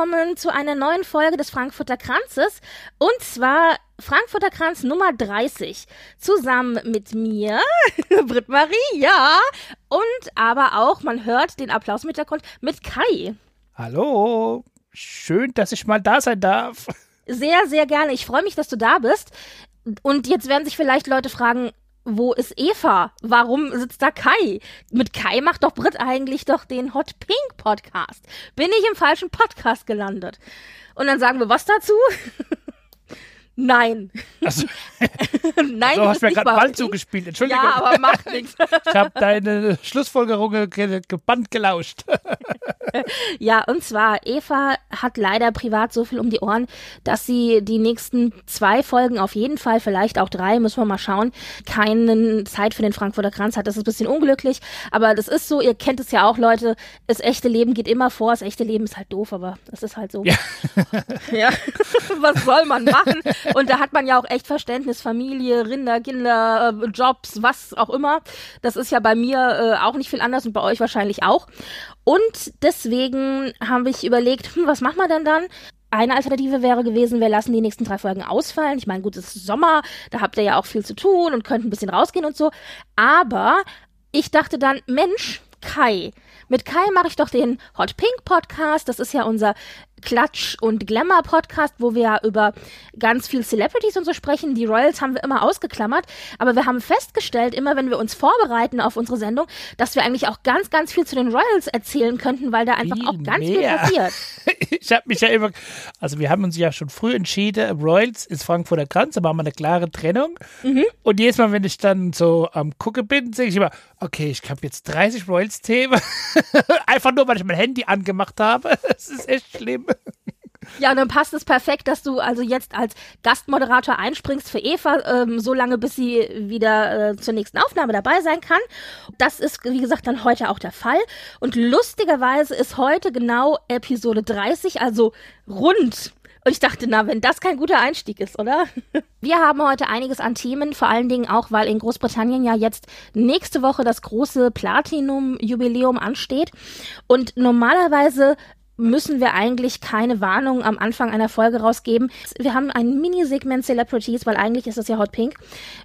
Willkommen zu einer neuen Folge des Frankfurter Kranzes und zwar Frankfurter Kranz Nummer 30 zusammen mit mir, Britt Marie, ja, und aber auch, man hört den Applaus im Hintergrund, mit Kai. Hallo, schön, dass ich mal da sein darf. Sehr, sehr gerne. Ich freue mich, dass du da bist. Und jetzt werden sich vielleicht Leute fragen, wo ist Eva? Warum sitzt da Kai? Mit Kai macht doch Brit eigentlich doch den Hot Pink Podcast. Bin ich im falschen Podcast gelandet? Und dann sagen wir was dazu? Nein. Also, Nein, so du hast mir gerade Ball zugespielt. Entschuldigung. Ja, aber macht nichts. ich habe deine Schlussfolgerungen ge gebannt gelauscht. Ja, und zwar, Eva hat leider privat so viel um die Ohren, dass sie die nächsten zwei Folgen auf jeden Fall, vielleicht auch drei, müssen wir mal schauen, keine Zeit für den Frankfurter Kranz hat. Das ist ein bisschen unglücklich, aber das ist so, ihr kennt es ja auch, Leute, das echte Leben geht immer vor, das echte Leben ist halt doof, aber das ist halt so. Ja. ja. Was soll man machen? Und da hat man ja auch echt Verständnis, Familie, Rinder, Kinder, äh, Jobs, was auch immer. Das ist ja bei mir äh, auch nicht viel anders und bei euch wahrscheinlich auch. Und deswegen habe ich überlegt, hm, was machen wir denn dann? Eine Alternative wäre gewesen, wir lassen die nächsten drei Folgen ausfallen. Ich meine, gut, es ist Sommer, da habt ihr ja auch viel zu tun und könnt ein bisschen rausgehen und so. Aber ich dachte dann, Mensch, Kai. Mit Kai mache ich doch den Hot Pink Podcast. Das ist ja unser Klatsch- und Glamour-Podcast, wo wir über ganz viel Celebrities und so sprechen. Die Royals haben wir immer ausgeklammert. Aber wir haben festgestellt, immer wenn wir uns vorbereiten auf unsere Sendung, dass wir eigentlich auch ganz, ganz viel zu den Royals erzählen könnten, weil da einfach Viel auch ganz mehr. viel passiert. Ich habe mich ja immer, also wir haben uns ja schon früh entschieden, Royals ist Frankfurter Kranz, da machen wir eine klare Trennung. Mhm. Und jedes Mal, wenn ich dann so am Gucken bin, sage ich immer, okay, ich habe jetzt 30 Royals-Themen. Einfach nur, weil ich mein Handy angemacht habe. Das ist echt schlimm. Ja, dann passt es perfekt, dass du also jetzt als Gastmoderator einspringst für Eva, ähm, so lange, bis sie wieder äh, zur nächsten Aufnahme dabei sein kann. Das ist, wie gesagt, dann heute auch der Fall. Und lustigerweise ist heute genau Episode 30, also rund. Und ich dachte, na, wenn das kein guter Einstieg ist, oder? Wir haben heute einiges an Themen, vor allen Dingen auch, weil in Großbritannien ja jetzt nächste Woche das große Platinum-Jubiläum ansteht. Und normalerweise müssen wir eigentlich keine Warnung am Anfang einer Folge rausgeben. Wir haben ein Mini-Segment Celebrities, weil eigentlich ist das ja Hot Pink.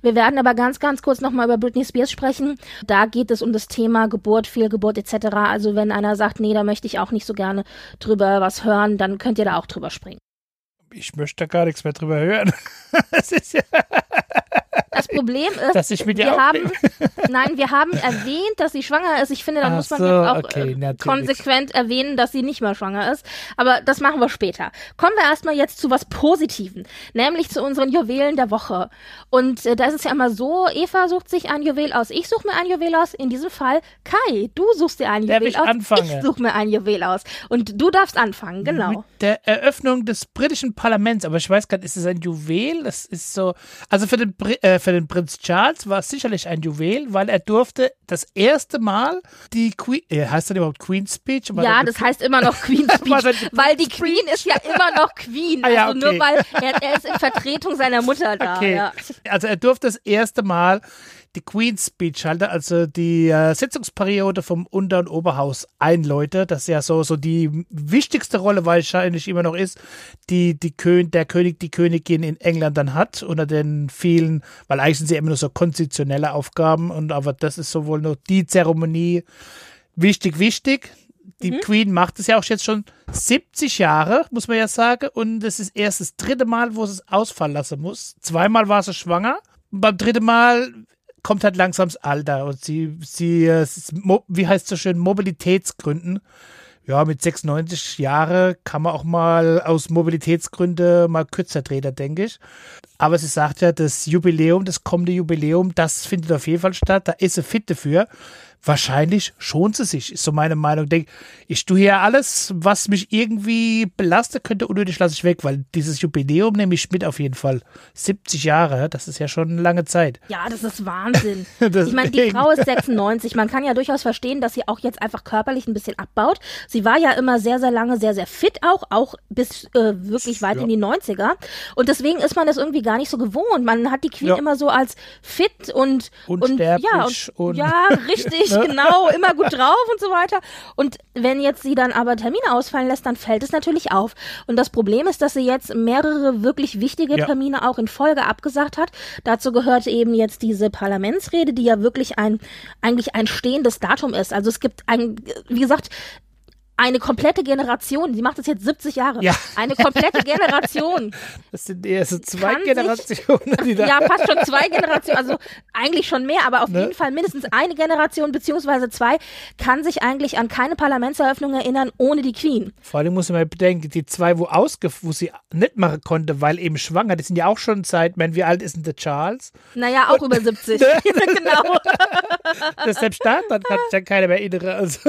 Wir werden aber ganz, ganz kurz nochmal über Britney Spears sprechen. Da geht es um das Thema Geburt, Fehlgeburt etc. Also wenn einer sagt, nee, da möchte ich auch nicht so gerne drüber was hören, dann könnt ihr da auch drüber springen. Ich möchte gar nichts mehr drüber hören. Das ist ja, Das Problem ist, dass ich mit wir haben, nein, wir haben erwähnt, dass sie schwanger ist. Ich finde, dann Ach muss man so, jetzt auch okay, äh, konsequent erwähnen, dass sie nicht mehr schwanger ist. Aber das machen wir später. Kommen wir erstmal jetzt zu was Positiven, nämlich zu unseren Juwelen der Woche. Und äh, da ist es ja immer so, Eva sucht sich ein Juwel aus, ich suche mir ein Juwel aus. In diesem Fall, Kai, du suchst dir ein Darf Juwel ich aus, anfangen? ich suche mir ein Juwel aus. Und du darfst anfangen, genau. Mit der Eröffnung des britischen Parlaments, aber ich weiß gar nicht, ist es ein Juwel? Das ist so. Also für den, äh, für den Prinz Charles war es sicherlich ein Juwel, weil er durfte das erste Mal die Queen. Äh, heißt das überhaupt Queen's Speech? Ja, das heißt immer noch Queen's Was Speech, weil die Queen ist ja immer noch Queen. Ah ja, also nur okay. weil er, er ist in Vertretung seiner Mutter da. Okay. Ja. Also er durfte das erste Mal die Queen's Speech halten, also die äh, Sitzungsperiode vom Unter- und Oberhaus einläuten. Das ist ja so, so die wichtigste Rolle wahrscheinlich immer noch ist, die, die Kön der König, die Königin in England dann hat, unter den vielen, weil eigentlich sind sie immer nur so konstitutionelle Aufgaben und aber das ist sowohl nur die Zeremonie wichtig, wichtig. Die Queen macht es ja auch jetzt schon 70 Jahre, muss man ja sagen. Und es ist erst das dritte Mal, wo sie es ausfallen lassen muss. Zweimal war sie schwanger. Und beim dritten Mal kommt halt langsam das Alter und sie, sie, äh, wie heißt es so schön, Mobilitätsgründen ja, mit 96 Jahre kann man auch mal aus Mobilitätsgründen mal kürzer treten, denke ich. Aber sie sagt ja, das Jubiläum, das kommende Jubiläum, das findet auf jeden Fall statt. Da ist sie fit dafür wahrscheinlich schont sie sich, ist so meine Meinung. Denk, ich tue hier alles, was mich irgendwie belastet könnte, unnötig lasse ich weg, weil dieses Jubiläum nehme ich mit auf jeden Fall. 70 Jahre, das ist ja schon eine lange Zeit. Ja, das ist Wahnsinn. ich meine, die Frau ist 96. Man kann ja durchaus verstehen, dass sie auch jetzt einfach körperlich ein bisschen abbaut. Sie war ja immer sehr, sehr lange sehr, sehr fit auch, auch bis äh, wirklich weit ja. in die 90er. Und deswegen ist man das irgendwie gar nicht so gewohnt. Man hat die Queen ja. immer so als fit und, und ja, und, und ja, richtig. genau, immer gut drauf und so weiter. Und wenn jetzt sie dann aber Termine ausfallen lässt, dann fällt es natürlich auf. Und das Problem ist, dass sie jetzt mehrere wirklich wichtige ja. Termine auch in Folge abgesagt hat. Dazu gehört eben jetzt diese Parlamentsrede, die ja wirklich ein, eigentlich ein stehendes Datum ist. Also es gibt ein, wie gesagt, eine komplette Generation, sie macht das jetzt 70 Jahre. Ja. Eine komplette Generation. Das sind eher so zwei Generationen, sich, die da. Ja, fast schon zwei Generationen, also eigentlich schon mehr, aber auf ne? jeden Fall mindestens eine Generation beziehungsweise zwei kann sich eigentlich an keine Parlamentseröffnung erinnern ohne die Queen. Vor allem muss man bedenken, die zwei, wo ausge wo sie nicht machen konnte, weil eben schwanger, die sind ja auch schon seit, man, wie alt ist denn der Charles? Naja, auch Und, über 70. genau. Deshalb stark, dann kann sich ja keiner mehr erinnern. Also.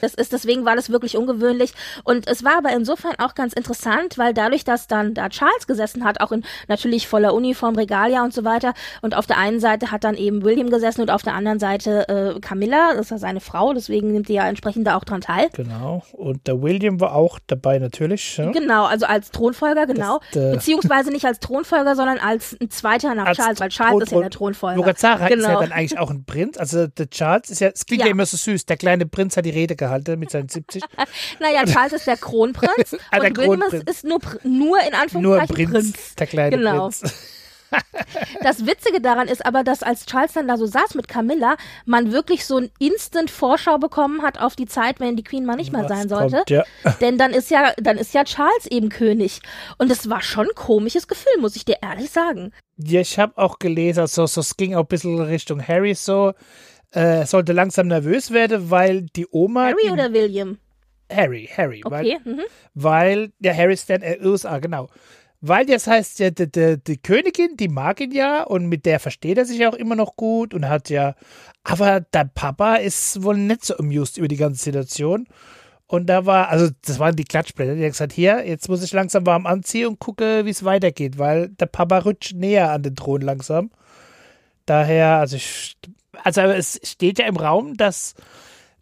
Das ist, deswegen war das wirklich ungewöhnlich. Und es war aber insofern auch ganz interessant, weil dadurch, dass dann da Charles gesessen hat, auch in natürlich voller Uniform, Regalia und so weiter, und auf der einen Seite hat dann eben William gesessen und auf der anderen Seite äh, Camilla, das ist ja seine Frau, deswegen nimmt die ja entsprechend da auch dran teil. Genau. Und der William war auch dabei natürlich. Ja? Genau, also als Thronfolger, genau. Das, äh, Beziehungsweise nicht als Thronfolger, sondern als ein zweiter nach Charles, weil Charles Thron ist ja der Thronfolger. Lorazara genau. ist ja dann eigentlich auch ein Prinz. Also der Charles ist ja, es klingt ja. ja immer so süß, der kleine Prinz hat die Rede gehalten mit seinen 70. naja, Charles ist der Kronprinz ah, der und Kronprinz. William ist nur, nur in Anführungszeichen nur Prinz, Prinz. Der kleine genau. Prinz. Das Witzige daran ist aber, dass als Charles dann da so saß mit Camilla, man wirklich so ein Instant-Vorschau bekommen hat auf die Zeit, wenn die Queen mal nicht mehr sein sollte. Kommt, ja. Denn dann ist ja, dann ist ja Charles eben König. Und es war schon ein komisches Gefühl, muss ich dir ehrlich sagen. Ja, ich habe auch gelesen, also, so, es ging auch ein bisschen Richtung Harry so äh, sollte langsam nervös werden, weil die Oma. Harry oder William? Harry, Harry. Okay. Weil, mhm. weil der Harry Stan, äh, USA, genau. Weil das heißt ja, die, die, die, Königin, die mag ihn ja und mit der versteht er sich auch immer noch gut und hat ja. Aber der Papa ist wohl nicht so amused über die ganze Situation. Und da war, also das waren die Klatschblätter, die hat gesagt, hier, jetzt muss ich langsam warm anziehen und gucke, wie es weitergeht, weil der Papa rutscht näher an den Thron langsam. Daher, also ich also es steht ja im Raum, dass,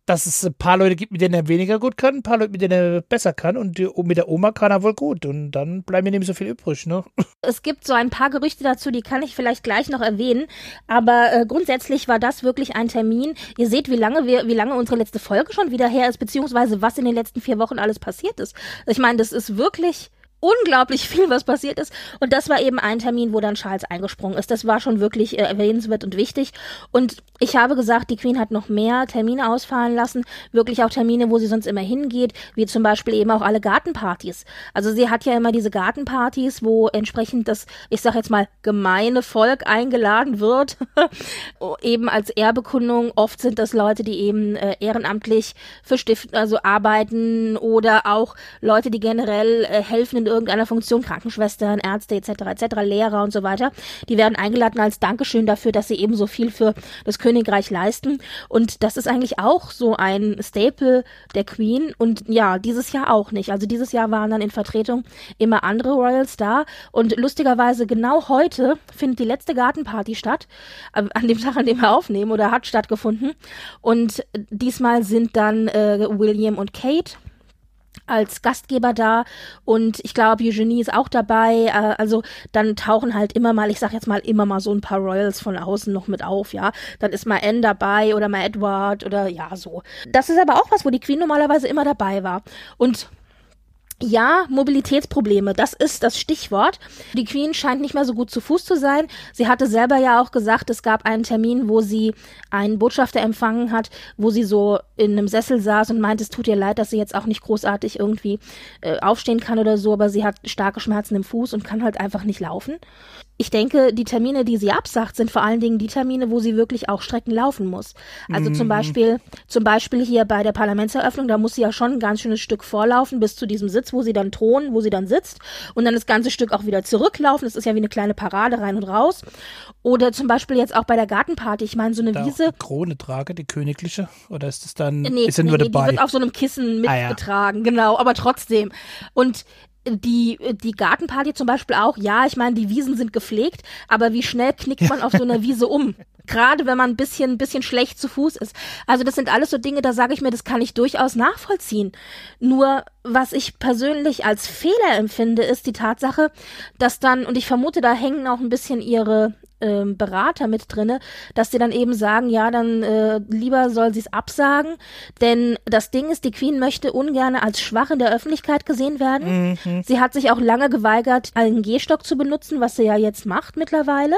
dass es ein paar Leute gibt, mit denen er weniger gut kann, ein paar Leute, mit denen er besser kann und die, mit der Oma kann er wohl gut und dann bleiben mir nicht so viel übrig, ne? Es gibt so ein paar Gerüchte dazu, die kann ich vielleicht gleich noch erwähnen, aber äh, grundsätzlich war das wirklich ein Termin. Ihr seht, wie lange wir, wie lange unsere letzte Folge schon wieder her ist, beziehungsweise was in den letzten vier Wochen alles passiert ist. Ich meine, das ist wirklich unglaublich viel, was passiert ist. Und das war eben ein Termin, wo dann Charles eingesprungen ist. Das war schon wirklich äh, erwähnenswert und wichtig. Und ich habe gesagt, die Queen hat noch mehr Termine ausfallen lassen. Wirklich auch Termine, wo sie sonst immer hingeht, wie zum Beispiel eben auch alle Gartenpartys. Also sie hat ja immer diese Gartenpartys, wo entsprechend das, ich sag jetzt mal, gemeine Volk eingeladen wird. eben als Ehrbekundung. Oft sind das Leute, die eben äh, ehrenamtlich für Stiften, also arbeiten oder auch Leute, die generell äh, helfen in irgendeiner Funktion, Krankenschwestern, Ärzte etc. etc., Lehrer und so weiter, die werden eingeladen als Dankeschön dafür, dass sie eben so viel für das Königreich leisten. Und das ist eigentlich auch so ein Staple der Queen und ja, dieses Jahr auch nicht. Also dieses Jahr waren dann in Vertretung immer andere Royals da und lustigerweise genau heute findet die letzte Gartenparty statt, äh, an dem Tag, an dem wir aufnehmen oder hat stattgefunden. Und diesmal sind dann äh, William und Kate als Gastgeber da und ich glaube, Eugenie ist auch dabei. Äh, also dann tauchen halt immer mal, ich sag jetzt mal immer mal so ein paar Royals von außen noch mit auf, ja. Dann ist mal Anne dabei oder mal Edward oder ja, so. Das ist aber auch was, wo die Queen normalerweise immer dabei war. Und Ja, Mobilitätsprobleme, das ist das Stichwort. Die Queen scheint nicht mehr so gut zu Fuß zu sein. Sie hatte selber ja auch gesagt, es gab einen Termin, wo sie einen Botschafter empfangen hat, wo sie so in einem Sessel saß und meinte, es tut ihr leid, dass sie jetzt auch nicht großartig irgendwie äh, aufstehen kann oder so, aber sie hat starke Schmerzen im Fuß und kann halt einfach nicht laufen ich denke, die Termine, die sie absagt, sind vor allen Dingen die Termine, wo sie wirklich auch Strecken laufen muss. Also mhm. zum Beispiel, zum Beispiel hier bei der Parlamentseröffnung, da muss sie ja schon ein ganz schönes Stück vorlaufen bis zu diesem Sitz, wo sie dann thronen, wo sie dann sitzt und dann das ganze Stück auch wieder zurücklaufen. Das ist ja wie eine kleine Parade rein und raus. Oder zum Beispiel jetzt auch bei der Gartenparty. Ich meine, so eine da Wiese. Die Krone trage, die königliche? Oder ist das dann, nee, ist nee, nur nee, dabei? Die wird auf so einem Kissen mitgetragen, ah, ja. genau, aber trotzdem. Und die, die Gartenparty zum Beispiel auch, ja, ich meine, die Wiesen sind gepflegt, aber wie schnell knickt man auf so einer Wiese um? Gerade wenn man ein bisschen, ein bisschen schlecht zu Fuß ist. Also das sind alles so Dinge, da sage ich mir, das kann ich durchaus nachvollziehen. Nur was ich persönlich als Fehler empfinde, ist die Tatsache, dass dann, und ich vermute, da hängen auch ein bisschen ihre, ähm, Berater mit drinne, dass sie dann eben sagen, ja, dann äh, lieber soll sie es absagen, denn das Ding ist, die Queen möchte ungern als schwach in der Öffentlichkeit gesehen werden. Mhm. Sie hat sich auch lange geweigert, einen Gehstock zu benutzen, was sie ja jetzt macht mittlerweile.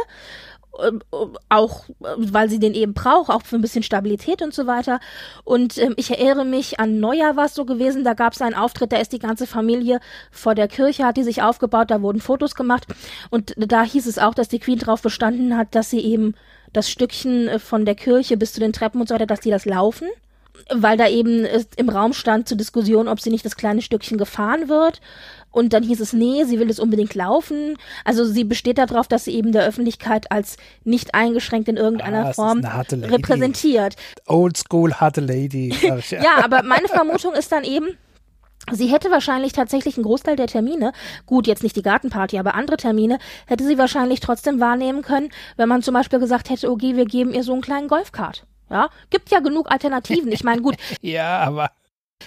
Ähm, auch weil sie den eben braucht, auch für ein bisschen Stabilität und so weiter. Und ähm, ich erinnere mich an Neujahr war es so gewesen, da gab es einen Auftritt, da ist die ganze Familie vor der Kirche, hat die sich aufgebaut, da wurden Fotos gemacht und da hieß es auch, dass die Queen darauf bestanden hat, dass sie eben das Stückchen äh, von der Kirche bis zu den Treppen und so weiter, dass die das laufen weil da eben im Raum stand zur Diskussion, ob sie nicht das kleine Stückchen gefahren wird. Und dann hieß es, nee, sie will es unbedingt laufen. Also sie besteht darauf, dass sie eben der Öffentlichkeit als nicht eingeschränkt in irgendeiner ah, Form repräsentiert. Oldschool harte Lady. ja, aber meine Vermutung ist dann eben, Sie hätte wahrscheinlich tatsächlich einen Großteil der Termine, gut, jetzt nicht die Gartenparty, aber andere Termine, hätte sie wahrscheinlich trotzdem wahrnehmen können, wenn man zum Beispiel gesagt hätte, okay, wir geben ihr so einen kleinen Golfkart. Ja, gibt ja genug Alternativen. Ich meine, gut. ja, aber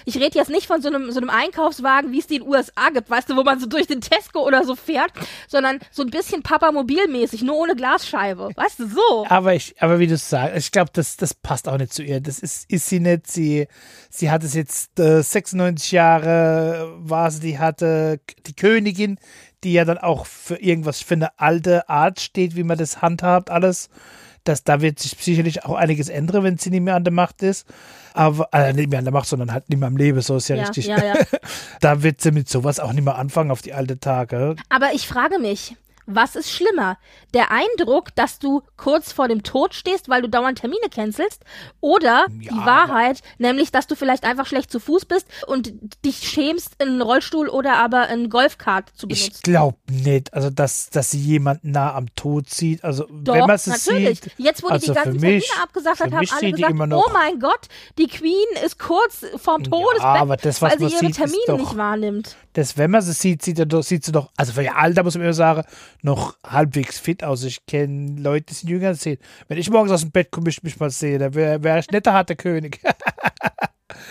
ich rede jetzt nicht von so einem, so einem Einkaufswagen, wie es die in den USA gibt, weißt du, wo man so durch den Tesco oder so fährt, sondern so ein bisschen Papamobilmäßig, nur ohne Glasscheibe. Weißt du, so. Aber ich, aber wie du sagst, ich glaube, das, das passt auch nicht zu ihr. Das ist, ist sie nicht. Sie, sie hat es jetzt äh, 96 Jahre, war sie, die hatte die Königin, die ja dann auch für irgendwas für eine alte Art steht, wie man das handhabt, alles dass da wird sich sicherlich auch einiges ändern, wenn sie nicht mehr an der Macht ist. Aber äh, nicht mehr an der Macht, sondern halt nicht mehr am Leben, so ist ja, ja richtig. Ja, ja. da wird sie mit sowas auch nicht mehr anfangen auf die alte Tage. Aber ich frage mich, was ist schlimmer? Der Eindruck, dass du kurz vor dem Tod stehst, weil du dauernd Termine cancelst? Oder ja, die Wahrheit, nämlich, dass du vielleicht einfach schlecht zu Fuß bist und dich schämst, einen Rollstuhl oder aber einen Golfkart zu benutzen? Ich glaube nicht, also dass, dass sie jemanden nah am Tod sieht. Also Doch, wenn man es natürlich. sieht. Jetzt, wo also die die ganzen mich, Termine abgesagt hat, haben alle gesagt, oh mein Gott, die Queen ist kurz vorm Todesbett, ja, aber das, was weil sie ihre sieht, Termine doch, nicht wahrnimmt. Das, wenn man sie sieht, sieht, sieht sie doch, also für ihr Alter muss man immer sagen, noch halbwegs fit aus. Ich kenne Leute, die sind jünger als sehen. Wenn ich morgens aus dem Bett komme, ich mich mal sehe, dann wäre wär ich nicht der harte König.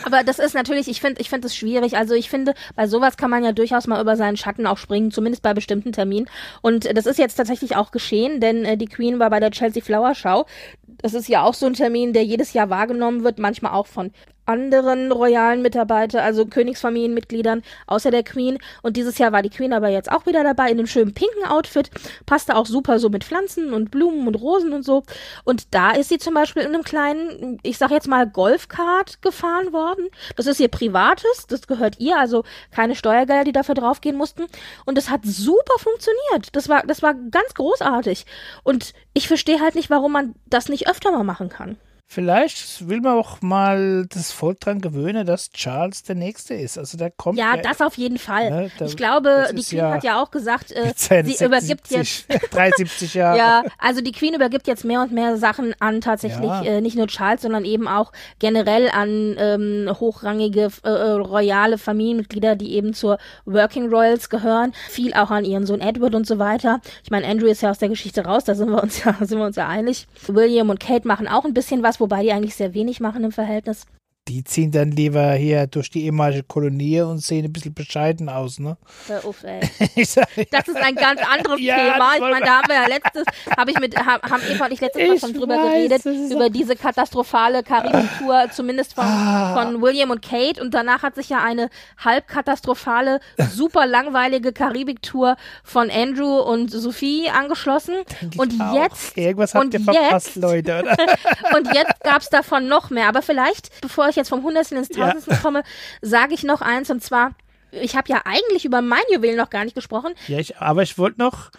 Aber das ist natürlich, ich finde, ich finde es schwierig. Also ich finde, bei sowas kann man ja durchaus mal über seinen Schatten auch springen, zumindest bei bestimmten Terminen. Und das ist jetzt tatsächlich auch geschehen, denn äh, die Queen war bei der Chelsea Flower Show. Das ist ja auch so ein Termin, der jedes Jahr wahrgenommen wird, manchmal auch von anderen royalen Mitarbeiter, also Königsfamilienmitgliedern, außer der Queen. Und dieses Jahr war die Queen aber jetzt auch wieder dabei in einem schönen pinken Outfit. Passte auch super so mit Pflanzen und Blumen und Rosen und so. Und da ist sie zum Beispiel in einem kleinen, ich sag jetzt mal, Golfkart gefahren worden. Das ist ihr privates, das gehört ihr, also keine Steuergelder, die dafür draufgehen mussten. Und das hat super funktioniert. Das war, das war ganz großartig. Und ich verstehe halt nicht, warum man das nicht öfter mal machen kann. Vielleicht will man auch mal das Volk dran gewöhnen, dass Charles der Nächste ist. Also der kommt. Ja, ja das auf jeden Fall. Ne, da, ich glaube, die Queen ja hat ja auch gesagt, äh, sie 76, übergibt jetzt 73 Jahre. ja, also die Queen übergibt jetzt mehr und mehr Sachen an tatsächlich ja. äh, nicht nur Charles, sondern eben auch generell an ähm, hochrangige äh, äh, royale Familienmitglieder, die eben zur Working Royals gehören. Viel auch an ihren Sohn Edward und so weiter. Ich meine, Andrew ist ja aus der Geschichte raus, da sind wir uns ja sind wir uns ja einig. William und Kate machen auch ein bisschen was wobei die eigentlich sehr wenig machen im Verhältnis. Die ziehen dann lieber hier durch die ehemalige Kolonie und sehen ein bisschen bescheiden aus, ne? Hör auf, ey. Sag, Das ist ein ganz anderes Ja, Thema. Ich meine, da haben wir ja letztes, habe ich mit, ha- haben Eva und ich letztes Mal schon drüber weiß, geredet, über diese katastrophale Karibik-Tour, zumindest von, Ah. von William und Kate. Und danach hat sich ja eine halb katastrophale, super langweilige Karibik-Tour von Andrew und Sophie angeschlossen. Und auch. jetzt, Irgendwas habt und ihr verpasst, jetzt- Leute, oder? und jetzt gab's davon noch mehr. Aber vielleicht, bevor ich jetzt vom Hundertsten ins Ja. Tausendsten komme, sage ich noch eins und zwar, ich habe ja eigentlich über mein Juwel noch gar nicht gesprochen. Ja, ich, aber ich wollte noch,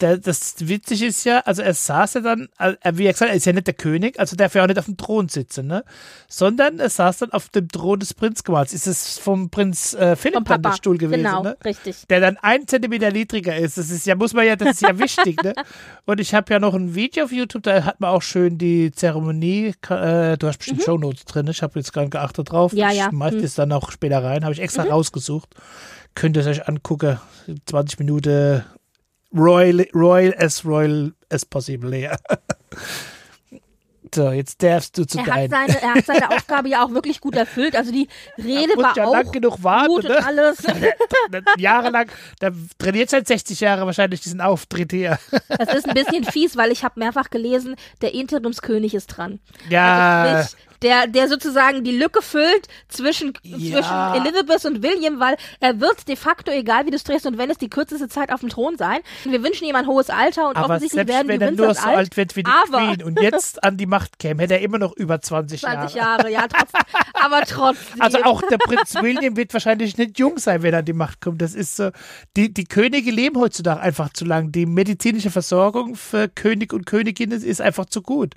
der, das Witzige ist ja, also er saß ja dann, er- wie er gesagt hat, er ist ja nicht der König, also darf er auch nicht auf dem Thron sitzen, ne? Sondern er saß dann auf dem Thron des Prinzgemahls. Ist es vom Prinz äh, Philipp Vom dann der. Stuhl gewesen, genau, ne? richtig. Der dann ein Zentimeter niedriger ist. Das ist ja, muss man ja, das ist ja wichtig, ne? Und ich habe ja noch ein Video auf YouTube, da hat man auch schön die Zeremonie, äh, du hast bestimmt Shownotes drin, ich habe jetzt gar nicht geachtet drauf. Mhm. Ja, ich ja. Mhm. schmeiß das dann auch später rein, habe ich extra rausgesucht. Könnt ihr es euch angucken. 20 Minuten Royal, Royal as Royal as possible, ja. So, jetzt darfst du zu Er hat, deinem. seine, er hat seine Aufgabe ja auch wirklich gut erfüllt. Also die Rede muss war ja auch lang genug warten, gut und ne? alles. Jahrelang, der trainiert seit 60 Jahren wahrscheinlich diesen Auftritt hier. Das ist ein bisschen fies, weil ich habe mehrfach gelesen, der Interimskönig ist dran. Ja, Also sprich, der, der sozusagen die Lücke füllt zwischen, Ja. zwischen Elizabeth und William, weil er wird de facto, egal wie du es drehst und wenn es die kürzeste Zeit auf dem Thron sein. Wir wünschen ihm ein hohes Alter und aber offensichtlich selbst werden wenn die er nur so alt wird wie die aber Queen und jetzt an die Macht käme, hätte er immer noch über 20, 20 Jahre. Jahre, ja, trotzdem. aber trotzdem. Also auch der Prinz William wird wahrscheinlich nicht jung sein, wenn er an die Macht kommt. Das ist so. Die, die Könige leben heutzutage einfach zu lang. Die medizinische Versorgung für König und Königinnen ist einfach zu gut.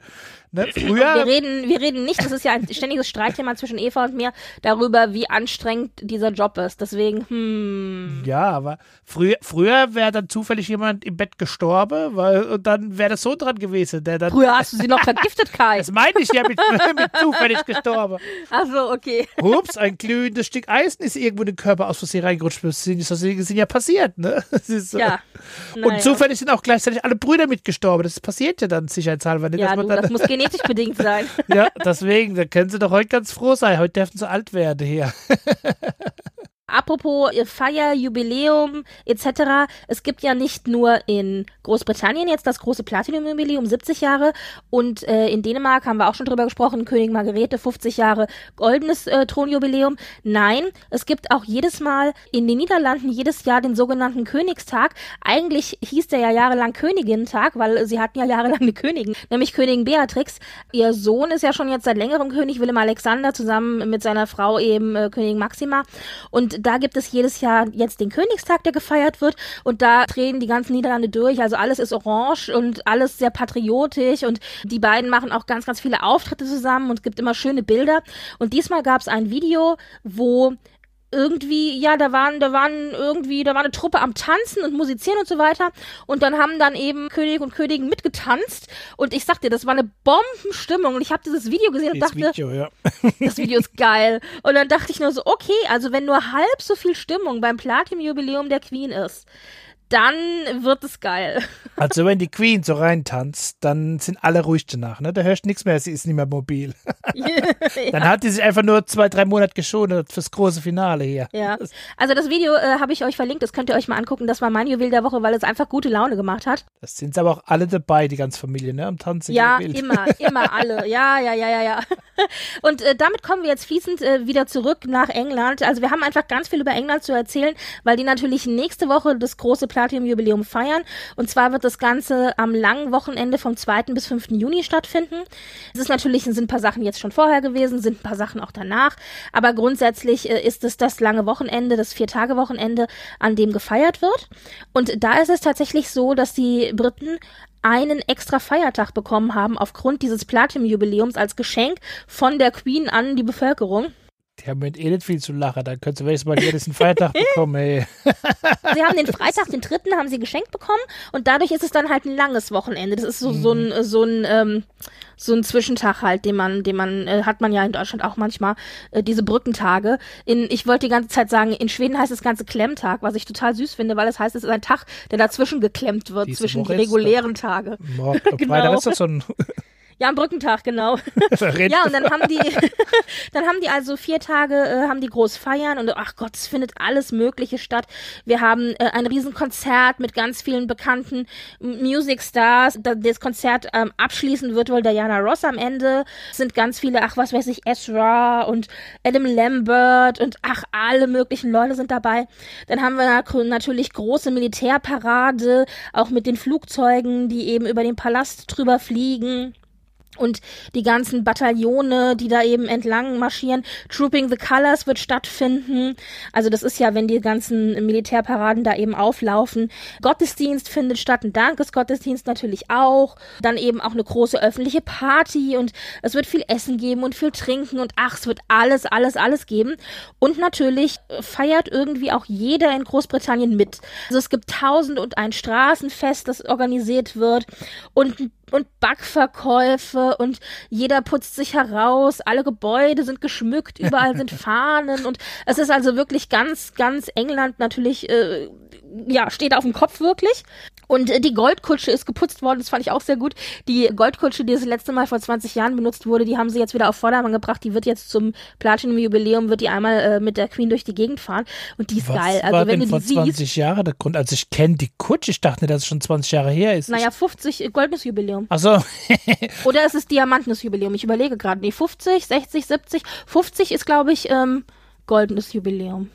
Ne? Wir Früher, reden, wir reden nicht, das ist ja ein ständiges Streitthema zwischen Eva und mir, darüber, wie anstrengend dieser Job ist. Deswegen, hm. ja, aber früher, früher wäre dann zufällig jemand im Bett gestorben, weil und dann wäre das so dran gewesen, der dann. Früher hast du sie noch vergiftet, Kai. Das meine ich ja mit, mit zufällig gestorben. Achso, okay. Hups, ein glühendes Stück Eisen ist irgendwo in den Körper aus Versehen reingerutscht. Das sind, das sind ja passiert, ne? Ist so. Ja. Und Naja. zufällig sind auch gleichzeitig alle Brüder mitgestorben. Das passiert ja dann sicherheitshalber nicht. Ja, dass du, man dann, das muss genetisch bedingt sein. ja, deswegen, da können sie doch heute ganz froh sein. Heute dürfen sie alt werden hier. Apropos Feier, Jubiläum etc. Es gibt ja nicht nur in Großbritannien jetzt das große Platinum-Jubiläum, 70 Jahre. Und äh, in Dänemark haben wir auch schon drüber gesprochen, Königin Margarete, 50 Jahre goldenes äh, Thronjubiläum. Nein, es gibt auch jedes Mal in den Niederlanden jedes Jahr den sogenannten Königstag. Eigentlich hieß der ja jahrelang Königinnentag, weil sie hatten ja jahrelang eine Königin, nämlich Königin Beatrix. Ihr Sohn ist ja schon jetzt seit längerem König, Willem Alexander, zusammen mit seiner Frau eben äh, Königin Maxima. Und da gibt es jedes Jahr jetzt den Königstag, der gefeiert wird. Und da drehen die ganzen Niederlande durch. Also alles ist orange und alles sehr patriotisch. Und die beiden machen auch ganz, ganz viele Auftritte zusammen und es gibt immer schöne Bilder. Und diesmal gab es ein Video, wo irgendwie, ja, da waren, da waren irgendwie, da war eine Truppe am Tanzen und Musizieren und so weiter. Und dann haben dann eben König und Königin mitgetanzt. Und ich sag dir, das war eine Bombenstimmung. Und ich habe dieses Video gesehen und Das dachte, Video, ja. das Video ist geil. Und dann dachte ich nur so, okay, also wenn nur halb so viel Stimmung beim Platinum-Jubiläum der Queen ist, dann wird es geil. Also wenn die Queen so reintanzt, dann sind alle ruhig danach. Ne? Da hörst du nichts mehr, sie ist nicht mehr mobil. Dann hat die sich einfach nur zwei, drei Monate geschont fürs große Finale hier. Ja. Also das Video äh, habe ich euch verlinkt, das könnt ihr euch mal angucken. Das war mein Juwel der Woche, weil es einfach gute Laune gemacht hat. Das sind aber auch alle dabei, die ganze Familie, ne? Am Tanzen. Ja, immer, immer alle. Ja, ja, ja, ja, ja. Und äh, damit kommen wir jetzt fließend äh, wieder zurück nach England. Also wir haben einfach ganz viel über England zu erzählen, weil die natürlich nächste Woche das große Platinum-Jubiläum feiern. Und zwar wird das Ganze am langen Wochenende vom 2. bis 5. Juni stattfinden. Es ist natürlich, sind ein paar Sachen jetzt schon vorher gewesen, sind ein paar Sachen auch danach. Aber grundsätzlich äh, ist es das lange Wochenende, das Vier-Tage-Wochenende, an dem gefeiert wird. Und da ist es tatsächlich so, dass die Briten einen extra Feiertag bekommen haben aufgrund dieses Platinum-Jubiläums als Geschenk von der Queen an die Bevölkerung. Die haben mit nicht viel zu lachen. Dann könntest du wenigstens mal jedes einen Feiertag bekommen, ey. Sie haben den Freitag, den dritten, haben sie geschenkt bekommen und dadurch ist es dann halt ein langes Wochenende. Das ist so, so ein, so ein, ähm, so ein Zwischentag halt, den man, den man, äh, hat man ja in Deutschland auch manchmal, äh, diese Brückentage. In, ich wollte die ganze Zeit sagen, in Schweden heißt das Ganze Klemmtag, was ich total süß finde, weil es heißt, es ist ein Tag, der dazwischen geklemmt wird, Diese zwischen die regulären Tage. Morgen, Genau. Freitag ist das so ein. Ja, am Brückentag, genau. ja, und dann haben die, dann haben die also vier Tage, äh, haben die groß feiern und ach Gott, es findet alles Mögliche statt. Wir haben äh, ein Riesenkonzert mit ganz vielen bekannten Music Stars. Das Konzert ähm, abschließen wird wohl Diana Ross am Ende. Es sind ganz viele, ach was weiß ich, Ezra und Adam Lambert und ach, alle möglichen Leute sind dabei. Dann haben wir natürlich große Militärparade, auch mit den Flugzeugen, die eben über den Palast drüber fliegen und die ganzen Bataillone, die da eben entlang marschieren. Trooping the Colors wird stattfinden. Also das ist ja, wenn die ganzen Militärparaden da eben auflaufen. Gottesdienst findet statt, ein Dankesgottesdienst natürlich auch. Dann eben auch eine große öffentliche Party und es wird viel Essen geben und viel Trinken und ach, es wird alles, alles, alles geben. Und natürlich feiert irgendwie auch jeder in Großbritannien mit. Also es gibt tausend und ein Straßenfest, das organisiert wird und ein und Backverkäufe und jeder putzt sich heraus, alle Gebäude sind geschmückt, überall sind Fahnen und es ist also wirklich ganz, ganz England natürlich, äh, ja, steht auf dem Kopf wirklich. Und äh, die Goldkutsche ist geputzt worden, das fand ich auch sehr gut. Die Goldkutsche, die das letzte Mal vor 20 Jahren benutzt wurde, die haben sie jetzt wieder auf Vordermann gebracht. Die wird jetzt zum Platinum-Jubiläum, wird die einmal äh, mit der Queen durch die Gegend fahren. Und die ist Was geil. Also war wenn denn du die vor 20 siehst, Jahre der Grund? Also ich kenne die Kutsche, ich dachte, dass es schon 20 Jahre her ist. Naja, 50 äh, goldenes Jubiläum. Ach so. Oder ist es diamantenes Jubiläum? Ich überlege gerade. Nee, 50, 60, 70. 50 ist, glaube ich, ähm, goldenes Jubiläum.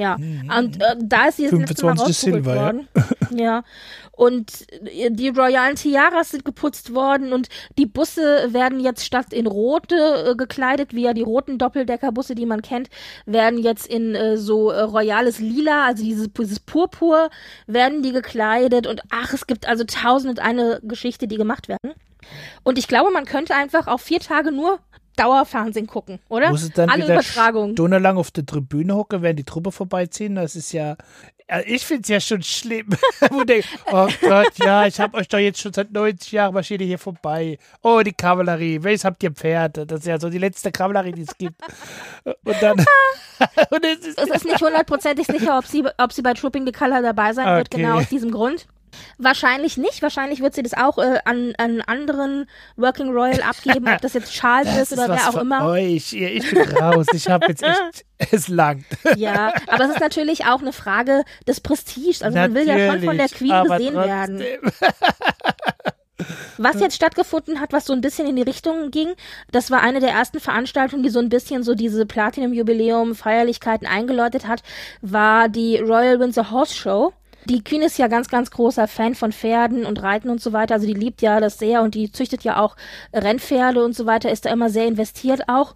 Ja, mhm. und äh, da ist sie jetzt 25 Silber, worden. Ja. ja. Und äh, die royalen Tiaras sind geputzt worden und die Busse werden jetzt statt in rote äh, gekleidet, wie ja die roten Doppeldeckerbusse, die man kennt, werden jetzt in äh, so äh, royales Lila, also dieses, dieses Purpur, werden die gekleidet und ach, es gibt also tausend und eine Geschichte, die gemacht werden. Und ich glaube, man könnte einfach auf vier Tage nur Dauerfernsehen gucken, oder? Muss es dann Alle Übertragungen. stundenlang auf der Tribüne hocken, während die Truppe vorbeiziehen? Das ist ja, ich finde es ja schon schlimm. Wo denk, oh Gott, ja, ich habe euch doch jetzt schon seit 90 Jahren marschiert hier vorbei. Oh, die Kavallerie. Welches habt ihr Pferde? Das ist ja so die letzte Kavallerie, die es gibt. Und dann. und es, ist, es ist nicht hundertprozentig sicher, ob sie, ob sie bei Trooping the Color dabei sein okay. wird, genau aus diesem Grund. Wahrscheinlich nicht. Wahrscheinlich wird sie das auch äh, an, an anderen Working Royal abgeben, ob das jetzt Charles das ist oder wer auch immer. Euch. Ich bin raus. Ich habe jetzt echt, es langt. Ja, aber es ist natürlich auch eine Frage des Prestiges. Also natürlich, man will ja schon von der Queen gesehen trotzdem. werden. Was jetzt stattgefunden hat, was so ein bisschen in die Richtung ging, das war eine der ersten Veranstaltungen, die so ein bisschen so diese Platinum-Jubiläum, Feierlichkeiten eingeläutet hat, war die Royal Windsor Horse Show. Die Queen ist ja ganz, ganz großer Fan von Pferden und Reiten und so weiter. Also die liebt ja das sehr und die züchtet ja auch Rennpferde und so weiter, ist da immer sehr investiert auch.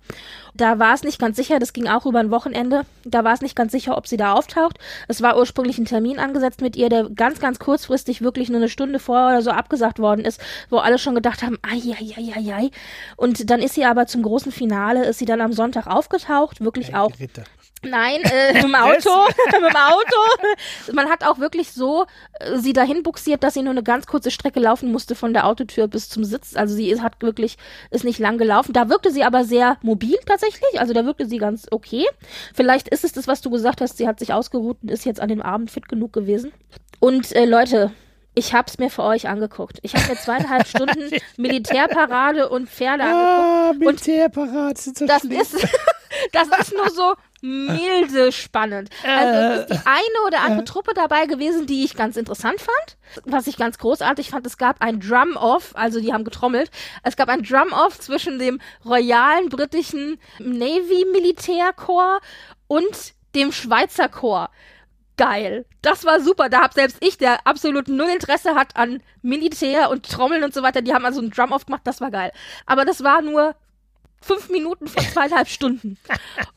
Da war es nicht ganz sicher, das ging auch über ein Wochenende. Da war es nicht ganz sicher, ob sie da auftaucht. Es war ursprünglich ein Termin angesetzt mit ihr, der ganz, ganz kurzfristig wirklich nur eine Stunde vorher oder so abgesagt worden ist, wo alle schon gedacht haben, ai, ai, ai, ai, ai. Und dann ist sie aber zum großen Finale, ist sie dann am Sonntag aufgetaucht, wirklich auch. Ritter. Nein, äh, mit dem Auto. mit dem Auto. Man hat auch wirklich so äh, sie dahin buxiert, dass sie nur eine ganz kurze Strecke laufen musste von der Autotür bis zum Sitz. Also sie ist, hat wirklich, ist nicht lang gelaufen. Da wirkte sie aber sehr mobil tatsächlich. Also da wirkte sie ganz okay. Vielleicht ist es das, was du gesagt hast. Sie hat sich ausgeruht und ist jetzt an dem Abend fit genug gewesen. Und äh, Leute, ich hab's mir für euch angeguckt. Ich habe mir zweieinhalb Stunden Militärparade und Pferde ah, angeguckt. Militärparade sind so das schlimm. ist Das ist nur so milde spannend. Also es ist die eine oder andere Truppe dabei gewesen, die ich ganz interessant fand. Was ich ganz großartig fand, es gab ein Drum-Off, also die haben getrommelt. Es gab ein Drum-Off zwischen dem royalen britischen Navy-Militärkorps und dem Schweizer Korps geil. Das war super. Da hab selbst ich, der absolut null Interesse hat an Militär und Trommeln und so weiter, die haben also einen Drum-Off gemacht, das war geil. Aber das war nur fünf Minuten von zweieinhalb Stunden.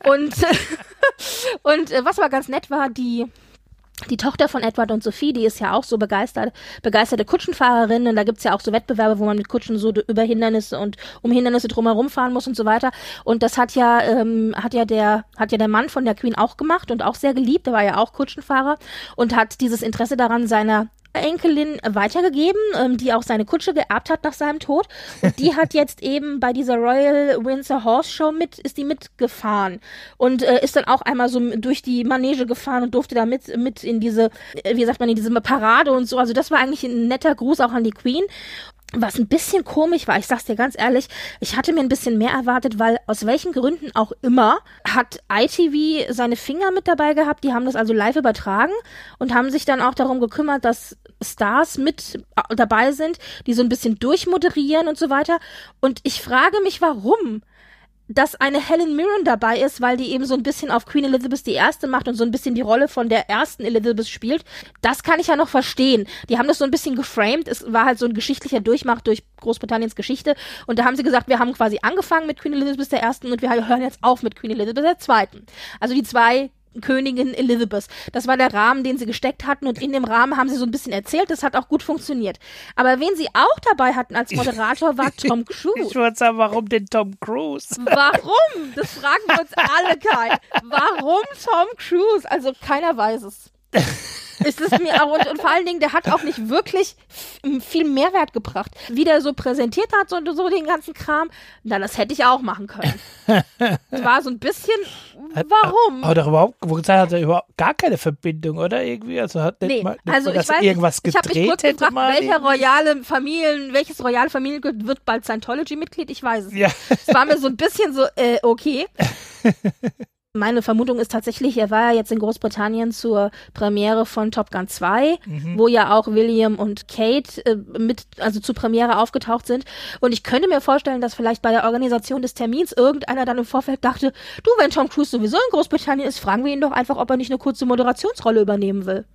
Und, und äh, was aber ganz nett war, die, die Tochter von Edward und Sophie, die ist ja auch so begeistert, begeisterte Kutschenfahrerin und da gibt's ja auch so Wettbewerbe, wo man mit Kutschen so über Hindernisse und um Hindernisse drumherum fahren muss und so weiter. Und das hat ja, ähm, hat ja der, hat ja der Mann von der Queen auch gemacht und auch sehr geliebt, der war ja auch Kutschenfahrer und hat dieses Interesse daran seiner Enkelin weitergegeben, ähm, die auch seine Kutsche geerbt hat nach seinem Tod. Und die hat jetzt eben bei dieser Royal Windsor Horse Show mit, ist die mitgefahren und äh, ist dann auch einmal so durch die Manege gefahren und durfte da mit, mit in diese, äh, wie sagt man, in diese Parade und so. Also das war eigentlich ein netter Gruß auch an die Queen. Was ein bisschen komisch war, ich sag's dir ganz ehrlich, ich hatte mir ein bisschen mehr erwartet, weil aus welchen Gründen auch immer hat ITV seine Finger mit dabei gehabt, die haben das also live übertragen und haben sich dann auch darum gekümmert, dass Stars mit dabei sind, die so ein bisschen durchmoderieren und so weiter. Und ich frage mich, warum? Dass eine Helen Mirren dabei ist, weil die eben so ein bisschen auf Queen Elizabeth erste macht und so ein bisschen die Rolle von der ersten Elizabeth spielt. Das kann ich ja noch verstehen. Die haben das so ein bisschen geframed. Es war halt so ein geschichtlicher Durchmach durch Großbritanniens Geschichte. Und da haben sie gesagt, wir haben quasi angefangen mit Queen Elizabeth ersten und wir hören jetzt auf mit Queen Elizabeth zweiten. Also die zwei Königin Elizabeth. Das war der Rahmen, den sie gesteckt hatten und in dem Rahmen haben sie so ein bisschen erzählt. Das hat auch gut funktioniert. Aber wen sie auch dabei hatten als Moderator war Tom Cruise. Ich wollte sagen, warum denn Tom Cruise? Warum? Das fragen wir uns alle, Kai. Warum Tom Cruise? Also keiner weiß es ist es mir auch, und, und, vor allen Dingen, der hat auch nicht wirklich viel Mehrwert gebracht. Wie der so präsentiert hat, so, so den ganzen Kram, na, das hätte ich auch machen können. Es war so ein bisschen, warum? Aber doch überhaupt, wo gesagt hat er überhaupt gar keine Verbindung, oder? Irgendwie, also hat nicht nee, mal, nicht also mal, ich weiß, irgendwas gedreht ich mich kurz hätte gefragt, mal. welcher royale Familien, welches royale Familienmitglied wird bald Scientology-Mitglied? Ich weiß es. Ja. Es war mir so ein bisschen so, äh, okay. Meine Vermutung ist tatsächlich, er war ja jetzt in Großbritannien zur Premiere von Top Gun 2, Mhm. wo ja auch William und Kate äh, mit, also zur Premiere aufgetaucht sind. Und ich könnte mir vorstellen, dass vielleicht bei der Organisation des Termins irgendeiner dann im Vorfeld dachte, du, wenn Tom Cruise sowieso in Großbritannien ist, fragen wir ihn doch einfach, ob er nicht eine kurze Moderationsrolle übernehmen will.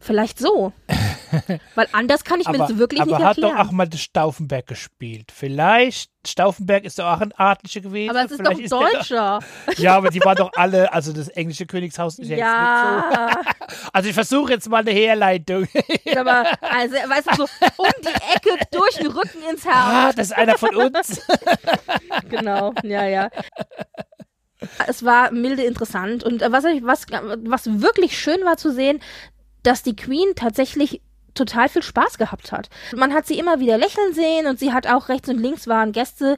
Vielleicht so. Weil anders kann ich mir aber, das wirklich aber nicht hat erklären. doch auch mal das Stauffenberg gespielt. Vielleicht, Stauffenberg ist doch auch ein Adliger gewesen. aber es ist Vielleicht doch der Deutscher. Ja, aber die waren doch alle, also das englische Königshaus ist ja, jetzt Ja, nicht so. Also ich versuche jetzt mal eine Herleitung. aber also, weißt du, so um die Ecke, durch den Rücken ins Herz. Ah, das ist einer von uns. Genau, ja, ja. Es war milde interessant und was, was, was wirklich schön war zu sehen, dass die Queen tatsächlich total viel Spaß gehabt hat. Man hat sie immer wieder lächeln sehen und sie hat auch rechts und links waren Gäste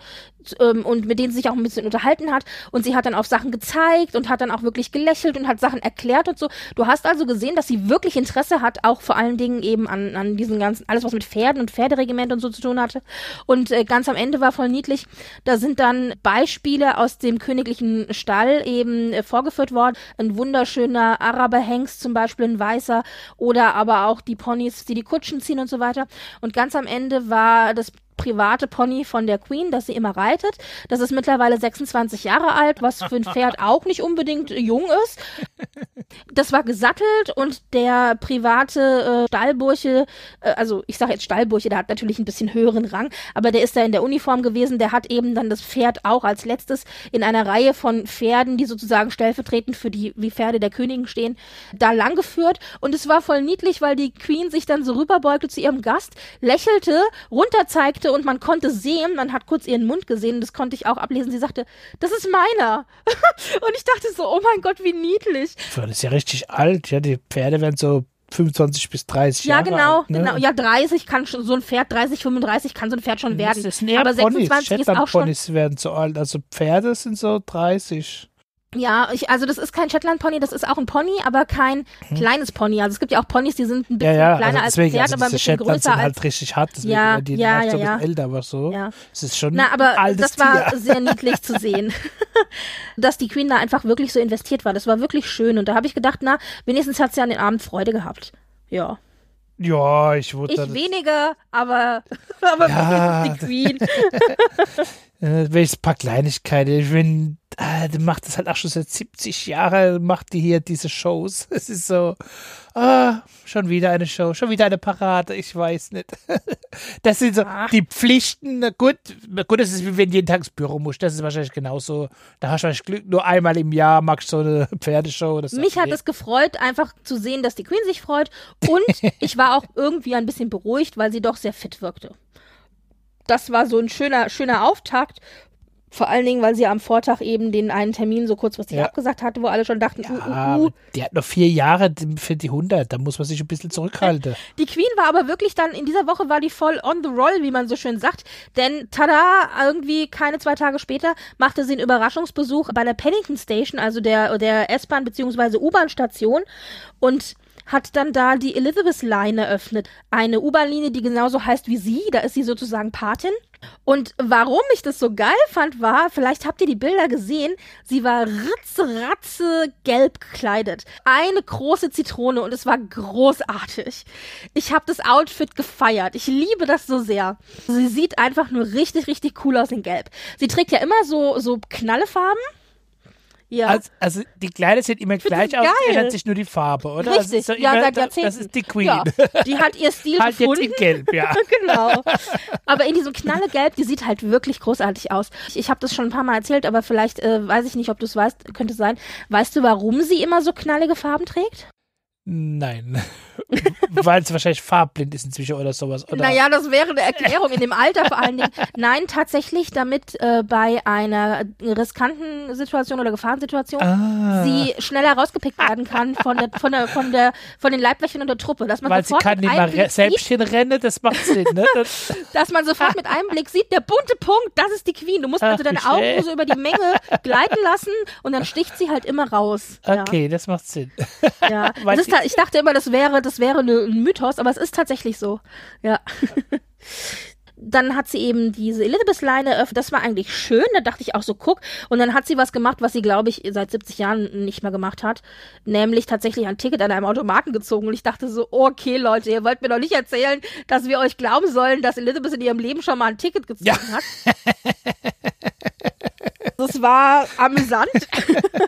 ähm, und mit denen sie sich auch ein bisschen unterhalten hat und sie hat dann auf Sachen gezeigt und hat dann auch wirklich gelächelt und hat Sachen erklärt und so. Du hast also gesehen, dass sie wirklich Interesse hat, auch vor allen Dingen eben an, an diesen ganzen, alles was mit Pferden und Pferderegiment und so zu tun hatte. Und äh, ganz am Ende war voll niedlich, da sind dann Beispiele aus dem königlichen Stall eben äh, vorgeführt worden. Ein wunderschöner Araberhengst zum Beispiel, ein weißer oder aber auch die Ponys, die die Kutschen ziehen und so weiter. Und ganz am Ende war das private Pony von der Queen, das sie immer reitet. Das ist mittlerweile 26 Jahre alt, was für ein Pferd auch nicht unbedingt jung ist. Das war gesattelt und der private äh, Stallburche, äh, also ich sage jetzt Stallburche, der hat natürlich ein bisschen höheren Rang, aber der ist da in der Uniform gewesen, der hat eben dann das Pferd auch als letztes in einer Reihe von Pferden, die sozusagen stellvertretend für die wie Pferde der Königin stehen, da langgeführt und es war voll niedlich, weil die Queen sich dann so rüberbeugte zu ihrem Gast, lächelte, runterzeigte und man konnte sehen, man hat kurz ihren Mund gesehen, das konnte ich auch ablesen, sie sagte, das ist meiner. und ich dachte so, oh mein Gott, wie niedlich. Das ist ja richtig alt. Ja, die Pferde werden so 25 bis 30 Ja, Jahre genau, alt. Ne? genau. Ja, 30 kann schon, so ein Pferd, 30, 35 kann so ein Pferd schon werden. Das eher Aber Ponys. 26 ist auch schon. Shetland-Ponys werden so alt. Also Pferde sind so 30. Ja, ich, also das ist kein Shetland Pony, das ist auch ein Pony, aber kein kleines Pony. Also es gibt ja auch Ponys, die sind ein Mhm. Ja, bisschen ja, kleiner also als deswegen, Pferd, also aber ein bisschen Shetland größer sind halt als. richtig hart, deswegen Ja, die ja, meist so ja, bisschen ja. älter, aber so. Ja. Es ist schon Na, aber das war Tier. sehr niedlich zu sehen, dass die Queen da einfach wirklich so investiert war. Das war wirklich schön und da habe ich gedacht, na, wenigstens hat sie an den Abend Freude gehabt. Ja. Ja, ich wurde Ich weniger, aber, aber Ja, die Queen. Äh, welches paar Kleinigkeiten. Ich bin, äh, die macht das halt auch schon seit 70 Jahren, macht die hier diese Shows. Es ist so, ah, schon wieder eine Show, schon wieder eine Parade, ich weiß nicht. Das sind so die Pflichten. Gut, gut, das ist wie wenn du jeden Tag ins Büro musst. Das ist wahrscheinlich genauso. Da hast du wahrscheinlich Glück, nur einmal im Jahr magst du so eine Pferdeshow. Das Mich hat es gefreut, einfach zu sehen, dass die Queen sich freut. Und ich war auch irgendwie ein bisschen beruhigt, weil sie doch sehr fit wirkte. Das war so ein schöner, schöner Auftakt. Vor allen Dingen, weil sie am Vortag eben den einen Termin so kurzfristig Ja. abgesagt hatte, wo alle schon dachten, Ja, uh, uh, uh. die hat noch vier Jahre für die 100. Da muss man sich ein bisschen zurückhalten. Die Queen war aber wirklich dann, in dieser Woche war die voll on the roll, wie man so schön sagt. Denn tada, irgendwie keine zwei Tage später machte sie einen Überraschungsbesuch bei der Paddington Station, also der, der S-Bahn bzw. U-Bahn-Station. Und hat dann da die Elizabeth Line eröffnet. Eine U-Bahn-Linie, die genauso heißt wie sie. Da ist sie sozusagen Patin. Und warum ich das so geil fand, war, vielleicht habt ihr die Bilder gesehen, sie war ritze, gelb gekleidet. Eine große Zitrone und es war großartig. Ich habe das Outfit gefeiert. Ich liebe das so sehr. Sie sieht einfach nur richtig, richtig cool aus in Gelb. Sie trägt ja immer so, so Knallefarben. Ja. Also, also, die Kleider sehen immer gleich aus, ändert sich nur die Farbe, oder? Also Richtig, also ja, seit Jahrzehnten. Das ist die Queen. Ja, die hat ihr Stil halt gefunden. jetzt in Gelb, ja. genau. Aber in diesem Knallegelb, die sieht halt wirklich großartig aus. Ich, ich habe das schon ein paar Mal erzählt, aber vielleicht äh, weiß ich nicht, ob du es weißt, könnte sein. Weißt du, warum sie immer so knallige Farben trägt? Nein. Weil es wahrscheinlich farbblind ist inzwischen oder sowas. Oder? Naja, das wäre eine Erklärung in dem Alter vor allen Dingen. Nein, tatsächlich, damit äh, bei einer riskanten Situation oder Gefahrensituation ah. sie schneller rausgepickt werden kann von der, von der, von der, von den Leibwächtern und der Truppe. Dass man Weil sie kann nicht mal selbst hinrennen, das macht Sinn, ne? Das dass man sofort mit einem Blick sieht, der bunte Punkt, das ist die Queen. Du musst also deine Augen so über die Menge gleiten lassen und dann sticht sie halt immer raus. Okay, ja. das macht Sinn. Ja, das ist ich dachte immer, das wäre, das wäre ne, ein Mythos, aber es ist tatsächlich so. Ja. dann hat sie eben diese Elizabeth-Leine eröffnet. Das war eigentlich schön. Da dachte ich auch so, guck. Und dann hat sie was gemacht, was sie, glaube ich, seit 70 Jahren nicht mehr gemacht hat. Nämlich tatsächlich ein Ticket an einem Automaten gezogen. Und ich dachte so, okay, Leute, ihr wollt mir doch nicht erzählen, dass wir euch glauben sollen, dass Elizabeth in ihrem Leben schon mal ein Ticket gezogen ja. hat. Das war amüsant.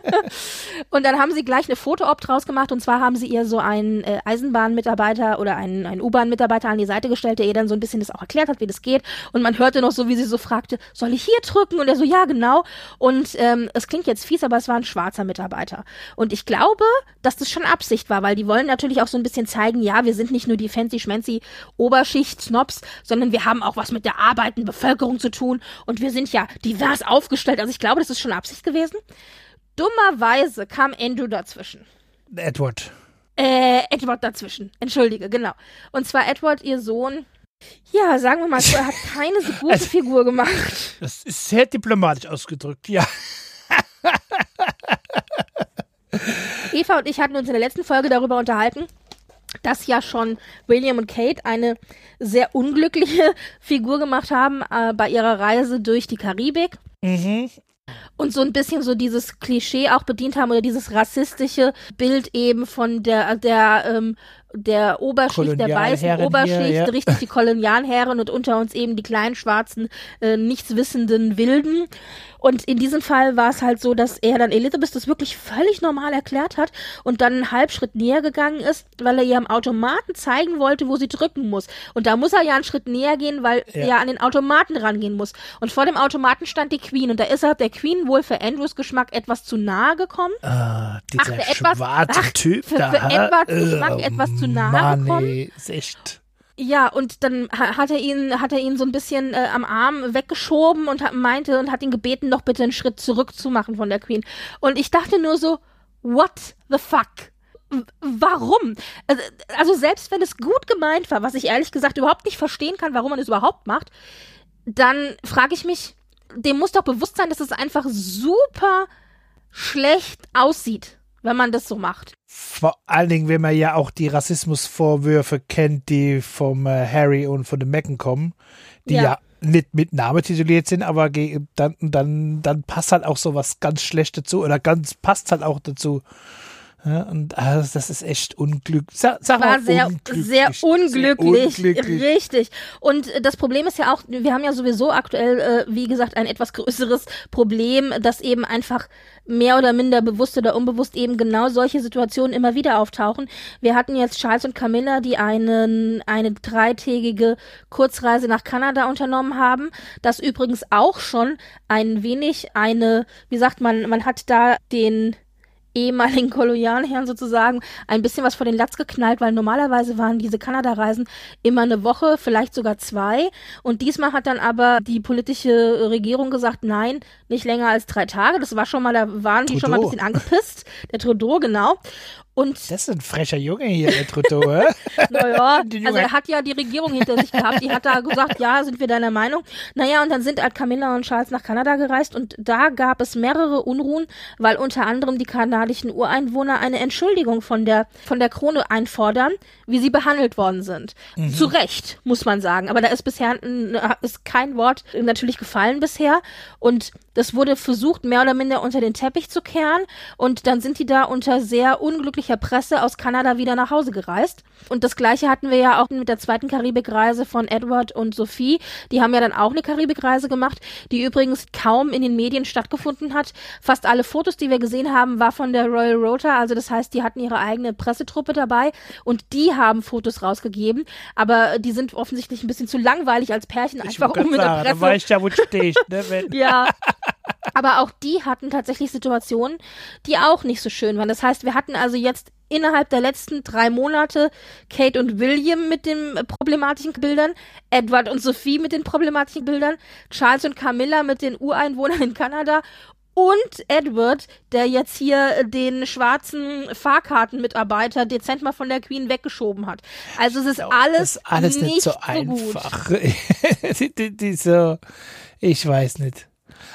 und dann haben sie gleich eine Foto-Op draus gemacht und zwar haben sie ihr so einen äh, Eisenbahnmitarbeiter oder einen, einen U-Bahn-Mitarbeiter an die Seite gestellt, der ihr dann so ein bisschen das auch erklärt hat, wie das geht. Und man hörte noch so, wie sie so fragte, soll ich hier drücken? Und er so, ja, genau. Und ähm, es klingt jetzt fies, aber es war ein schwarzer Mitarbeiter. Und ich glaube, dass das schon Absicht war, weil die wollen natürlich auch so ein bisschen zeigen, ja, wir sind nicht nur die fancy schmancy Oberschicht-Snobs, sondern wir haben auch was mit der arbeitenden Bevölkerung zu tun und wir sind ja divers aufgestellt. Also ich glaube, das ist schon Absicht gewesen. Dummerweise kam Andrew dazwischen. Edward. Äh, Edward dazwischen. Entschuldige, genau. Und zwar Edward, ihr Sohn. Ja, sagen wir mal, er hat keine so gute also, Figur gemacht. Das ist sehr diplomatisch ausgedrückt, ja. Eva und ich hatten uns in der letzten Folge darüber unterhalten, dass ja schon William und Kate eine sehr unglückliche Figur gemacht haben äh, bei ihrer Reise durch die Karibik. Mhm und so ein bisschen so dieses Klischee auch bedient haben oder dieses rassistische Bild eben von der der ähm, der Oberschicht, der weißen Oberschicht, hier, ja. richtig die Kolonialherren und unter uns eben die kleinen schwarzen, äh, nichtswissenden Wilden. Und in diesem Fall war es halt so, dass er dann Elizabeth das wirklich völlig normal erklärt hat und dann einen Halbschritt näher gegangen ist, weil er ihr am Automaten zeigen wollte, wo sie drücken muss. Und da muss er ja einen Schritt näher gehen, weil ja. er an den Automaten rangehen muss. Und vor dem Automaten stand die Queen und da ist er der Queen wohl für Andrews Geschmack etwas zu nahe gekommen. Ah, dieser ach, etwas, schwarze ach, Typ für, da. Für Edwards Geschmack etwas zu nahe Mann, gekommen. Ey, ist echt. Ja, und dann hat er ihn, hat er ihn so ein bisschen äh, am Arm weggeschoben und hat, meinte und hat ihn gebeten, doch bitte einen Schritt zurück zu machen von der Queen. Und ich dachte nur so, what the fuck? warum? Also, also selbst wenn es gut gemeint war, was ich ehrlich gesagt überhaupt nicht verstehen kann, warum man es überhaupt macht, dann frage ich mich, dem muss doch bewusst sein, dass es einfach super schlecht aussieht, wenn man das so macht. Vor allen Dingen, wenn man ja auch die Rassismusvorwürfe kennt, die vom äh, Harry und von den Mecken kommen, die ja. ja nicht mit Name tituliert sind, aber dann, dann, dann passt halt auch so was ganz Schlechtes dazu oder ganz passt halt auch dazu. Ja, und also das ist echt unglücklich. Sa War sehr, unglücklich. Sehr unglücklich. sehr unglücklich. Richtig. Und äh, das Problem ist ja auch, wir haben ja sowieso aktuell, äh, wie gesagt, ein etwas größeres Problem, dass eben einfach mehr oder minder bewusst oder unbewusst eben genau solche Situationen immer wieder auftauchen. Wir hatten jetzt Charles und Camilla, die einen, eine dreitägige Kurzreise nach Kanada unternommen haben. Das übrigens auch schon ein wenig eine, wie sagt man, man hat da den ehemaligen Kolonialherren sozusagen ein bisschen was vor den Latz geknallt, weil normalerweise waren diese Kanada-Reisen immer eine Woche, vielleicht sogar zwei. Und diesmal hat dann aber die politische Regierung gesagt, nein, nicht länger als drei Tage. Das war schon mal, da waren die Trudeau. schon mal ein bisschen angepisst. Der Trudeau, genau. Und Das ist ein frecher Junge hier, der Trotto, hä? naja, also er hat ja die Regierung hinter sich gehabt. Die hat da gesagt, ja, sind wir deiner Meinung. Naja, und dann sind halt Camilla und Charles nach Kanada gereist und da gab es mehrere Unruhen, weil unter anderem die kanadischen Ureinwohner eine Entschuldigung von der, von der Krone einfordern, wie sie behandelt worden sind. Zu Recht, muss man sagen. Aber da ist bisher ist kein Wort natürlich gefallen bisher. Und das wurde versucht, mehr oder minder unter den Teppich zu kehren. Und dann sind die da unter sehr unglücklicher Presse aus Kanada wieder nach Hause gereist. Und das gleiche hatten wir ja auch mit der zweiten Karibikreise von Edward und Sophie. Die haben ja dann auch eine Karibikreise gemacht, die übrigens kaum in den Medien stattgefunden hat. Fast alle Fotos, die wir gesehen haben, war von der Royal Rota. Also das heißt, die hatten ihre eigene Pressetruppe dabei und die haben Fotos rausgegeben. Aber die sind offensichtlich ein bisschen zu langweilig als Pärchen, Ich einfach um mit grad der sagen, da Presse weißt du ja, wo du stehst, ne? Ja. Aber auch die hatten tatsächlich Situationen, die auch nicht so schön waren. Das heißt, wir hatten also jetzt innerhalb der letzten drei Monate Kate und William mit den problematischen Bildern, Edward und Sophie mit den problematischen Bildern, Charles und Camilla mit den Ureinwohnern in Kanada und Edward, der jetzt hier den schwarzen Fahrkartenmitarbeiter dezent mal von der Queen weggeschoben hat. Also es ist alles, das ist alles nicht, nicht so gut. einfach. die, die, die so, ich weiß nicht.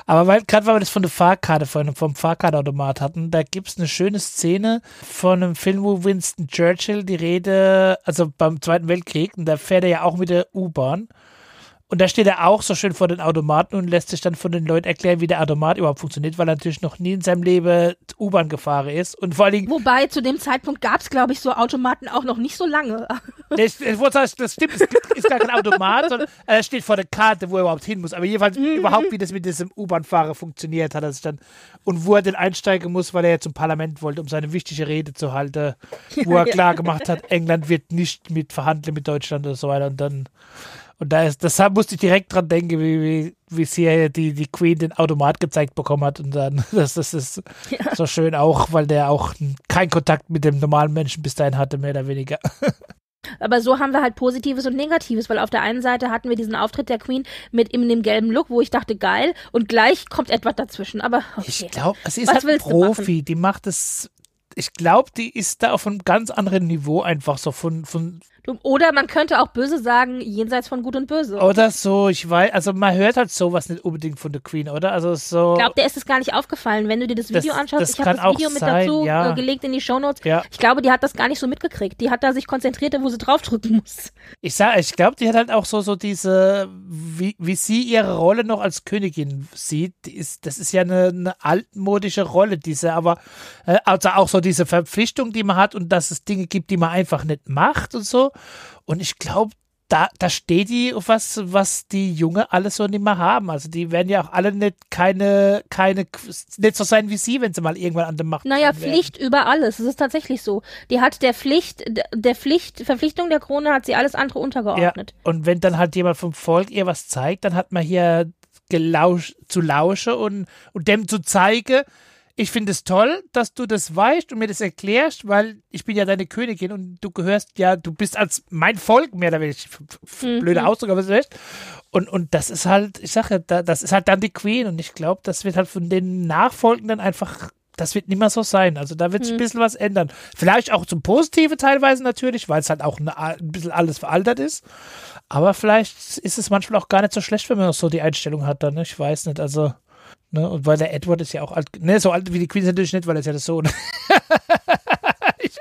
Aber weil, gerade weil wir das von der Fahrkarte, von, vom Fahrkartautomat hatten, da gibt's eine schöne Szene von einem Film, wo Winston Churchill die Rede, also beim Zweiten Weltkrieg, und da fährt er ja auch mit der U-Bahn. Und da steht er auch so schön vor den Automaten und lässt sich dann von den Leuten erklären, wie der Automat überhaupt funktioniert, weil er natürlich noch nie in seinem Leben U-Bahn gefahren ist. Und vor allen Dingen, Wobei zu dem Zeitpunkt gab es, glaube ich, so Automaten auch noch nicht so lange. Das, ich wollte sagen, das stimmt, es ist gar kein Automat, sondern er steht vor der Karte, wo er überhaupt hin muss. Aber jedenfalls überhaupt, wie das mit diesem U-Bahn-Fahrer funktioniert, hat er sich dann. Und wo er denn einsteigen muss, weil er ja zum Parlament wollte, um seine wichtige Rede zu halten, wo er klar gemacht hat, England wird nicht mit verhandeln mit Deutschland und so weiter. Und dann. Und da ist, deshalb musste ich direkt dran denken, wie, wie, wie sie die, die Queen den Automat gezeigt bekommen hat. Und dann, das, das ist so schön auch, weil der auch keinen Kontakt mit dem normalen Menschen bis dahin hatte, mehr oder weniger. Aber so haben wir halt Positives und Negatives, weil auf der einen Seite hatten wir diesen Auftritt der Queen mit in dem gelben Look, wo ich dachte, geil, und gleich kommt etwas dazwischen. Aber okay. Ich glaube, sie ist Was halt Profi. Die macht es. Ich glaube, die ist da auf einem ganz anderen Niveau einfach so von, von Oder man könnte auch böse sagen, jenseits von Gut und Böse. oder so, ich weiß, also man hört halt sowas nicht unbedingt von der Queen, oder? Also so. Ich glaube, der ist es gar nicht aufgefallen, wenn du dir das Das- Video anschaust. das ich habe das Video mit sein, dazu ja. äh, gelegt in die Shownotes. Ja. Ich glaube, die hat das gar nicht so mitgekriegt. Die hat da sich konzentriert, wo sie draufdrücken muss. Ich sag, ich glaube, die hat halt auch so, so diese, wie, wie sie ihre Rolle noch als Königin sieht, ist, das ist ja eine, eine altmodische Rolle, diese, aber, äh, also auch so diese Verpflichtung, die man hat und dass es Dinge gibt, die man einfach nicht macht und so. Und ich glaube, da, da steht die auf was, was die Junge alles so nicht mehr haben. Also die werden ja auch alle nicht keine, keine, nicht so sein wie sie, wenn sie mal irgendwann an der Macht Naja. Pflicht über alles. Es ist tatsächlich so. Die hat der Pflicht, der Pflicht, Verpflichtung der Krone hat sie alles andere Ja, untergeordnet. und wenn dann halt jemand vom Volk ihr was zeigt, dann hat man hier gelauscht, zu lauschen und, und dem zu zeigen, ich finde es toll, dass du das weißt und mir das erklärst, weil ich bin ja deine Königin und du gehörst ja, du bist als mein Volk mehr oder weniger, f- f- Mhm. blöder Ausdruck, aber ist recht. Und, und das ist halt, ich sage ja, da- das ist halt dann die Queen und ich glaube, das wird halt von den Nachfolgenden einfach, das wird nicht mehr so sein. Also da wird sich ein bisschen was ändern. Vielleicht auch zum Positiven teilweise natürlich, weil es halt auch eine, ein bisschen alles veraltet ist. Aber vielleicht ist es manchmal auch gar nicht so schlecht, wenn man so die Einstellung hat dann, ne? Ich weiß nicht, also, ne, und weil der Edward ist ja auch alt, ne, so alt wie die Queen ist natürlich nicht, weil er ist ja das Sohn. ich,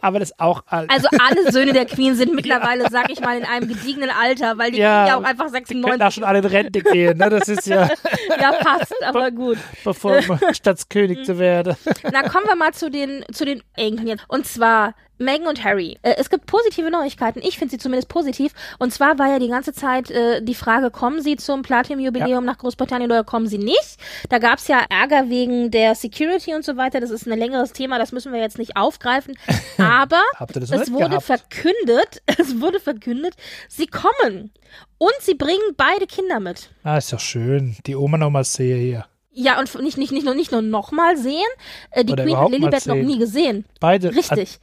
aber das ist auch alt. Also alle Söhne der Queen sind mittlerweile, sag ich mal, in einem gediegenen Alter, weil die Ja, Queen ja auch einfach die können da 96 schon alle in Rente gehen, ne, das ist ja, Ja, passt, aber gut. bevor man Staatskönig zu werden. Na, kommen wir mal zu den, zu den Enkeln jetzt. Und zwar Meghan und Harry. Äh, es gibt positive Neuigkeiten. Ich finde sie zumindest positiv. Und zwar war ja die ganze Zeit äh, die Frage, kommen sie zum Platinum-Jubiläum nach Großbritannien oder kommen sie nicht? Da gab es ja Ärger wegen der Security und so weiter. Das ist ein längeres Thema, das müssen wir jetzt nicht aufgreifen. Aber es wurde gehabt? verkündet, es wurde verkündet, sie kommen. Und sie bringen beide Kinder mit. Ah, ist doch schön. Die Oma noch mal sehe hier. Ja, und nicht, nicht, nicht, nur, nicht nur nochmal sehen, äh, die Oder Queen Lilibet noch nie gesehen. Beide. Richtig.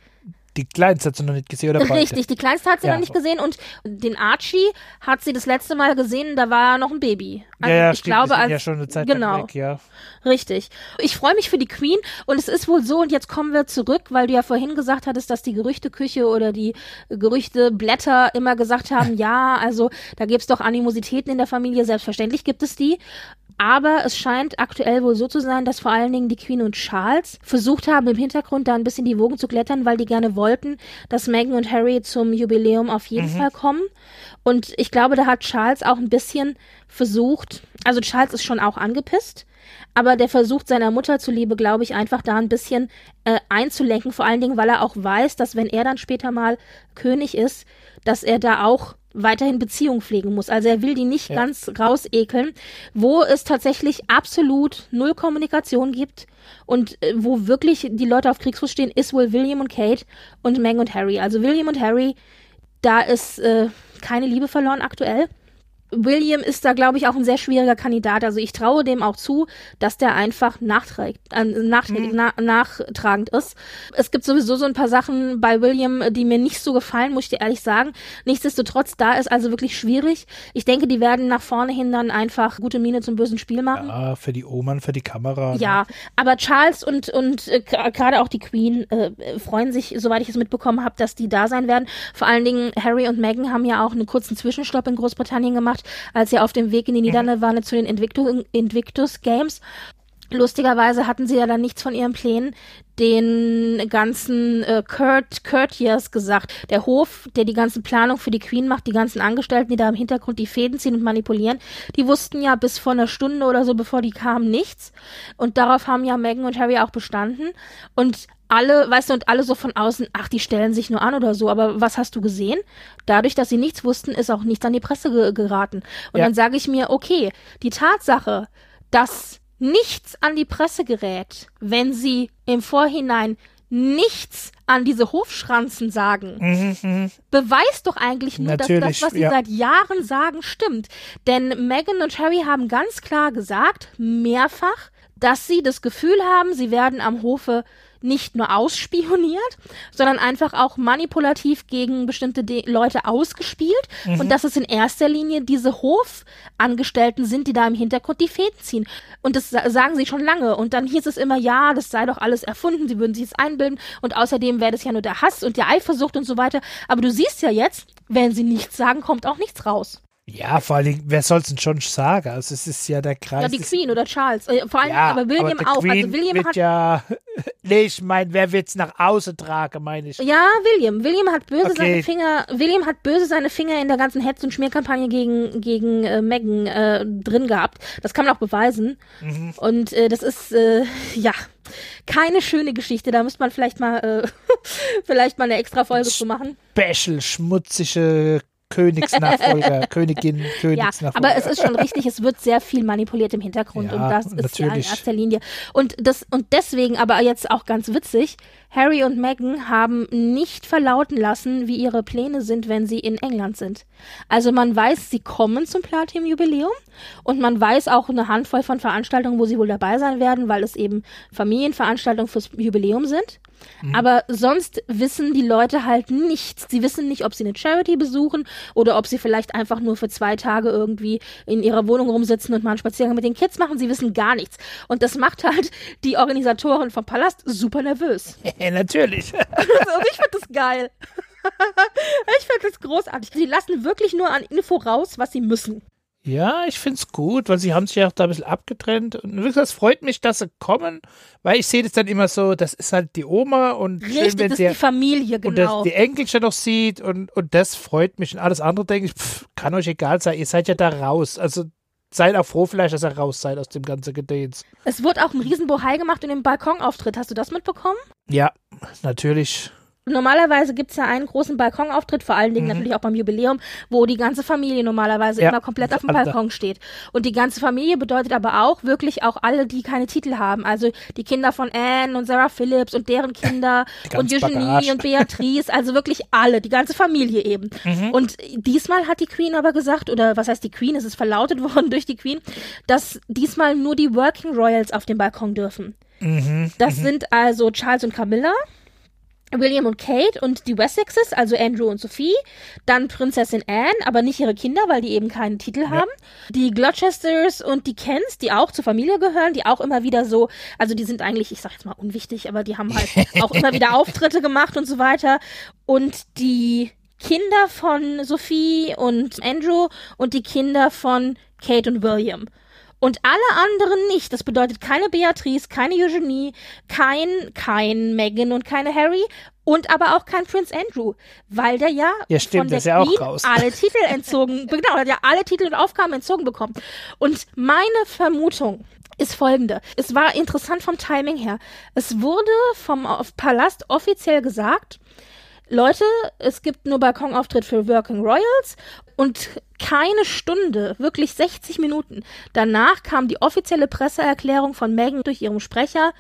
Die Kleinste hat sie noch nicht gesehen, oder beide? Richtig, die Kleinste hat sie Ja. noch nicht gesehen und den Archie hat sie das letzte Mal gesehen, da war er noch ein Baby. Also ja, ja, ich stimmt, glaube, als, ja schon eine Zeit genau. weg, ja. Richtig. Ich freue mich für die Queen und es ist wohl so, und jetzt kommen wir zurück, weil du ja vorhin gesagt hattest, dass die Gerüchteküche oder die Gerüchteblätter immer gesagt haben, ja, also da gibt's doch Animositäten in der Familie, selbstverständlich gibt es die. Aber es scheint aktuell wohl so zu sein, dass vor allen Dingen die Queen und Charles versucht haben, im Hintergrund da ein bisschen die Wogen zu klettern, weil die gerne wollten, dass Meghan und Harry zum Jubiläum auf jeden Fall kommen. Und ich glaube, da hat Charles auch ein bisschen versucht, also Charles ist schon auch angepisst, aber der versucht seiner Mutter zuliebe, glaube ich, einfach da ein bisschen äh, einzulenken, vor allen Dingen, weil er auch weiß, dass wenn er dann später mal König ist, dass er da auch weiterhin Beziehungen pflegen muss. Also er will die nicht Ja. ganz rausekeln, wo es tatsächlich absolut null Kommunikation gibt und äh, wo wirklich die Leute auf Kriegsfuß stehen, ist wohl William und Kate und Meghan und Harry. Also William und Harry, da ist äh, keine Liebe verloren aktuell. William ist da, glaube ich, auch ein sehr schwieriger Kandidat. Also ich traue dem auch zu, dass der einfach nachträgt, äh, nachträglich, na, nachtragend ist. Es gibt sowieso so ein paar Sachen bei William, die mir nicht so gefallen, muss ich dir ehrlich sagen. Nichtsdestotrotz, da ist also wirklich schwierig. Ich denke, die werden nach vorne hin dann einfach gute Miene zum bösen Spiel machen. Ja, für die Oman, für die Kamera. ne? Ja, aber Charles und, und äh, gerade auch die Queen äh, freuen sich, soweit ich es mitbekommen habe, dass die da sein werden. Vor allen Dingen Harry und Meghan haben ja auch einen kurzen Zwischenstopp in Großbritannien gemacht, als sie auf dem Weg in die Niederlande waren zu den Invictus, Invictus Games. Lustigerweise hatten sie ja dann nichts von ihren Plänen den ganzen äh, Kurt Courtiers gesagt. Der Hof, der die ganze Planung für die Queen macht, die ganzen Angestellten, die da im Hintergrund die Fäden ziehen und manipulieren, die wussten ja bis vor einer Stunde oder so, bevor die kamen, nichts. Und darauf haben ja Meghan und Harry auch bestanden. Und alle, weißt du, und alle so von außen, ach, die stellen sich nur an oder so, aber was hast du gesehen? Dadurch, dass sie nichts wussten, ist auch nichts an die Presse ge geraten. Und Ja. dann sage ich mir, okay, die Tatsache, dass nichts an die Presse gerät, wenn sie im Vorhinein nichts an diese Hofschranzen sagen, beweist doch eigentlich nur, dass das, Natürlich, was sie ja. seit Jahren sagen, stimmt. Denn Meghan und Harry haben ganz klar gesagt, mehrfach, dass sie das Gefühl haben, sie werden am Hofe nicht nur ausspioniert, sondern einfach auch manipulativ gegen bestimmte De Leute ausgespielt und dass es in erster Linie diese Hofangestellten sind, die da im Hintergrund die Fäden ziehen. Und das sa sagen sie schon lange. Und dann hieß es immer, ja, das sei doch alles erfunden, sie würden sich es einbilden und außerdem wäre das ja nur der Hass und die Eifersucht und so weiter. Aber du siehst ja jetzt, wenn sie nichts sagen, kommt auch nichts raus. Ja, vor Dingen, wer soll es denn schon sagen? Also es ist ja der Kreis. Ja, die Queen oder Charles. Äh, vor allem, ja, aber William der auch. Queen also William wird hat ja, nee, ich meine, wer wird's nach außen tragen, meine ich. Ja, William. William hat böse Okay. seine Finger. William hat böse seine Finger in der ganzen Hetz- und Schmierkampagne gegen gegen äh, Meghan äh, drin gehabt. Das kann man auch beweisen. Mhm. Und äh, das ist äh, ja keine schöne Geschichte. Da müsste man vielleicht mal äh, vielleicht mal eine extra Folge zu machen. Special, schmutzige Königsnachfolger, Königin, Ja, Königsnachfolger. aber es ist schon richtig, es wird sehr viel manipuliert im Hintergrund Ja, und das ist ja in natürlich. erster Linie. Und das und deswegen aber jetzt auch ganz witzig, Harry und Meghan haben nicht verlauten lassen, wie ihre Pläne sind, wenn sie in England sind. Also man weiß, sie kommen zum Platin-Jubiläum und man weiß auch eine Handvoll von Veranstaltungen, wo sie wohl dabei sein werden, weil es eben Familienveranstaltungen fürs Jubiläum sind. Mhm. Aber sonst wissen die Leute halt nichts. Sie wissen nicht, ob sie eine Charity besuchen oder ob sie vielleicht einfach nur für zwei Tage irgendwie in ihrer Wohnung rumsitzen und mal einen Spaziergang mit den Kids machen. Sie wissen gar nichts. Und das macht halt die Organisatoren vom Palast super nervös. Ja, natürlich. Also ich finde das geil. ich finde das großartig. Sie lassen wirklich nur an Info raus, was sie müssen. Ja, ich find's gut, weil sie haben sich ja auch da ein bisschen abgetrennt. Und wie gesagt, es freut mich, dass sie kommen, weil ich sehe das dann immer so, das ist halt die Oma und schön, Richtig, wenn das sie ist die Familie, und genau. das, die Enkelchen noch sieht und, und das freut mich. Und alles andere denke ich, pff, kann euch egal sein, ihr seid ja da raus. Also seid auch froh vielleicht, dass ihr raus seid aus dem ganzen Gedöns. es wurde auch ein Riesenbohai gemacht in dem Balkonauftritt. Hast du das mitbekommen? Ja, natürlich. Normalerweise gibt's ja einen großen Balkonauftritt, vor allen Dingen natürlich auch beim Jubiläum, wo die ganze Familie normalerweise Ja, immer komplett auf dem. Balkon steht. Und die ganze Familie bedeutet aber auch wirklich auch alle, die keine Titel haben. Also die Kinder von Anne und Sarah Phillips und deren Kinder und Eugenie Bagage. und Beatrice, also wirklich alle, die ganze Familie eben. Mhm. Und diesmal hat die Queen aber gesagt, oder was heißt die Queen, es ist verlautet worden durch die Queen, dass diesmal nur die Working Royals auf dem Balkon dürfen. Mhm. Das sind also Charles und Camilla, William und Kate und die Wessexes, also Andrew und Sophie, dann Prinzessin Anne, aber nicht ihre Kinder, weil die eben keinen Titel ja. haben, die Gloucesters und die Kents, die auch zur Familie gehören, die auch immer wieder so, also die sind eigentlich, ich sag jetzt mal unwichtig, aber die haben halt auch immer wieder Auftritte gemacht und so weiter. Und die Kinder von Sophie und Andrew und die Kinder von Kate und William und alle anderen nicht. Das bedeutet keine Beatrice, keine Eugenie, kein, kein Megan und keine Harry und aber auch kein Prince Andrew, weil der ja, ja stimmt, von der ja Queen alle Titel entzogen, genau, hat ja alle Titel und Aufgaben entzogen bekommen. Und meine Vermutung ist folgende. Es war interessant vom Timing her. Es wurde vom Palast offiziell gesagt, Leute, es gibt nur Balkonauftritt für Working Royals und keine Stunde, wirklich 60 Minuten danach kam die offizielle Presseerklärung von Megan durch ihren Sprecher,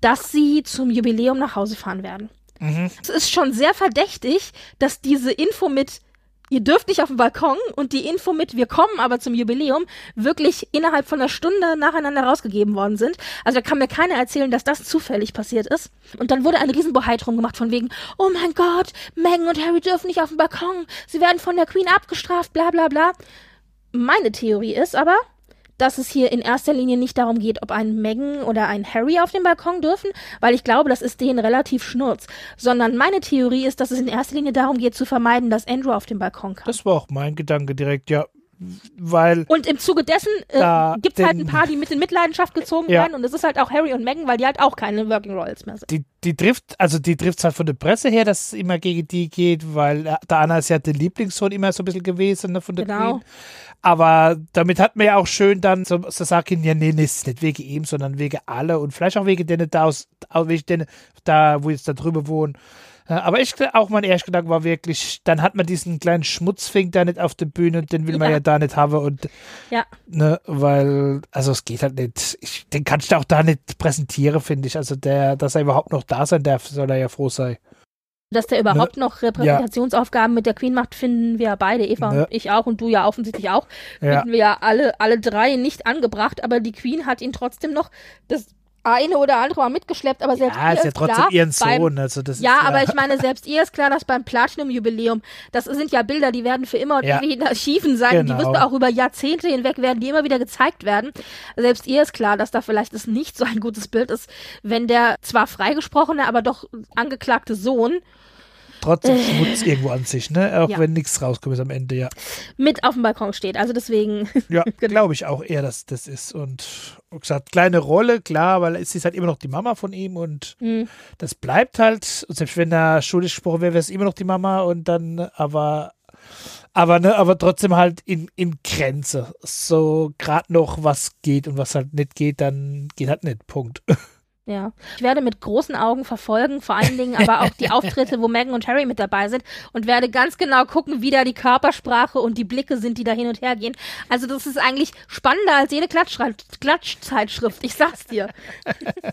dass sie zum Jubiläum nach Hause fahren werden. Mhm. Es ist schon sehr verdächtig, dass diese Info mit ihr dürft nicht auf den Balkon und die Info mit, wir kommen aber zum Jubiläum, wirklich innerhalb von einer Stunde nacheinander rausgegeben worden sind. Also da kann mir keiner erzählen, dass das zufällig passiert ist. Und dann wurde ein Riesenbohai drum gemacht von wegen, oh mein Gott, Meghan und Harry dürfen nicht auf den Balkon, sie werden von der Queen abgestraft, bla bla bla. Meine Theorie ist aber, dass es hier in erster Linie nicht darum geht, ob ein Meghan oder ein Harry auf dem Balkon dürfen, weil ich glaube, das ist denen relativ schnurz, sondern meine Theorie ist, dass es in erster Linie darum geht, zu vermeiden, dass Andrew auf dem Balkon kann. Das war auch mein Gedanke direkt, ja weil. Und im Zuge dessen äh, gibt es halt ein paar, die mit in Mitleidenschaft gezogen ja. werden und es ist halt auch Harry und Meghan, weil die halt auch keine Working Royals mehr sind. Die, die trifft, also die trifft halt von der Presse her, dass es immer gegen die geht, weil äh, Anna ist ja der Lieblingssohn immer so ein bisschen gewesen ne, von der genau. Queen. Aber damit hat man ja auch schön dann so, so sagen, ja, nee, nee, ist nicht wegen ihm, sondern wegen alle und vielleicht auch wegen denen da aus, wegen denen da, wo jetzt da drüber wohnen. Aber ich auch mein erster Gedanke war wirklich, dann hat man diesen kleinen Schmutzfink da nicht auf der Bühne und den will man ja, ja da nicht haben und ja. ne, weil, also es geht halt nicht, ich, den kannst du auch da nicht präsentieren, finde ich. Also der, dass er überhaupt noch da sein darf, soll er ja froh sein. Dass der überhaupt ne? noch Repräsentationsaufgaben ja. mit der Queen macht, finden wir beide, Eva ne? und ich auch und du ja offensichtlich auch. Ja. Finden wir ja alle, alle drei nicht angebracht, aber die Queen hat ihn trotzdem noch das eine oder andere mal mitgeschleppt, aber selbst ja, ihr ist ja trotzdem klar, ihren Sohn, also das ja, ist, ja, aber ich meine, selbst ihr ist klar, dass beim Platinum-Jubiläum, das sind ja Bilder, die werden für immer und ja. ewig in Archiven sein, genau. die müssen auch über Jahrzehnte hinweg werden, die immer wieder gezeigt werden. Selbst ihr ist klar, dass da vielleicht das nicht so ein gutes Bild ist, wenn der zwar freigesprochene, aber doch angeklagte Sohn trotzdem äh. Schmutz irgendwo an sich, ne? Auch ja. wenn nichts rauskommt ist am Ende, ja. Mit auf dem Balkon steht, also deswegen. Ja, genau. glaube ich auch eher, dass das ist. Und wie gesagt, kleine Rolle, klar, weil es ist halt immer noch die Mama von ihm und mhm. das bleibt halt. Und selbst wenn er schuldig gesprochen wäre, wäre es immer noch die Mama und dann, aber aber ne, aber trotzdem halt in, in Grenze. So gerade noch was geht und was halt nicht geht, dann geht halt nicht. Punkt. Ja. Ich werde mit großen Augen verfolgen, vor allen Dingen aber auch die Auftritte, wo Megan und Harry mit dabei sind und werde ganz genau gucken, wie da die Körpersprache und die Blicke sind, die da hin und her gehen. Also das ist eigentlich spannender als jede Klatschzeitschrift. Ich sag's dir.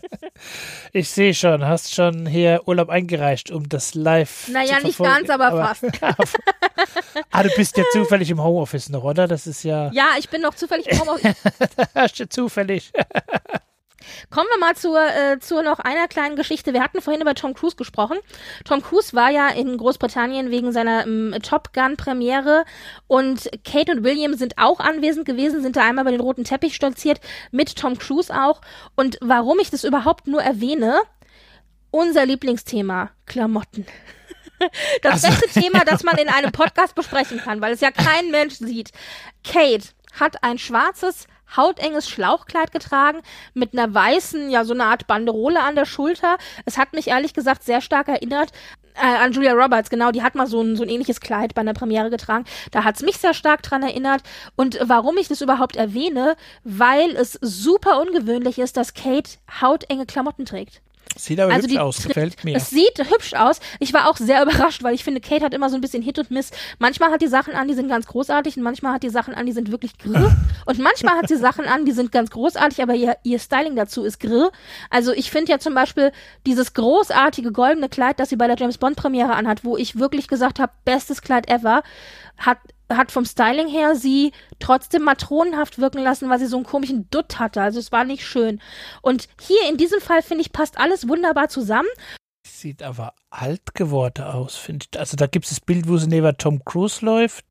ich sehe schon, hast schon hier Urlaub eingereicht, um das live Naja, nicht ganz, aber, aber fast. ah, du bist ja zufällig im Homeoffice noch, oder? Das ist ja... Ja, ich bin noch zufällig im Homeoffice. hast du zufällig. Kommen wir mal zur, äh, zur noch einer kleinen Geschichte. Wir hatten vorhin über Tom Cruise gesprochen. Tom Cruise war ja in Großbritannien wegen seiner ähm, Top Gun Premiere und Kate und William sind auch anwesend gewesen, sind da einmal über den roten Teppich stolziert, mit Tom Cruise auch. Und warum ich das überhaupt nur erwähne, unser Lieblingsthema, Klamotten. Das also. beste Thema, das man in einem Podcast besprechen kann, weil es ja kein Mensch sieht. Kate hat ein schwarzes hautenges Schlauchkleid getragen mit einer weißen, ja, so eine Art Banderole an der Schulter. Es hat mich ehrlich gesagt sehr stark erinnert äh, an Julia Roberts, genau, die hat mal so ein, so ein ähnliches Kleid bei einer Premiere getragen. Da hat's mich sehr stark dran erinnert. Und warum ich das überhaupt erwähne, weil es super ungewöhnlich ist, dass Kate hautenge Klamotten trägt. Sieht aber also hübsch aus, gefällt mir. Es sieht hübsch aus. Ich war auch sehr überrascht, weil ich finde, Kate hat immer so ein bisschen Hit und Miss. Manchmal hat die Sachen an, die sind ganz großartig und manchmal hat die Sachen an, die sind wirklich grrr. und manchmal hat sie Sachen an, die sind ganz großartig, aber ihr, ihr Styling dazu ist grrr. Also ich finde ja zum Beispiel dieses großartige goldene Kleid, das sie bei der James Bond Premiere anhat, wo ich wirklich gesagt habe, bestes Kleid ever, hat hat vom Styling her sie trotzdem matronenhaft wirken lassen, weil sie so einen komischen Dutt hatte. Also es war nicht schön. Und hier in diesem Fall finde ich passt alles wunderbar zusammen. sieht aber alt geworden aus, finde ich. Also da gibt es das Bild, wo sie neben Tom Cruise läuft.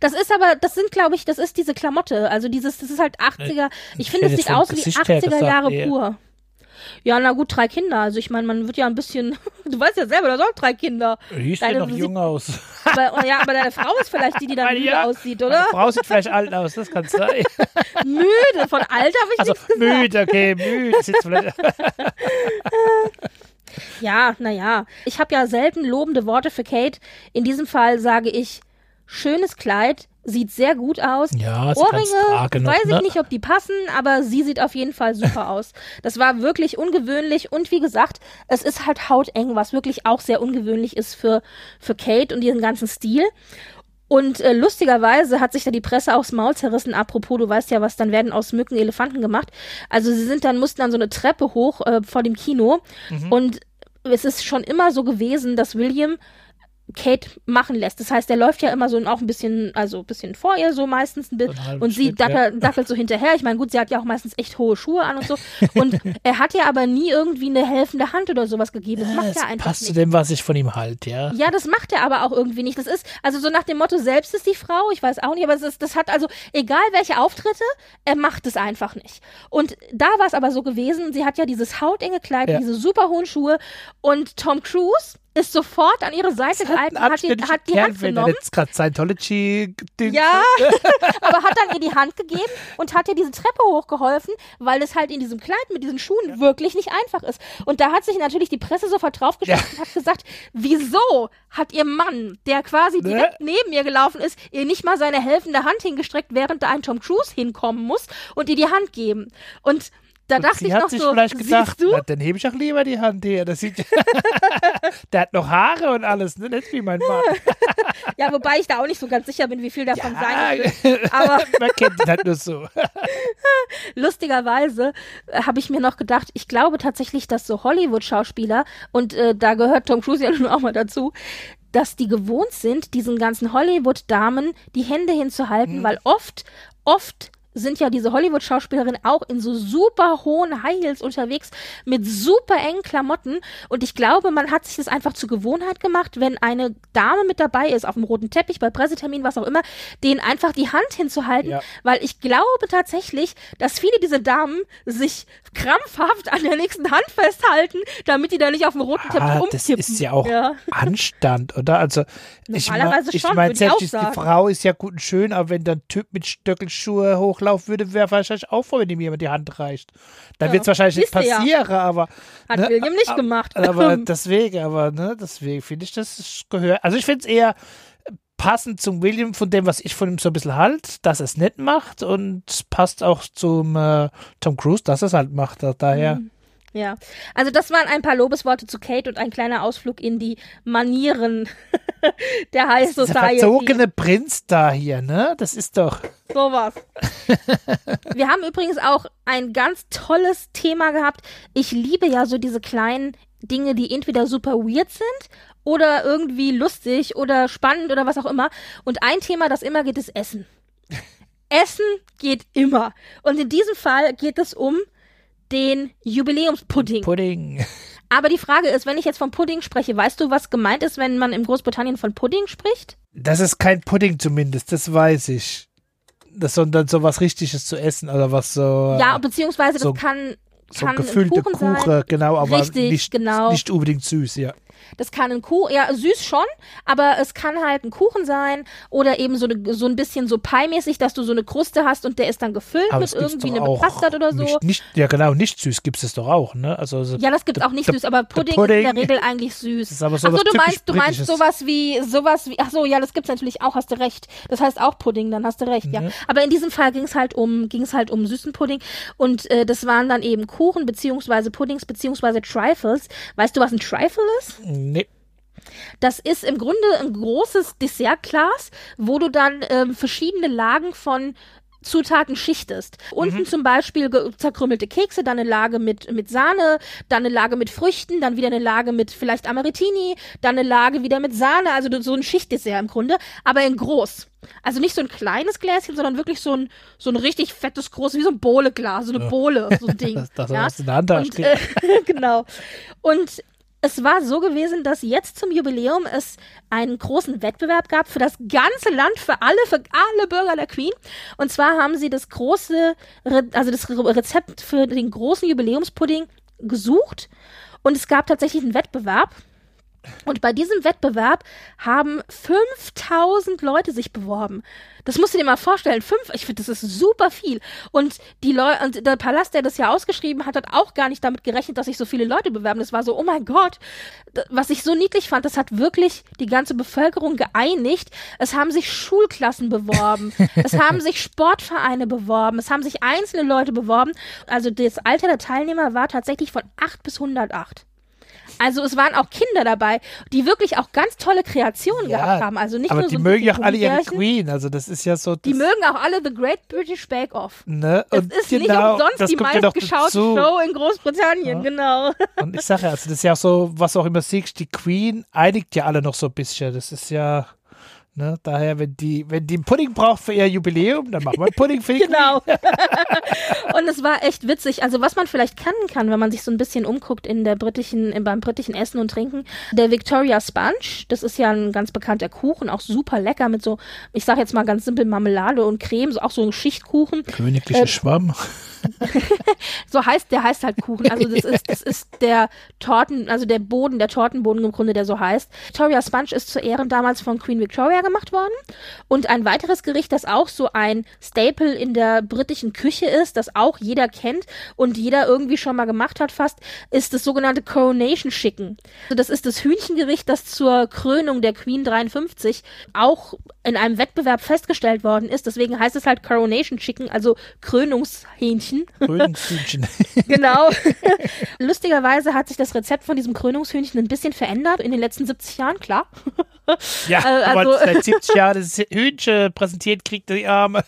Das ist aber, das sind, glaube ich, das ist diese Klamotte. Also dieses, das ist halt 80er. Ich finde, es sieht aus wie Gesicht her 80er gesagt, Jahre eher. pur. Ja, na gut, drei Kinder. Also ich meine, man wird ja ein bisschen, du weißt ja selber, da sind drei Kinder. Die sieht Deine noch jung aus. Aber, oh ja, aber deine Frau ist vielleicht die, die dann müde ja. aussieht, Meine oder? Frau sieht vielleicht alt aus, das kann sein. Müde. Von Alter habe ich Also nichts gesagt. müde, okay, müde. Sieht vielleicht, Ja, naja. Ich habe ja selten lobende Worte für Kate. In diesem Fall sage ich, schönes Kleid, sieht sehr gut aus. ja, kann's Ohrringe, noch, weiß ich ne? nicht, ob die passen, aber sie sieht auf jeden Fall super aus. Das war wirklich ungewöhnlich und wie gesagt, es ist halt hauteng, was wirklich auch sehr ungewöhnlich ist für, für Kate und ihren ganzen Stil. Und äh, lustigerweise hat sich da die Presse aufs Maul zerrissen. Apropos, du weißt ja, was dann werden aus Mücken Elefanten gemacht. Also sie sind dann mussten dann so eine Treppe hoch äh, vor dem Kino Mhm. und es ist schon immer so gewesen, dass William Kate machen lässt. Das heißt, er läuft ja immer so auch ein bisschen, also ein bisschen vor ihr, so meistens ein bisschen. So und sie Schritt, ja. dackelt, dackelt so hinterher. Ich meine, gut, sie hat ja auch meistens echt hohe Schuhe an und so. Und er hat ja aber nie irgendwie eine helfende Hand oder sowas gegeben. Das macht das er einfach passt zu nicht. dem, was ich von ihm halte, ja. Ja, das macht er aber auch irgendwie nicht. Das ist, also so nach dem Motto, selbst ist die Frau, ich weiß auch nicht, aber es ist, das hat also, egal welche Auftritte, er macht es einfach nicht. Und da war es aber so gewesen, sie hat ja dieses hautenge Kleid, Ja. diese super hohen Schuhe und Tom Cruise ist sofort an ihre Seite gehalten, hat, die, hat die Hand genommen. jetzt gerade Scientology-Ding Ja, aber hat dann ihr die Hand gegeben und hat ihr diese Treppe hochgeholfen, weil es halt in diesem Kleid mit diesen Schuhen wirklich nicht einfach ist. Und da hat sich natürlich die Presse sofort draufgeschlagen und hat gesagt, wieso hat ihr Mann, der quasi Ne? direkt neben ihr gelaufen ist, ihr nicht mal seine helfende Hand hingestreckt, während da ein Tom Cruise hinkommen muss und ihr die Hand geben. Und da dachte sie ich hat noch sich so, vielleicht gedacht, na, dann hebe ich auch lieber die Hand her. Das sieht, der hat noch Haare und alles, ne? nicht wie mein Mann. Ja, wobei ich da auch nicht so ganz sicher bin, wie viel davon sein wird. Ja, Aber man kennt ihn halt nur so. lustigerweise äh, habe ich mir noch gedacht, ich glaube tatsächlich, dass so Hollywood-Schauspieler, und äh, da gehört Tom Cruise ja nun auch mal dazu, dass die gewohnt sind, diesen ganzen Hollywood-Damen die Hände hinzuhalten, weil oft, oft sind ja diese Hollywood-Schauspielerinnen auch in so super hohen High Heels unterwegs mit super engen Klamotten. Und ich glaube, man hat sich das einfach zur Gewohnheit gemacht, wenn eine Dame mit dabei ist, auf dem roten Teppich, bei Pressetermin, was auch immer, denen einfach die Hand hinzuhalten. Ja. Weil ich glaube tatsächlich, dass viele dieser Damen sich krampfhaft an der nächsten Hand festhalten, damit die da nicht auf dem roten Teppich Ah, umkippen. das ist ja auch Ja. Anstand, oder? Also, ich Normalerweise mein, ich mein, würd ich selbst auch die. Frau ist ja gut und schön, aber wenn dann ein Typ mit Stöckelschuhe hochlaufen würde, wäre wahrscheinlich auch froh, wenn ihm jemand die Hand reicht. Dann Ja, wird es wahrscheinlich nicht du ja. passieren, aber. Hat ne, William nicht gemacht. Aber deswegen, aber, ne, deswegen finde ich, das gehört. Also, ich finde es eher passend zum William, von dem, was ich von ihm so ein bisschen halt, dass er es nicht macht und passt auch zum äh, Tom Cruise, dass er es halt macht. Da- Daher. Ja, also das waren ein paar Lobesworte zu Kate und ein kleiner Ausflug in die Manieren der High Society. verzogene Prinz da hier, ne? Das ist doch. Sowas. Wir haben übrigens auch ein ganz tolles Thema gehabt. Ich liebe ja so diese kleinen Dinge, die entweder super weird sind oder irgendwie lustig oder spannend oder was auch immer. Und ein Thema, das immer geht, ist Essen. Essen geht immer. Und in diesem Fall geht es um den Jubiläumspudding. Pudding. Aber die Frage ist, wenn ich jetzt vom Pudding spreche, weißt du, was gemeint ist, wenn man in Großbritannien von Pudding spricht? Das ist kein Pudding zumindest, das weiß ich. Das, sondern so was Richtiges zu essen oder was so. Ja, beziehungsweise das so- kann, so kann gefüllte Kuchen Kuchen, sein. genau, aber Richtig, nicht, genau. nicht unbedingt süß, ja. Das kann ein Kuchen, ja, süß schon, aber es kann halt ein Kuchen sein oder eben so, eine, so ein bisschen so pie-mäßig, dass du so eine Kruste hast und der ist dann gefüllt Aber mit irgendwie einem Bastard oder so. Nicht, nicht, ja, genau, nicht süß gibt es doch auch, ne? Also, so- Ja, das gibt's auch nicht süß, aber Pudding, Pudding ist in der Regel eigentlich süß. so ach so, du meinst, du meinst sowas wie, sowas wie, ach so, ja, das gibt's natürlich auch, hast du recht. Das heißt auch Pudding, dann hast du recht, ja. Mhm. Aber in diesem Fall ging's halt um, ging's halt um süßen Pudding und äh, das waren dann eben Kuchen beziehungsweise Puddings beziehungsweise Trifles. Weißt du, was ein Trifle ist? Nee. Das ist im Grunde ein großes Dessertglas, wo du dann ähm, verschiedene Lagen von Zutaten schichtest. Unten zum Beispiel zerkrümmelte Kekse, dann eine Lage mit, mit Sahne, dann eine Lage mit Früchten, dann wieder eine Lage mit vielleicht Amaretini, dann eine Lage wieder mit Sahne, also so ein Schichtdessert im Grunde, aber in groß. Also nicht so ein kleines Gläschen, sondern wirklich so ein, so ein richtig fettes, großes, wie so ein Bohleglas, so eine Bohle, so ein Ding. Das, das ja? in der Hand hast. Und, äh, genau. Und es war so gewesen, dass jetzt zum Jubiläum es einen großen Wettbewerb gab für das ganze Land, für alle, für alle Bürger der Queen. Und zwar haben sie das große, also das Rezept für den großen Jubiläumspudding gesucht. Und es gab tatsächlich einen Wettbewerb. Und bei diesem Wettbewerb haben 5000 Leute sich beworben. Das musst du dir mal vorstellen. Fünf, ich finde, das ist super viel. Und die Leute, und der Palast, der das ja ausgeschrieben hat, hat auch gar nicht damit gerechnet, dass sich so viele Leute bewerben. Das war so, oh mein Gott. Was ich so niedlich fand, das hat wirklich die ganze Bevölkerung geeinigt. Es haben sich Schulklassen beworben. es haben sich Sportvereine beworben. Es haben sich einzelne Leute beworben. Also das Alter der Teilnehmer war tatsächlich von 8 bis 108. Also es waren auch Kinder dabei, die wirklich auch ganz tolle Kreationen ja, gehabt haben. Also nicht aber nur die so mögen ja auch alle ihre Queen. Also das ist ja so. Die mögen auch alle The Great British Bake Off. Ne? Und das ist genau, nicht umsonst die meistgeschaute Show in Großbritannien, ja. genau. Und ich sage ja, also das ist ja auch so, was auch immer siehst, die Queen einigt ja alle noch so ein bisschen. Das ist ja. Ne, daher, wenn die, wenn die einen Pudding braucht für ihr Jubiläum, dann machen wir einen Pudding für die Genau. und es war echt witzig. Also was man vielleicht kennen kann, wenn man sich so ein bisschen umguckt in der britischen, in, beim britischen Essen und Trinken, der Victoria Sponge, das ist ja ein ganz bekannter Kuchen, auch super lecker mit so, ich sag jetzt mal ganz simpel Marmelade und Creme, so auch so ein Schichtkuchen. Königlicher äh, Schwamm. so heißt, der heißt halt Kuchen. Also das ist, das ist der Torten, also der Boden, der Tortenboden im Grunde, der so heißt. Victoria Sponge ist zu Ehren damals von Queen Victoria gemacht worden. Und ein weiteres Gericht, das auch so ein Staple in der britischen Küche ist, das auch jeder kennt und jeder irgendwie schon mal gemacht hat fast, ist das sogenannte Coronation Chicken. Also das ist das Hühnchengericht, das zur Krönung der Queen 53 auch in einem Wettbewerb festgestellt worden ist. Deswegen heißt es halt Coronation Chicken, also Krönungshähnchen. Krönungshühnchen. genau. Lustigerweise hat sich das Rezept von diesem Krönungshühnchen ein bisschen verändert in den letzten 70 Jahren, klar. Ja, äh, also, aber seit 70 Jahren das Hühnchen präsentiert kriegt, die Arme.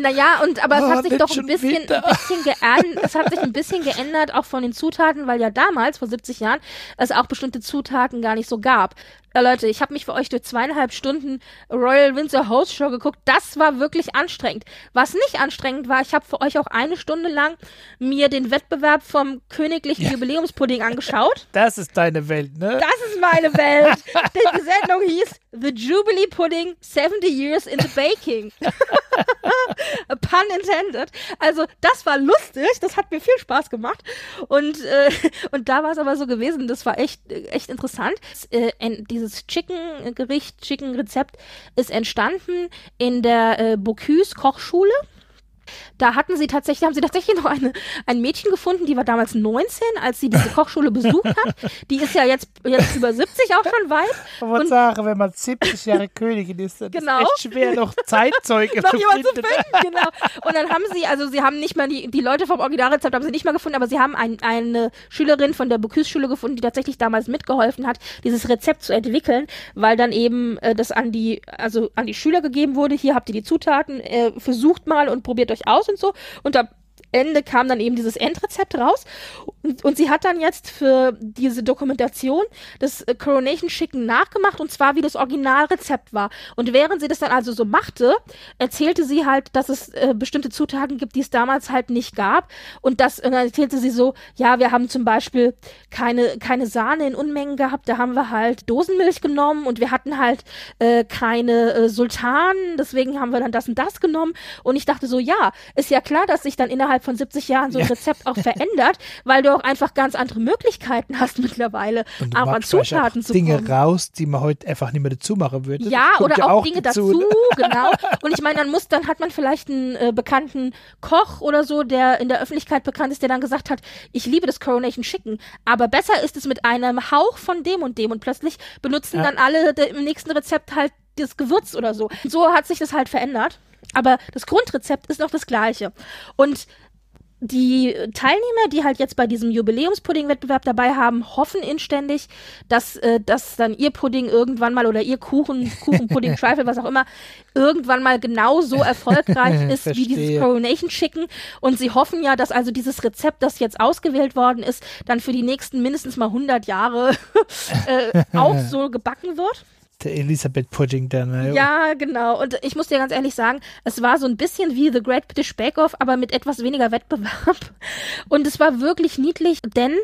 Naja, und aber es hat oh, sich doch ein bisschen, ein bisschen geändert, es hat sich ein bisschen geändert, auch von den Zutaten, weil ja damals, vor 70 Jahren, es auch bestimmte Zutaten gar nicht so gab. Ja, Leute, ich habe mich für euch durch zweieinhalb Stunden Royal Windsor Host Show geguckt. Das war wirklich anstrengend. Was nicht anstrengend war, ich habe für euch auch eine Stunde lang mir den Wettbewerb vom königlichen ja. Jubiläumspudding angeschaut. Das ist deine Welt, ne? Das ist meine Welt. Die Sendung hieß The Jubilee Pudding 70 Years in the Baking. Pun intended. Also, das war lustig. Das hat mir viel Spaß gemacht. Und, äh, und da war es aber so gewesen, das war echt, echt interessant. Äh, die dieses Chicken-Gericht, Chicken-Rezept ist entstanden in der äh, Bocuse Kochschule. Da hatten sie tatsächlich, haben sie tatsächlich noch eine, ein Mädchen gefunden, die war damals 19, als sie diese Kochschule besucht hat. Die ist ja jetzt, jetzt über 70 auch schon weit. Ich wollte sagen, wenn man 70 Jahre Königin ist, dann genau. ist echt schwer, noch Zeitzeuge noch zu finden. zu finden. Genau. Und dann haben sie, also sie haben nicht mal die, die Leute vom Originalrezept haben sie nicht mal gefunden, aber sie haben ein, eine Schülerin von der Bocuse-Schule gefunden, die tatsächlich damals mitgeholfen hat, dieses Rezept zu entwickeln, weil dann eben äh, das an die, also an die Schüler gegeben wurde. Hier habt ihr die Zutaten, äh, versucht mal und probiert euch aus und so. Und am Ende kam dann eben dieses Endrezept raus. Und, und, sie hat dann jetzt für diese Dokumentation das äh, Coronation Chicken nachgemacht und zwar wie das Originalrezept war. Und während sie das dann also so machte, erzählte sie halt, dass es äh, bestimmte Zutaten gibt, die es damals halt nicht gab. Und das und dann erzählte sie so, ja, wir haben zum Beispiel keine, keine Sahne in Unmengen gehabt, da haben wir halt Dosenmilch genommen und wir hatten halt äh, keine äh, Sultanen, deswegen haben wir dann das und das genommen. Und ich dachte so, ja, ist ja klar, dass sich dann innerhalb von 70 Jahren so ein Rezept auch verändert, weil du auch einfach ganz andere Möglichkeiten hast mittlerweile, und auch an Zutaten auch zu Dinge kommen. raus, die man heute einfach nicht mehr dazu machen würde. Ja, oder ja auch, auch, Dinge dazu, dazu genau. Und ich meine, dann muss, dann hat man vielleicht einen äh, bekannten Koch oder so, der in der Öffentlichkeit bekannt ist, der dann gesagt hat, ich liebe das Coronation Chicken, aber besser ist es mit einem Hauch von dem und dem und plötzlich benutzen ja. dann alle im nächsten Rezept halt das Gewürz oder so. So hat sich das halt verändert. Aber das Grundrezept ist noch das gleiche. Und die Teilnehmer, die halt jetzt bei diesem Jubiläumspudding-Wettbewerb dabei haben, hoffen inständig, dass, äh, dass dann ihr Pudding irgendwann mal oder ihr Kuchen, Kuchenpudding, Trifle, was auch immer, irgendwann mal genauso erfolgreich ist wie dieses Coronation Chicken. Und sie hoffen ja, dass also dieses Rezept, das jetzt ausgewählt worden ist, dann für die nächsten mindestens mal 100 Jahre äh, auch so gebacken wird der Elisabeth Pudding dann. Ne? Ja, genau. Und ich muss dir ganz ehrlich sagen, es war so ein bisschen wie The Great British Bake Off, aber mit etwas weniger Wettbewerb. Und es war wirklich niedlich, denn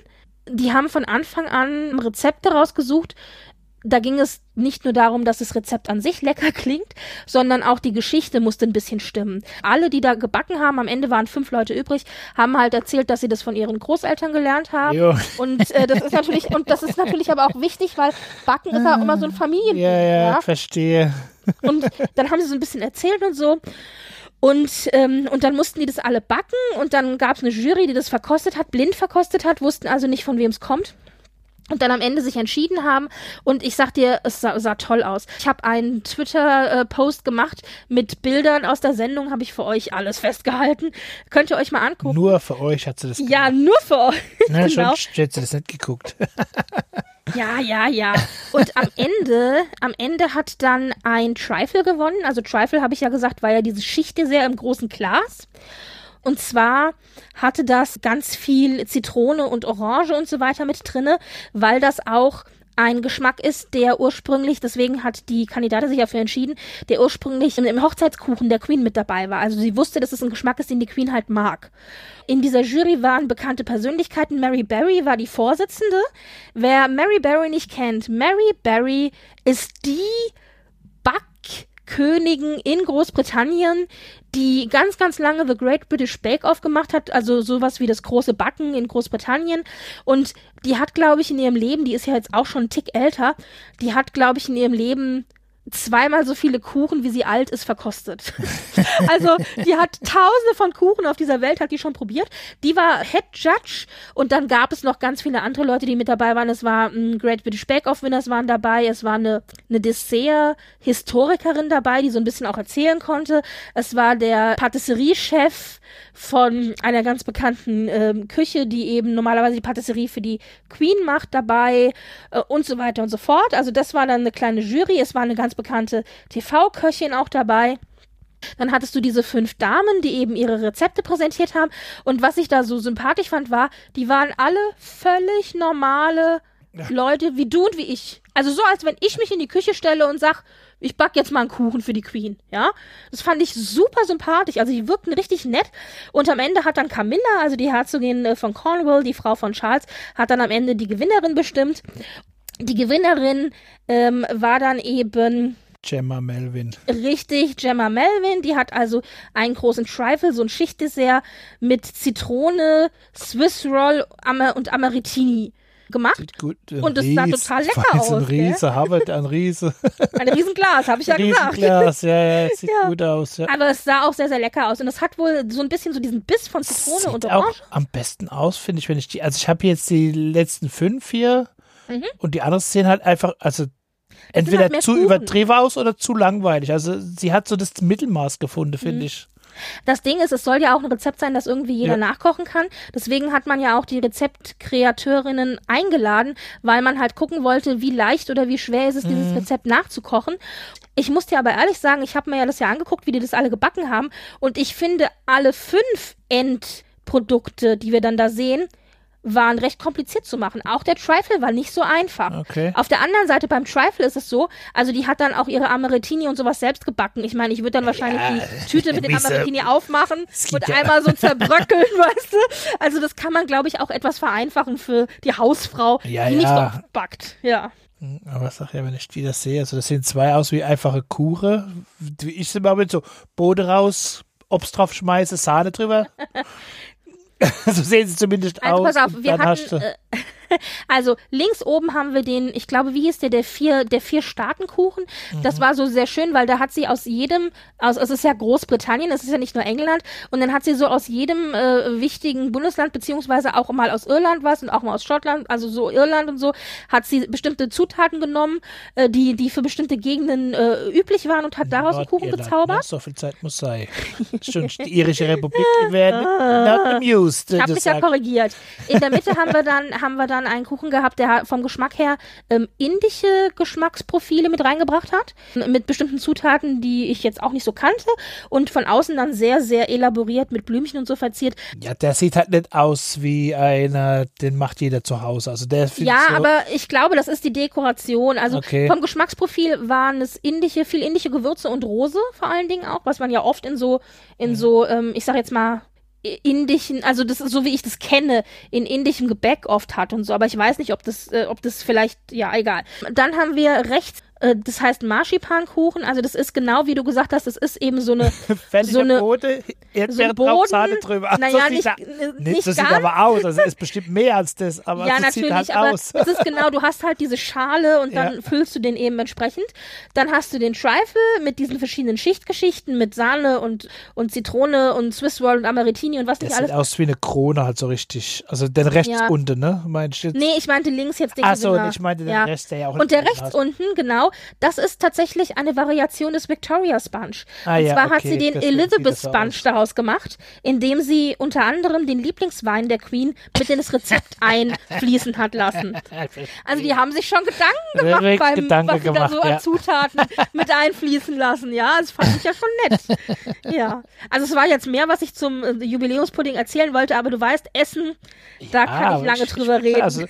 die haben von Anfang an Rezepte rausgesucht, da ging es nicht nur darum, dass das Rezept an sich lecker klingt, sondern auch die Geschichte musste ein bisschen stimmen. Alle, die da gebacken haben, am Ende waren fünf Leute übrig, haben halt erzählt, dass sie das von ihren Großeltern gelernt haben. Jo. Und äh, das ist natürlich und das ist natürlich aber auch wichtig, weil Backen ist auch immer so ein Familiending. Ja, ja, verstehe. Und dann haben sie so ein bisschen erzählt und so. Und, ähm, und dann mussten die das alle backen und dann gab es eine Jury, die das verkostet hat, blind verkostet hat, wussten also nicht, von wem es kommt und dann am Ende sich entschieden haben und ich sag dir, es sah, sah toll aus. Ich habe einen Twitter-Post gemacht mit Bildern aus der Sendung, habe ich für euch alles festgehalten. Könnt ihr euch mal angucken. Nur für euch hat sie das Ja, nur für euch. Na, genau. schon hat sie das nicht geguckt. Ja, ja, ja. Und am Ende, am Ende hat dann ein Trifle gewonnen. Also Trifle habe ich ja gesagt, war ja diese Schichtdessert im großen Glas. Und zwar hatte das ganz viel Zitrone und Orange und so weiter mit drinne, weil das auch ein Geschmack ist, der ursprünglich, deswegen hat die Kandidatin sich dafür entschieden, der ursprünglich im Hochzeitskuchen der Queen mit dabei war. Also sie wusste, dass es ein Geschmack ist, den die Queen halt mag. In dieser Jury waren bekannte Persönlichkeiten. Mary Berry war die Vorsitzende. Wer Mary Berry nicht kennt, Mary Berry ist die Backkönigin in Großbritannien, die ganz, ganz lange The Great British Bake Off gemacht hat, also sowas wie das große Backen in Großbritannien. Und die hat, glaube ich, in ihrem Leben, die ist ja jetzt auch schon einen Tick älter, die hat, glaube ich, in ihrem Leben zweimal so viele Kuchen, wie sie alt ist, verkostet. also die hat tausende von Kuchen auf dieser Welt, hat die schon probiert. Die war Head Judge und dann gab es noch ganz viele andere Leute, die mit dabei waren. Es war ein Great British Bake Off Winners waren dabei. Es war eine, eine Dessert-Historikerin dabei, die so ein bisschen auch erzählen konnte. Es war der Patisserie-Chef von einer ganz bekannten ähm, Küche, die eben normalerweise die Patisserie für die Queen macht, dabei äh, und so weiter und so fort. Also das war dann eine kleine Jury. Es war eine ganz bekannte TV-Köchin auch dabei. Dann hattest du diese fünf Damen, die eben ihre Rezepte präsentiert haben. Und was ich da so sympathisch fand, war, die waren alle völlig normale Leute wie du und wie ich. Also so, als wenn ich mich in die Küche stelle und sag, ich back jetzt mal einen Kuchen für die Queen, ja. Das fand ich super sympathisch. Also die wirkten richtig nett. Und am Ende hat dann Camilla, also die Herzogin äh, von Cornwall, die Frau von Charles, hat dann am Ende die Gewinnerin bestimmt. Die Gewinnerin ähm, war dann eben Gemma Melvin. Richtig, Gemma Melvin, die hat also einen großen Trifle, so ein Schichtdessert mit Zitrone, Swiss Roll und Amaritini gemacht. Gut, ein Und es sah total lecker weiß, Ein aus, gell? Riese, Harvard, ein Riese. Ein Riesenglas, habe ich ja Ein gesagt. Riesenglas, ja, ja, sieht Ja. gut aus. Ja. Aber es sah auch sehr, sehr lecker aus. Und es hat wohl so ein bisschen so diesen Biss von Zitrone Sieht und auch Orange. am besten aus, finde ich, wenn ich die. Also ich habe jetzt die letzten fünf hier Mhm. und die anderen sehen halt einfach, also entweder halt zu Kuchen. übertrieben aus oder zu langweilig. Also sie hat so das Mittelmaß gefunden, finde Mhm. ich. Das Ding ist, es soll ja auch ein Rezept sein, das irgendwie jeder Ja. nachkochen kann. Deswegen hat man ja auch die Rezeptkreateurinnen eingeladen, weil man halt gucken wollte, wie leicht oder wie schwer ist es, dieses Mhm. Rezept nachzukochen. Ich muss dir aber ehrlich sagen, ich habe mir ja das ja angeguckt, wie die das alle gebacken haben. Und ich finde, alle fünf Endprodukte, die wir dann da sehen, waren recht kompliziert zu machen. Auch der Trifle war nicht so einfach. Okay. Auf der anderen Seite beim Trifle ist es so, also die hat dann auch ihre Amaretini und sowas selbst gebacken. Ich meine, ich würde dann wahrscheinlich Ja, die Tüte mit den Miese. Amaretini aufmachen und ja- einmal so zerbröckeln, weißt du? Also das kann man, glaube ich, auch etwas vereinfachen für die Hausfrau, Ja, die nicht oft backt. Ja. Aber sag ja, wenn ich die das sehe, also das sehen zwei aus wie einfache Kuchen. Wie ich sie mal mit so Boden raus, Obst drauf schmeiße, Sahne drüber. so sehen sie zumindest Also aus. pass auf, wir hatten, äh, also links oben haben wir den, ich glaube, wie hieß der, der vier, der vier Staatenkuchen. Mhm. Das war so sehr schön, weil da hat sie aus jedem, aus, es ist ja Großbritannien, es ist ja nicht nur England, und dann hat sie so aus jedem äh, wichtigen Bundesland, beziehungsweise auch mal aus Irland was und auch mal aus Schottland, also so Irland und so, hat sie bestimmte Zutaten genommen, äh, die, die für bestimmte Gegenden äh, üblich waren und hat daraus einen Kuchen Nordirland, gezaubert. Ne? So viel Zeit muss sein. Schon die irische Republik, werden not amused. Ich habe mich ja korrigiert. In der Mitte haben wir dann haben wir dann einen Kuchen gehabt, der vom Geschmack her ähm, indische Geschmacksprofile mit reingebracht hat, mit bestimmten Zutaten, die ich jetzt auch nicht so kannte und von außen dann sehr sehr elaboriert mit Blümchen und so verziert. Ja, der sieht halt nicht aus wie einer, den macht jeder zu Hause. Also der Ja, so, aber ich glaube, das ist die Dekoration. Also Okay. vom Geschmacksprofil waren es indische, viel indische Gewürze und Rose vor allen Dingen auch, was man ja oft in so in so, ähm, ich sag jetzt mal indischen, also das so wie ich das kenne, in indischem Gebäck oft hat und so, aber ich weiß nicht, ob das, äh, ob das vielleicht, ja, egal. Dann haben wir rechts das heißt Marzipankuchen, also das ist genau wie du gesagt hast, das ist eben so eine so eine Brote, Erdbeere so drauf, Sahne drüber. Also naja, so nicht, sieht, nee, nicht so sieht aber aus. Also es ist bestimmt mehr als das, aber ja, so natürlich, sieht halt aber aus. es ist genau, du hast halt diese Schale und dann Ja. füllst du den eben entsprechend. Dann hast du den Trifle mit diesen verschiedenen Schichtgeschichten mit Sahne und, und Zitrone und Swiss Roll und Amaretini und was Das nicht sieht alles. aus wie eine Krone halt so richtig. Also den rechts Ja. unten, ne? Meinst du jetzt? Nee, ich meinte links jetzt den Ach so, Gewinner. ich meinte den ja. Rest, der ja auch Und der rechts unten, genau, das ist tatsächlich eine Variation des Victoria Sponge. Ah und ja, zwar hat okay, sie den Elizabeth Sponge aus. daraus gemacht, indem sie unter anderem den Lieblingswein der Queen mit in das Rezept einfließen hat lassen. Also die haben sich schon Gedanken gemacht Richtig beim, Gedanken was sie da so gemacht, an ja. Zutaten mit einfließen lassen. Ja, das fand ich ja schon nett. Ja, also es war jetzt mehr, was ich zum Jubiläumspudding erzählen wollte, aber du weißt, Essen, da kann Ah, ich lange ich- drüber ich- reden. Also,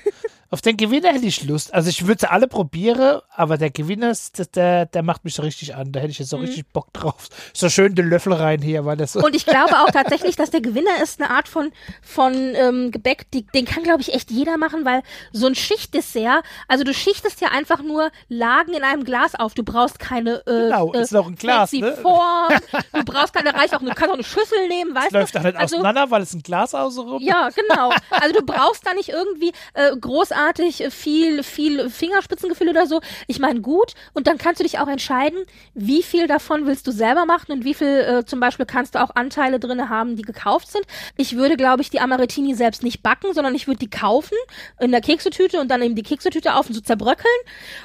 auf den Gewinner hätte ich Lust. Also ich würde sie alle probieren, aber der Gewinner, der, der macht mich so richtig an. Da hätte ich jetzt so richtig Bock drauf. So schön den Löffel rein hier, weil das so. Mhm. Und ich glaube auch tatsächlich, dass der Gewinner ist eine Art von, von ähm, Gebäck, die, den kann, glaube ich, echt jeder machen, weil so ein Schichtdessert, also du schichtest ja einfach nur Lagen in einem Glas auf. Du brauchst keine äh, Genau, äh, ist noch ein Glas, ne? Form. Du brauchst keine, reicht auch, du kannst auch eine Schüssel nehmen, weißt Das läuft du? doch nicht also, auseinander, weil es ein Glas außenrum ja, genau. Also du brauchst da nicht irgendwie äh, großartig äh, viel, viel Fingerspitzengefühl oder so. Ich meine, gut. Und dann kannst du dich auch entscheiden, wie viel davon willst du selber machen und wie viel äh, zum Beispiel kannst du auch Anteile drinne haben, die gekauft sind. Ich würde, glaube ich, die Amaretini selbst nicht backen, sondern ich würde die kaufen in der Keksetüte und dann eben die Keksetüte auf und so zerbröckeln.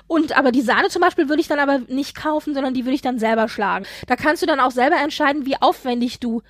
Und aber die Sahne zum Beispiel würde ich dann aber nicht kaufen, sondern die würde ich dann selber schlagen. Da kannst du dann auch selber entscheiden, wie aufwendig du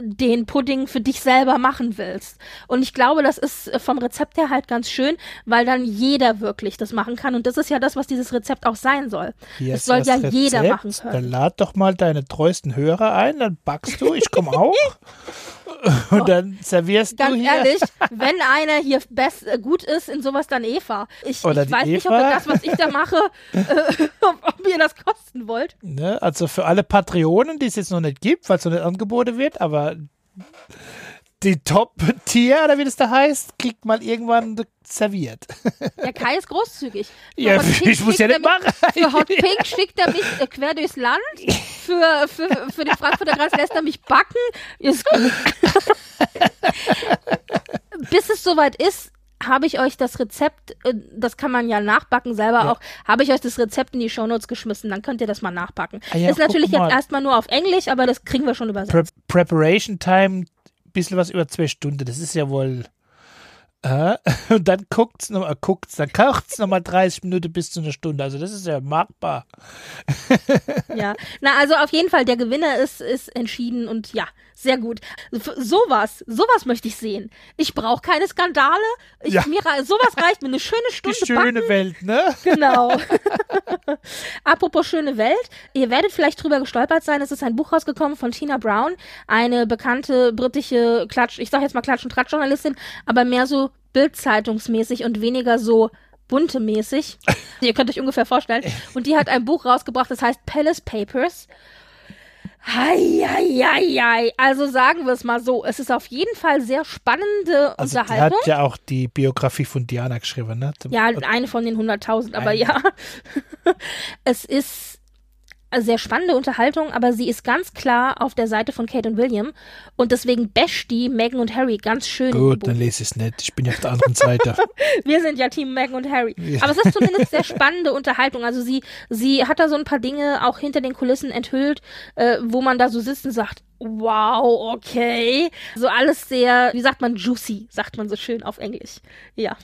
den Pudding für dich selber machen willst. Und ich glaube, das ist äh, vom Rezept her halt ganz schön, weil dann jeder wirklich das machen kann. Und das ist ja das, was dieses Rezept auch sein soll. Hier es soll ja das jeder Rezept. machen können. Dann lad doch mal deine treuesten Hörer ein, dann backst du, ich komme auch. Und dann servierst Ganz du hier. ehrlich, wenn einer hier best, äh, gut ist in sowas, dann Eva. Ich, ich weiß nicht, ob Eva. ihr das, was ich da mache, äh, ob, ob ihr das kosten wollt. Ne? Also für alle Patreonen, die es jetzt noch nicht gibt, weil es noch nicht angeboten wird, aber die Top-Tier, oder wie das da heißt, kriegt mal irgendwann serviert. Der Kai ist großzügig. Für Ja, Hot Pink ich muss ja nicht machen. Für Hot Pink schickt er mich äh, quer durchs Land. Für, für, für den Frankfurter Kreis lässt er mich backen. Ist gut. Bis es soweit ist, habe ich euch das Rezept, äh, das kann man ja nachbacken selber Ja. auch, habe ich euch das Rezept in die Shownotes geschmissen, dann könnt ihr das mal nachbacken. Ah ja, ist natürlich jetzt erstmal nur auf Englisch, aber das kriegen wir schon übersetzt. Pre Preparation Time, bisschen was über zwei Stunden, das ist ja wohl. Äh, und dann guckt's noch, äh, guckt's, dann kocht's nochmal 30 Minuten bis zu einer Stunde. Also das ist ja machbar. Ja, na also auf jeden Fall, der Gewinner ist, ist entschieden und ja, sehr gut. Sowas, sowas möchte ich sehen. Ich brauche keine Skandale. Ich, Ja. mir, sowas reicht mir eine schöne Die Stunde schöne backen. Welt, ne? Genau. Apropos schöne Welt, ihr werdet vielleicht drüber gestolpert sein, es ist ein Buch rausgekommen von Tina Brown, eine bekannte britische Klatsch, ich sag jetzt mal Klatsch- und Tratsch-Journalistin, aber mehr so Bildzeitungsmäßig und weniger so bunte mäßig. ihr könnt euch ungefähr vorstellen. Und die hat ein Buch rausgebracht, das heißt Palace Papers. Hei, hei, hei, hei. Also sagen wir es mal so, es ist auf jeden Fall sehr spannende Also die hat Unterhaltung. ja auch die Biografie von Diana geschrieben, ne? Ja, eine von den 100.000, aber Eine. ja. es ist sehr spannende Unterhaltung, aber sie ist ganz klar auf der Seite von Kate und William und deswegen basht die Meghan und Harry ganz schön. Gut, dann lese ich es nicht. Ich bin ja auf der anderen Seite. Wir sind ja Team Meghan und Harry. Ja. Aber es ist zumindest sehr spannende Unterhaltung. Also sie, sie hat da so ein paar Dinge auch hinter den Kulissen enthüllt, äh, wo man da so sitzt und sagt, wow, okay. So alles sehr, wie sagt man, juicy, sagt man so schön auf Englisch. Ja.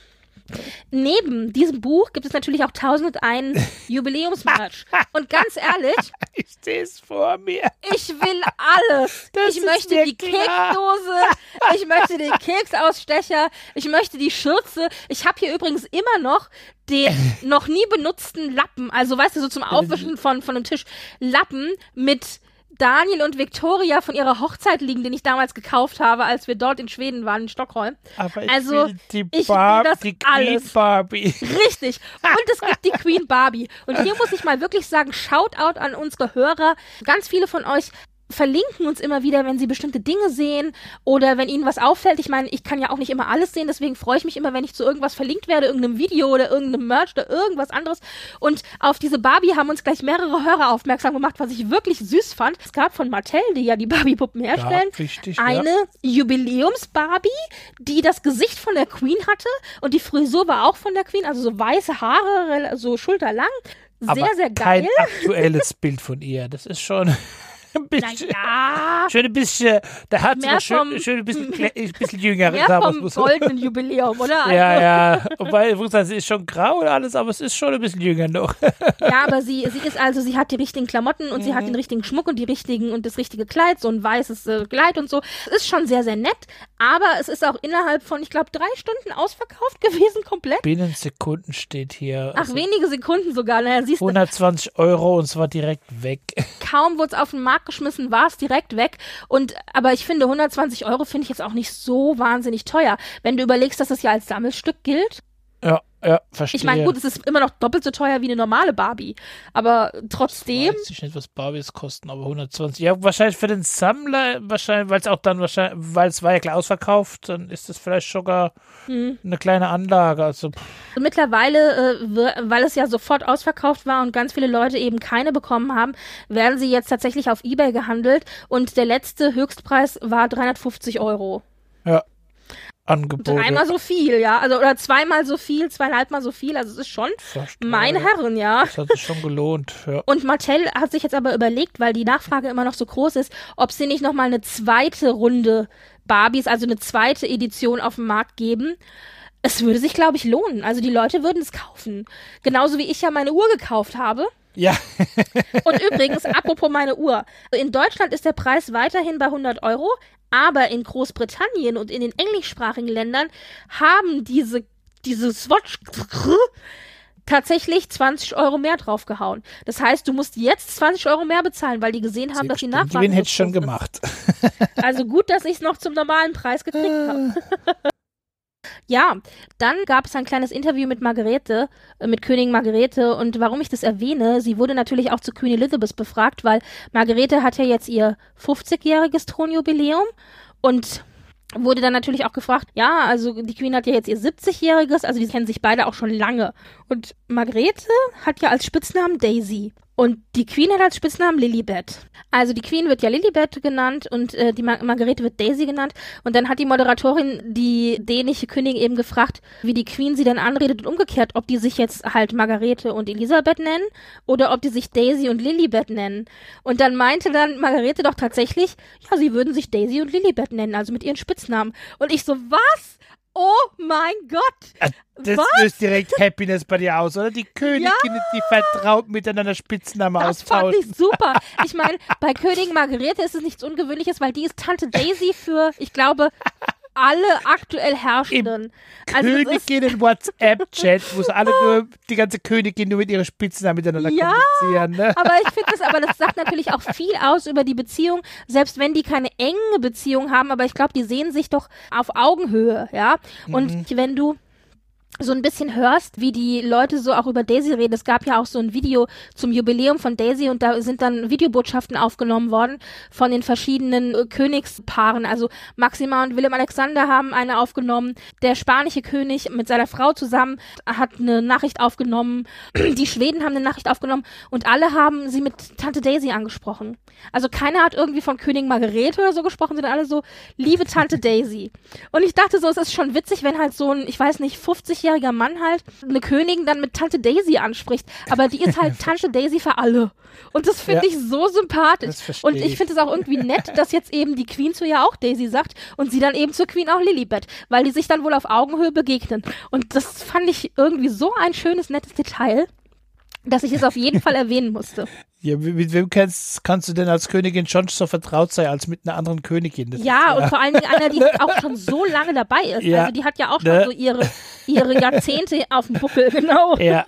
Neben diesem Buch gibt es natürlich auch 1001 Jubiläumsmerch. Und ganz ehrlich, ich sehe es vor mir. ich will alles. Das ich möchte die klar. Keksdose, ich möchte den Keksausstecher, ich möchte die Schürze. Ich habe hier übrigens immer noch den noch nie benutzten Lappen, also weißt du, so zum Aufwischen von, von einem Tisch, Lappen mit Daniel und Victoria von ihrer Hochzeit liegen, den ich damals gekauft habe, als wir dort in Schweden waren, in Stockholm. Aber ich Also, will die, ich will Bar das die Queen alles. Barbie. Richtig. Und es gibt die Queen Barbie. Und hier muss ich mal wirklich sagen, Shoutout an unsere Hörer. Ganz viele von euch verlinken uns immer wieder, wenn sie bestimmte Dinge sehen oder wenn ihnen was auffällt. Ich meine, ich kann ja auch nicht immer alles sehen, deswegen freue ich mich immer, wenn ich zu irgendwas verlinkt werde, irgendeinem Video oder irgendeinem Merch oder irgendwas anderes. Und auf diese Barbie haben uns gleich mehrere Hörer aufmerksam gemacht, was ich wirklich süß fand. Es gab von Mattel, die ja die Barbie-Puppen herstellen, Ja, richtig, eine Jubiläums-Barbie, die das Gesicht von der Queen hatte und die Frisur war auch von der Queen, also so weiße Haare, so schulterlang. Sehr, aber sehr kein geil. aktuelles Bild von ihr. Das ist schon ein bisschen. Naja, Schön ein bisschen, da hat sie schön, schön ein bisschen, ein bisschen jünger. mehr vom so. goldenen Jubiläum, oder? Also, Ja, ja. Wobei, ich muss sagen, sie ist schon grau und alles, aber es ist schon ein bisschen jünger noch. Ja, aber sie, sie ist also, sie hat die richtigen Klamotten und sie Mhm. hat den richtigen Schmuck und die richtigen und das richtige Kleid, so ein weißes äh, Kleid und so. Es ist schon sehr, sehr nett, aber es ist auch innerhalb von, ich glaube, drei Stunden ausverkauft gewesen, komplett. Binnen Sekunden steht hier. Ach, also wenige Sekunden sogar. Naja, siehst du, 120 Euro und es war direkt weg. kaum wurde es auf den Markt geschmissen, war es direkt weg. Und aber ich finde 120 Euro finde ich jetzt auch nicht so wahnsinnig teuer, wenn du überlegst, dass das ja als Sammelstück gilt. Ja, ja, verstehe. Ich meine, gut, es ist immer noch doppelt so teuer wie eine normale Barbie, aber trotzdem. Weiß ich nicht, was Barbies kosten, aber 120. Ja, wahrscheinlich für den Sammler, wahrscheinlich, weil es auch dann wahrscheinlich, weil es war ja klar ausverkauft, dann ist das vielleicht sogar Hm. eine kleine Anlage. Also, pff, Mittlerweile, äh, weil es ja sofort ausverkauft war und ganz viele Leute eben keine bekommen haben, werden sie jetzt tatsächlich auf Ebay gehandelt und der letzte Höchstpreis war 350 Euro. ja. Angebote. Dreimal so viel, ja, also oder zweimal so viel, zweieinhalbmal so viel, also es ist schon meine ja. Herren, ja. Das hat sich schon gelohnt, ja. Und Mattel hat sich jetzt aber überlegt, weil die Nachfrage immer noch so groß ist, ob sie nicht nochmal eine zweite Runde Barbies, also eine zweite Edition auf den Markt geben. Es würde sich, glaube ich, lohnen. Also die Leute würden es kaufen. Genauso wie ich ja meine Uhr gekauft habe. Ja, Und übrigens, apropos meine Uhr. In Deutschland ist der Preis weiterhin bei 100 Euro, aber in Großbritannien und in den englischsprachigen Ländern haben diese, diese Swatch tatsächlich 20 Euro mehr draufgehauen. Das heißt, du musst jetzt 20 Euro mehr bezahlen, weil die gesehen haben, dass die Nachfrage so hätte ich schon gemacht. Also gut, dass ich es noch zum normalen Preis gekriegt habe. Ja, dann gab es ein kleines Interview mit Margarete, äh, mit Königin Margarete. Und warum ich das erwähne, sie wurde natürlich auch zu Queen Elizabeth befragt, weil Margarete hat ja jetzt ihr 50-jähriges Thronjubiläum und wurde dann natürlich auch gefragt, ja, also die Queen hat ja jetzt ihr 70-jähriges, also die kennen sich beide auch schon lange. Und Margarete hat ja als Spitznamen Daisy. Und die Queen hat als Spitznamen Lilibet. Also die Queen wird ja Lilibet genannt und äh, die Mar Margarete wird Daisy genannt. Und dann hat die Moderatorin die dänische Königin eben gefragt, wie die Queen sie denn anredet und umgekehrt, ob die sich jetzt halt Margarete und Elisabeth nennen oder ob die sich Daisy und Lilibet nennen. Und dann meinte dann Margarete doch tatsächlich, ja, sie würden sich Daisy und Lilibet nennen, also mit ihren Spitznamen. Und ich so, was? Oh mein Gott! Das Was? löst direkt Happiness bei dir aus, oder? Die Königin, die vertraut miteinander Spitznamen Das fand austauschen. ich super. Ich meine, bei Königin Margarete ist es nichts Ungewöhnliches, weil die ist Tante Daisy für, ich glaube, alle aktuell Herrschenden. Also es ist, Königinnen WhatsApp-Chat, wo sie alle nur, die ganze Königin nur mit ihren Spitznamen miteinander Ja, kommunizieren, ne? aber ich finde das, aber das sagt natürlich auch viel aus über die Beziehung, selbst wenn die keine enge Beziehung haben, aber ich glaube, die sehen sich doch auf Augenhöhe, ja. Und wenn du so ein bisschen hörst, wie die Leute so auch über Daisy reden. Es gab ja auch so ein Video zum Jubiläum von Daisy und da sind dann Videobotschaften aufgenommen worden von den verschiedenen äh, Königspaaren. Also Maxima und Willem Alexander haben eine aufgenommen. Der spanische König mit seiner Frau zusammen hat eine Nachricht aufgenommen. Die Schweden haben eine Nachricht aufgenommen und alle haben sie mit Tante Daisy angesprochen. Also keiner hat irgendwie von Königin Margarete oder so gesprochen, sondern alle so, liebe Tante Daisy. Und ich dachte so, es ist schon witzig, wenn halt so ein, ich weiß nicht, 50-jähriger Mann halt eine Königin dann mit Tante Daisy anspricht. Aber die ist halt Tante Daisy für alle. Und das finde Ja. ich so sympathisch. Und ich finde es auch irgendwie nett, dass jetzt eben die Queen zu ihr auch Daisy sagt und sie dann eben zur Queen auch Lilibet, weil die sich dann wohl auf Augenhöhe begegnen. Und das fand ich irgendwie so ein schönes, nettes Detail, dass ich es auf jeden Fall erwähnen musste. Ja, mit, wem kannst, kannst du denn als Königin schon so vertraut sein als mit einer anderen Königin? Das Ja, ist, und vor allen Dingen einer, die auch schon so lange dabei ist. Ja, also die hat ja auch schon ne? so ihre, ihre Jahrzehnte auf dem Buckel, genau. Ja.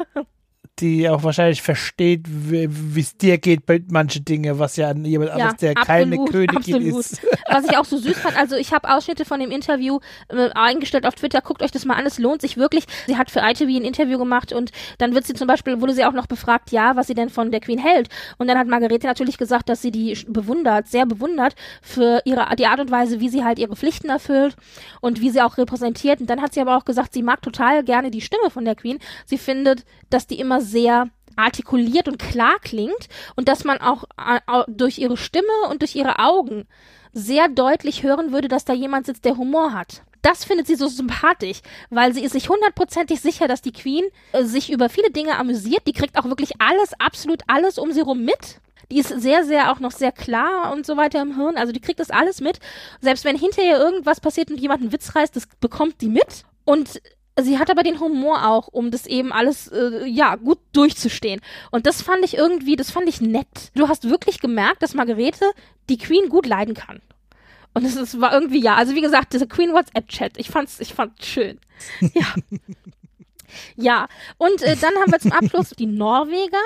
Die auch wahrscheinlich versteht, wie es dir geht bei manchen Dingen, was ja an jemand anderes, der absolut, keine Königin absolut. ist. Was ich auch so süß fand, also ich habe Ausschnitte von dem Interview äh, eingestellt auf Twitter, guckt euch das mal an, es lohnt sich wirklich. Sie hat für ITV ein Interview gemacht und dann wird sie zum Beispiel, wurde sie auch noch befragt, ja, was sie denn von der Queen hält. Und dann hat Margarete natürlich gesagt, dass sie die bewundert, sehr bewundert für ihre, die Art und Weise, wie sie halt ihre Pflichten erfüllt und wie sie auch repräsentiert. Und dann hat sie aber auch gesagt, sie mag total gerne die Stimme von der Queen. Sie findet, dass die immer sehr artikuliert und klar klingt und dass man auch äh, durch ihre Stimme und durch ihre Augen sehr deutlich hören würde, dass da jemand sitzt, der Humor hat. Das findet sie so sympathisch, weil sie ist sich hundertprozentig sicher, dass die Queen äh, sich über viele Dinge amüsiert. Die kriegt auch wirklich alles, absolut alles um sie rum mit. Die ist sehr, sehr auch noch sehr klar und so weiter im Hirn. Also die kriegt das alles mit. Selbst wenn hinterher irgendwas passiert und jemand einen Witz reißt, das bekommt die mit. Und sie hat aber den Humor auch, um das eben alles, äh, ja, gut durchzustehen. Und das fand ich irgendwie, das fand ich nett. Du hast wirklich gemerkt, dass Margarete die Queen gut leiden kann. Und es, war irgendwie, ja, also wie gesagt, diese Queen WhatsApp-Chat, ich fand's, ich fand's schön. Ja. Ja, und äh, dann haben wir zum Abschluss die Norweger.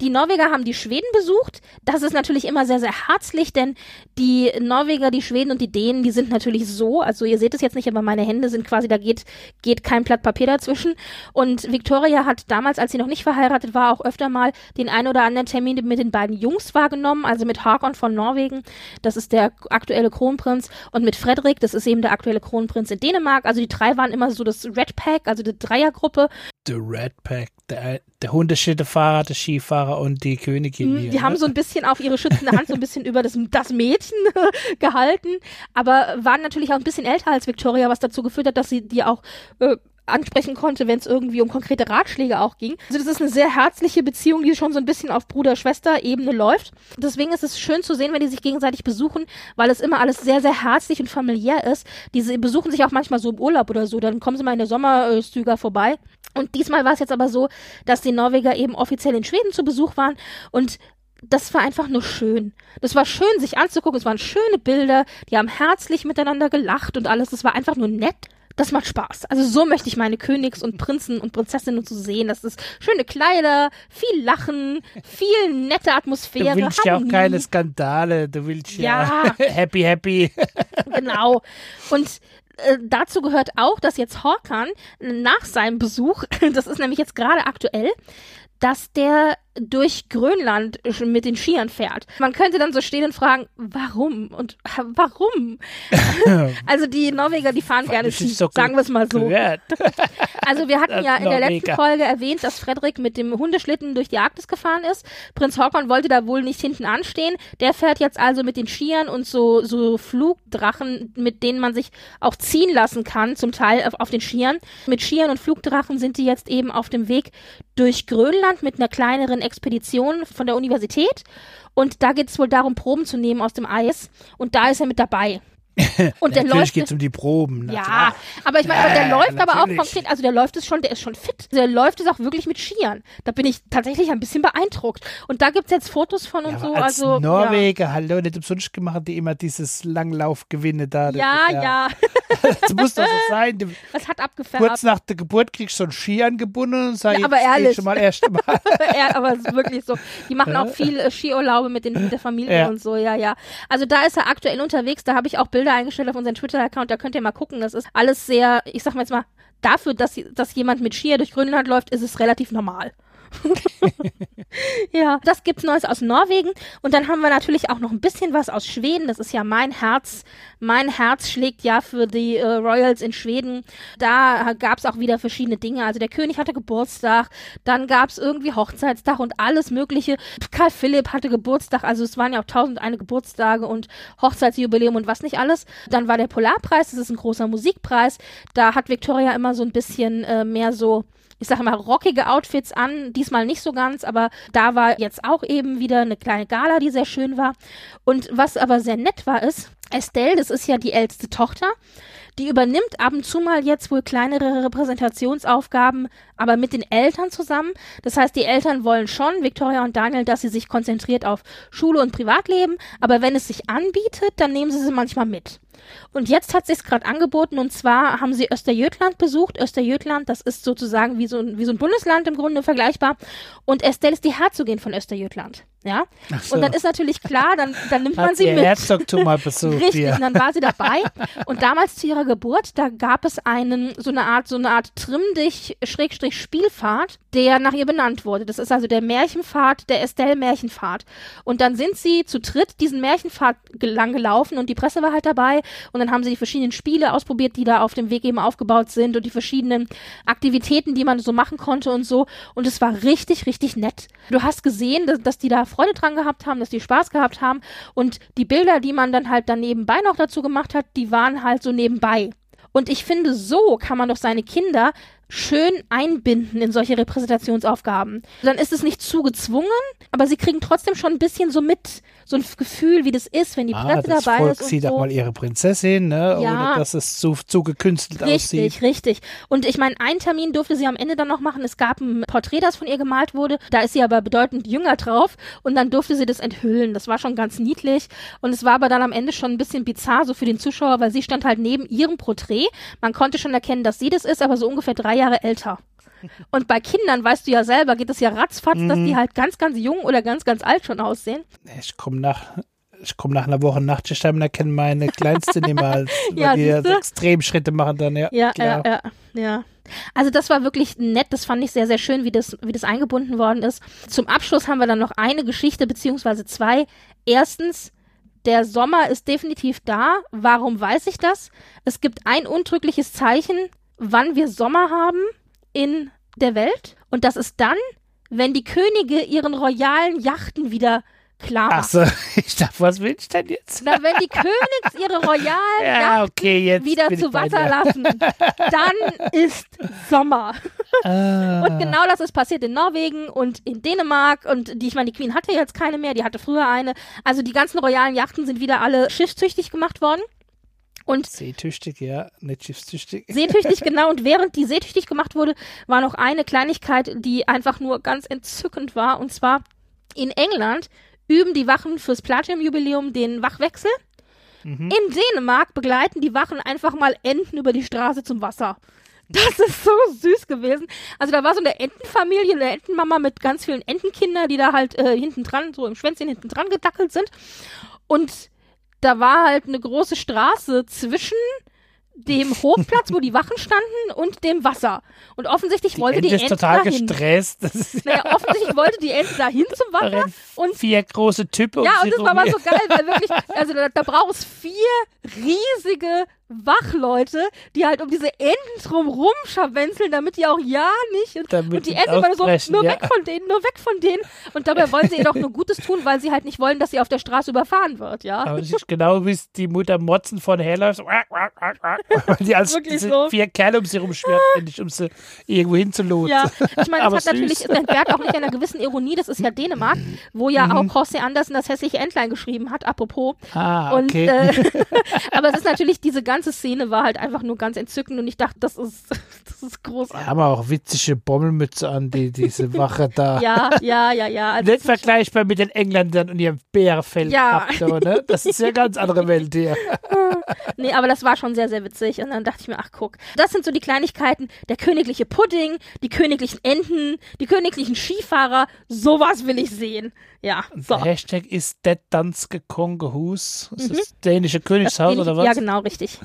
Die Norweger haben die Schweden besucht. Das ist natürlich immer sehr, sehr herzlich, denn die Norweger, die Schweden und die Dänen, die sind natürlich so, also ihr seht es jetzt nicht, aber meine Hände sind quasi, da geht, geht kein Blatt Papier dazwischen. Und Victoria hat damals, als sie noch nicht verheiratet war, auch öfter mal den ein oder anderen Termin mit den beiden Jungs wahrgenommen, also mit Hakon von Norwegen, das ist der aktuelle Kronprinz, und mit Frederik, das ist eben der aktuelle Kronprinz in Dänemark. Also die drei waren immer so das Red Pack, also die Dreiergruppe Gruppe. The Red Pack, der, der Hundeschitterfahrer, der Skifahrer und die Königin. Hier, die ne? haben so ein bisschen auf ihre schützende Hand so ein bisschen über das, das Mädchen gehalten, aber waren natürlich auch ein bisschen älter als Victoria, was dazu geführt hat, dass sie die auch äh, ansprechen konnte, wenn es irgendwie um konkrete Ratschläge auch ging. Also das ist eine sehr herzliche Beziehung, die schon so ein bisschen auf Bruder-Schwester-Ebene läuft. Deswegen ist es schön zu sehen, wenn die sich gegenseitig besuchen, weil es immer alles sehr, sehr herzlich und familiär ist. Diese besuchen sich auch manchmal so im Urlaub oder so, dann kommen sie mal in der Sommerstüger vorbei. Und diesmal war es jetzt aber so, dass die Norweger eben offiziell in Schweden zu Besuch waren und das war einfach nur schön. Das war schön, sich anzugucken. Es waren schöne Bilder. Die haben herzlich miteinander gelacht und alles. Das war einfach nur nett das macht Spaß. Also so möchte ich meine Königs und Prinzen und Prinzessinnen zu sehen. Das ist schöne Kleider, viel Lachen, viel nette Atmosphäre. Du willst ja auch keine Skandale. Du willst ja, ja happy, happy. genau. Und äh, dazu gehört auch, dass jetzt Horkan nach seinem Besuch, das ist nämlich jetzt gerade aktuell, dass der durch Grönland mit den Skiern fährt. Man könnte dann so stehen und fragen, warum und warum? also die Norweger, die fahren gerne Ski, so sagen wir es mal so. also wir hatten ja in der letzten Folge erwähnt, dass Frederik mit dem Hundeschlitten durch die Arktis gefahren ist. Prinz Haakon wollte da wohl nicht hinten anstehen. Der fährt jetzt also mit den Skiern und so, so Flugdrachen, mit denen man sich auch ziehen lassen kann, zum Teil auf, auf den Skiern. Mit Skiern und Flugdrachen sind die jetzt eben auf dem Weg durch Grönland mit einer kleineren Expedition von der Universität. Und da geht es wohl darum, Proben zu nehmen aus dem Eis. Und da ist er mit dabei. Und der läuft. geht es um die Proben. Ja, klar. aber ich meine, der läuft natürlich. aber auch konkret, also der läuft es schon, der ist schon fit. Der läuft es auch wirklich mit Skiern. Da bin ich tatsächlich ein bisschen beeindruckt. Und da gibt es jetzt Fotos von und ja, so. Als also, Norweger, ja. hallo, nicht umsonst gemacht, die immer dieses Langlaufgewinne da. Ja, ja. ja. das muss doch so sein. Das hat abgefärbt. Kurz nach der Geburt kriegst du so ein Ski angebunden und sagst, ja, aber ehrlich. schon mal erst Mal. ja, aber es ist wirklich so. Die machen auch viel äh, Skiurlaube mit, den, mit der Familie ja. und so, ja, ja. Also da ist er aktuell unterwegs, da habe ich auch Bilder eingestellt auf unseren Twitter-Account, da könnt ihr mal gucken. Das ist alles sehr, ich sag mal jetzt mal, dafür, dass, dass jemand mit Skier durch Grönland läuft, ist es relativ normal. ja, das gibt's Neues aus Norwegen und dann haben wir natürlich auch noch ein bisschen was aus Schweden. Das ist ja mein Herz. Mein Herz schlägt ja für die äh, Royals in Schweden. Da gab's auch wieder verschiedene Dinge. Also der König hatte Geburtstag, dann gab's irgendwie Hochzeitstag und alles Mögliche. Karl Philipp hatte Geburtstag, also es waren ja auch tausend eine Geburtstage und Hochzeitsjubiläum und was nicht alles. Dann war der Polarpreis, das ist ein großer Musikpreis. Da hat Victoria immer so ein bisschen äh, mehr so ich sage mal, rockige Outfits an. Diesmal nicht so ganz, aber da war jetzt auch eben wieder eine kleine Gala, die sehr schön war. Und was aber sehr nett war, ist, Estelle, das ist ja die älteste Tochter, die übernimmt ab und zu mal jetzt wohl kleinere Repräsentationsaufgaben, aber mit den Eltern zusammen. Das heißt, die Eltern wollen schon, Victoria und Daniel, dass sie sich konzentriert auf Schule und Privatleben, aber wenn es sich anbietet, dann nehmen sie sie manchmal mit. Und jetzt hat sich's gerade angeboten und zwar haben sie Österjötland besucht. Österjötland, das ist sozusagen wie so, ein, wie so ein Bundesland im Grunde vergleichbar. Und Estelle ist die Herzogin von Österjötland. Ja. so. Und dann ist natürlich klar, dann, dann nimmt man sie mit. Herzogtum mal besucht Richtig, hier. und dann war sie dabei. Und damals zu ihrer Geburt, da gab es einen, so eine Art, so eine Art Trimm-Dich-Spielfahrt, der nach ihr benannt wurde. Das ist also der Märchenpfad, der Estelle-Märchenpfad. Und dann sind sie zu dritt diesen Märchenpfad ge- lang gelaufen und die Presse war halt dabei. Und dann haben sie die verschiedenen Spiele ausprobiert, die da auf dem Weg eben aufgebaut sind und die verschiedenen Aktivitäten, die man so machen konnte und so. Und es war richtig, richtig nett. Du hast gesehen, dass, dass die da Freude dran gehabt haben, dass die Spaß gehabt haben. Und die Bilder, die man dann halt dann nebenbei noch dazu gemacht hat, die waren halt so nebenbei. Und ich finde, so kann man doch seine Kinder schön einbinden in solche Repräsentationsaufgaben. Dann ist es nicht zu gezwungen, aber sie kriegen trotzdem schon ein bisschen so mit, so ein Gefühl, wie das ist, wenn die Ah, Presse das dabei Volk ist. Und sieht so. auch mal ihre Prinzessin, ne? Ja. ohne dass es zu, zu gekünstelt aussieht. Richtig, richtig. Und ich meine, einen Termin durfte sie am Ende dann noch machen. Es gab ein Porträt, das von ihr gemalt wurde. Da ist sie aber bedeutend jünger drauf. Und dann durfte sie das enthüllen. Das war schon ganz niedlich. Und es war aber dann am Ende schon ein bisschen bizarr, so für den Zuschauer, weil sie stand halt neben ihrem Porträt. Man konnte schon erkennen, dass sie das ist, aber so ungefähr drei Jahre älter. Und bei Kindern, weißt du ja selber, geht es ja ratzfatz, dass Mhm. die halt ganz, ganz jung oder ganz, ganz alt schon aussehen. Ich komme nach, ich komme nach einer Woche Nachtschicht und erkenne meine Kleinste nicht mehr als, weil Ja, die ja Extremschritte machen dann, ja. Ja, klar. ja, ja, ja. Also das war wirklich nett, das fand ich sehr, sehr schön, wie das, wie das eingebunden worden ist. Zum Abschluss haben wir dann noch eine Geschichte, beziehungsweise zwei. Erstens, der Sommer ist definitiv da. Warum weiß ich das? Es gibt ein untrügliches Zeichen, wann wir Sommer haben in der Welt. Und das ist dann, wenn die Könige ihren royalen Yachten wieder klar Ach machen. so, ich dachte, was will ich denn jetzt? Na, wenn die Königs ihre royalen Ja, Yachten okay, wieder zu Wasser lassen, dann ist Sommer. Ah, Und genau das ist passiert in Norwegen und in Dänemark und die, ich meine, die Queen hatte jetzt keine mehr, die hatte früher eine. Also die ganzen royalen Yachten sind wieder alle schiffstüchtig gemacht worden. Und Seetüchtig, ja, nicht schiffstüchtig. seetüchtig, genau. Und während die seetüchtig gemacht wurde, war noch eine Kleinigkeit, die einfach nur ganz entzückend war. Und zwar in England üben die Wachen fürs Platinum-Jubiläum den Wachwechsel. Mhm. In Dänemark begleiten die Wachen einfach mal Enten über die Straße zum Wasser. Das ist so süß gewesen. Also da war so eine Entenfamilie, eine Entenmama mit ganz vielen Entenkindern, die da halt äh, hinten dran, so im Schwänzchen hinten dran gedackelt sind. Und da war halt eine große Straße zwischen dem Hofplatz, wo die Wachen standen, und dem Wasser. Und offensichtlich Die wollte Ente die ist Ente total dahin. gestresst. Das ist Naja, offensichtlich wollte die Ente dahin zum Wasser. Und vier große Typen ja, und das war rum. so geil, weil wirklich, also da, da braucht es vier riesige Wachleute, die halt um diese Enten drum rumscharwenzeln, damit die auch ja nicht. Und, Damit und die Enten immer so, nur ja. weg von denen, nur weg von denen. Und dabei wollen sie ihr doch nur Gutes tun, weil sie halt nicht wollen, dass sie auf der Straße überfahren wird, ja. Aber das ist genau wie es die Mutter Motzen von herläuft, so, die als so. vier Kerle um sie rumschwirrt, endlich, um sie irgendwo hinzulotsen. Ja, ich meine, das hat natürlich, süß. es entbehrt auch nicht einer gewissen Ironie, das ist ja Dänemark, wo ja Mhm. auch José Andersen das hässliche Entlein geschrieben hat, apropos. Ah, Und, okay. äh, aber es ist natürlich, diese ganze Szene war halt einfach nur ganz entzückend und ich dachte, das ist, das ist großartig. haben auch witzige Bommelmütze an, die, diese Wache da. Ja, ja, ja, ja. Also, Nicht vergleichbar mit den Engländern und ihrem Bärfell Ja. ab, so, ne? Das ist ja eine ganz andere Welt hier. nee, aber das war schon sehr, sehr witzig. Und dann dachte ich mir, ach guck, das sind so die Kleinigkeiten. Der königliche Pudding, die königlichen Enten, die königlichen Skifahrer. Sowas will ich sehen. Ja, so. Der Hashtag ist det danske Kongehus. Ist das dänische Königshaus oder was? Mhm. Ja, genau, richtig.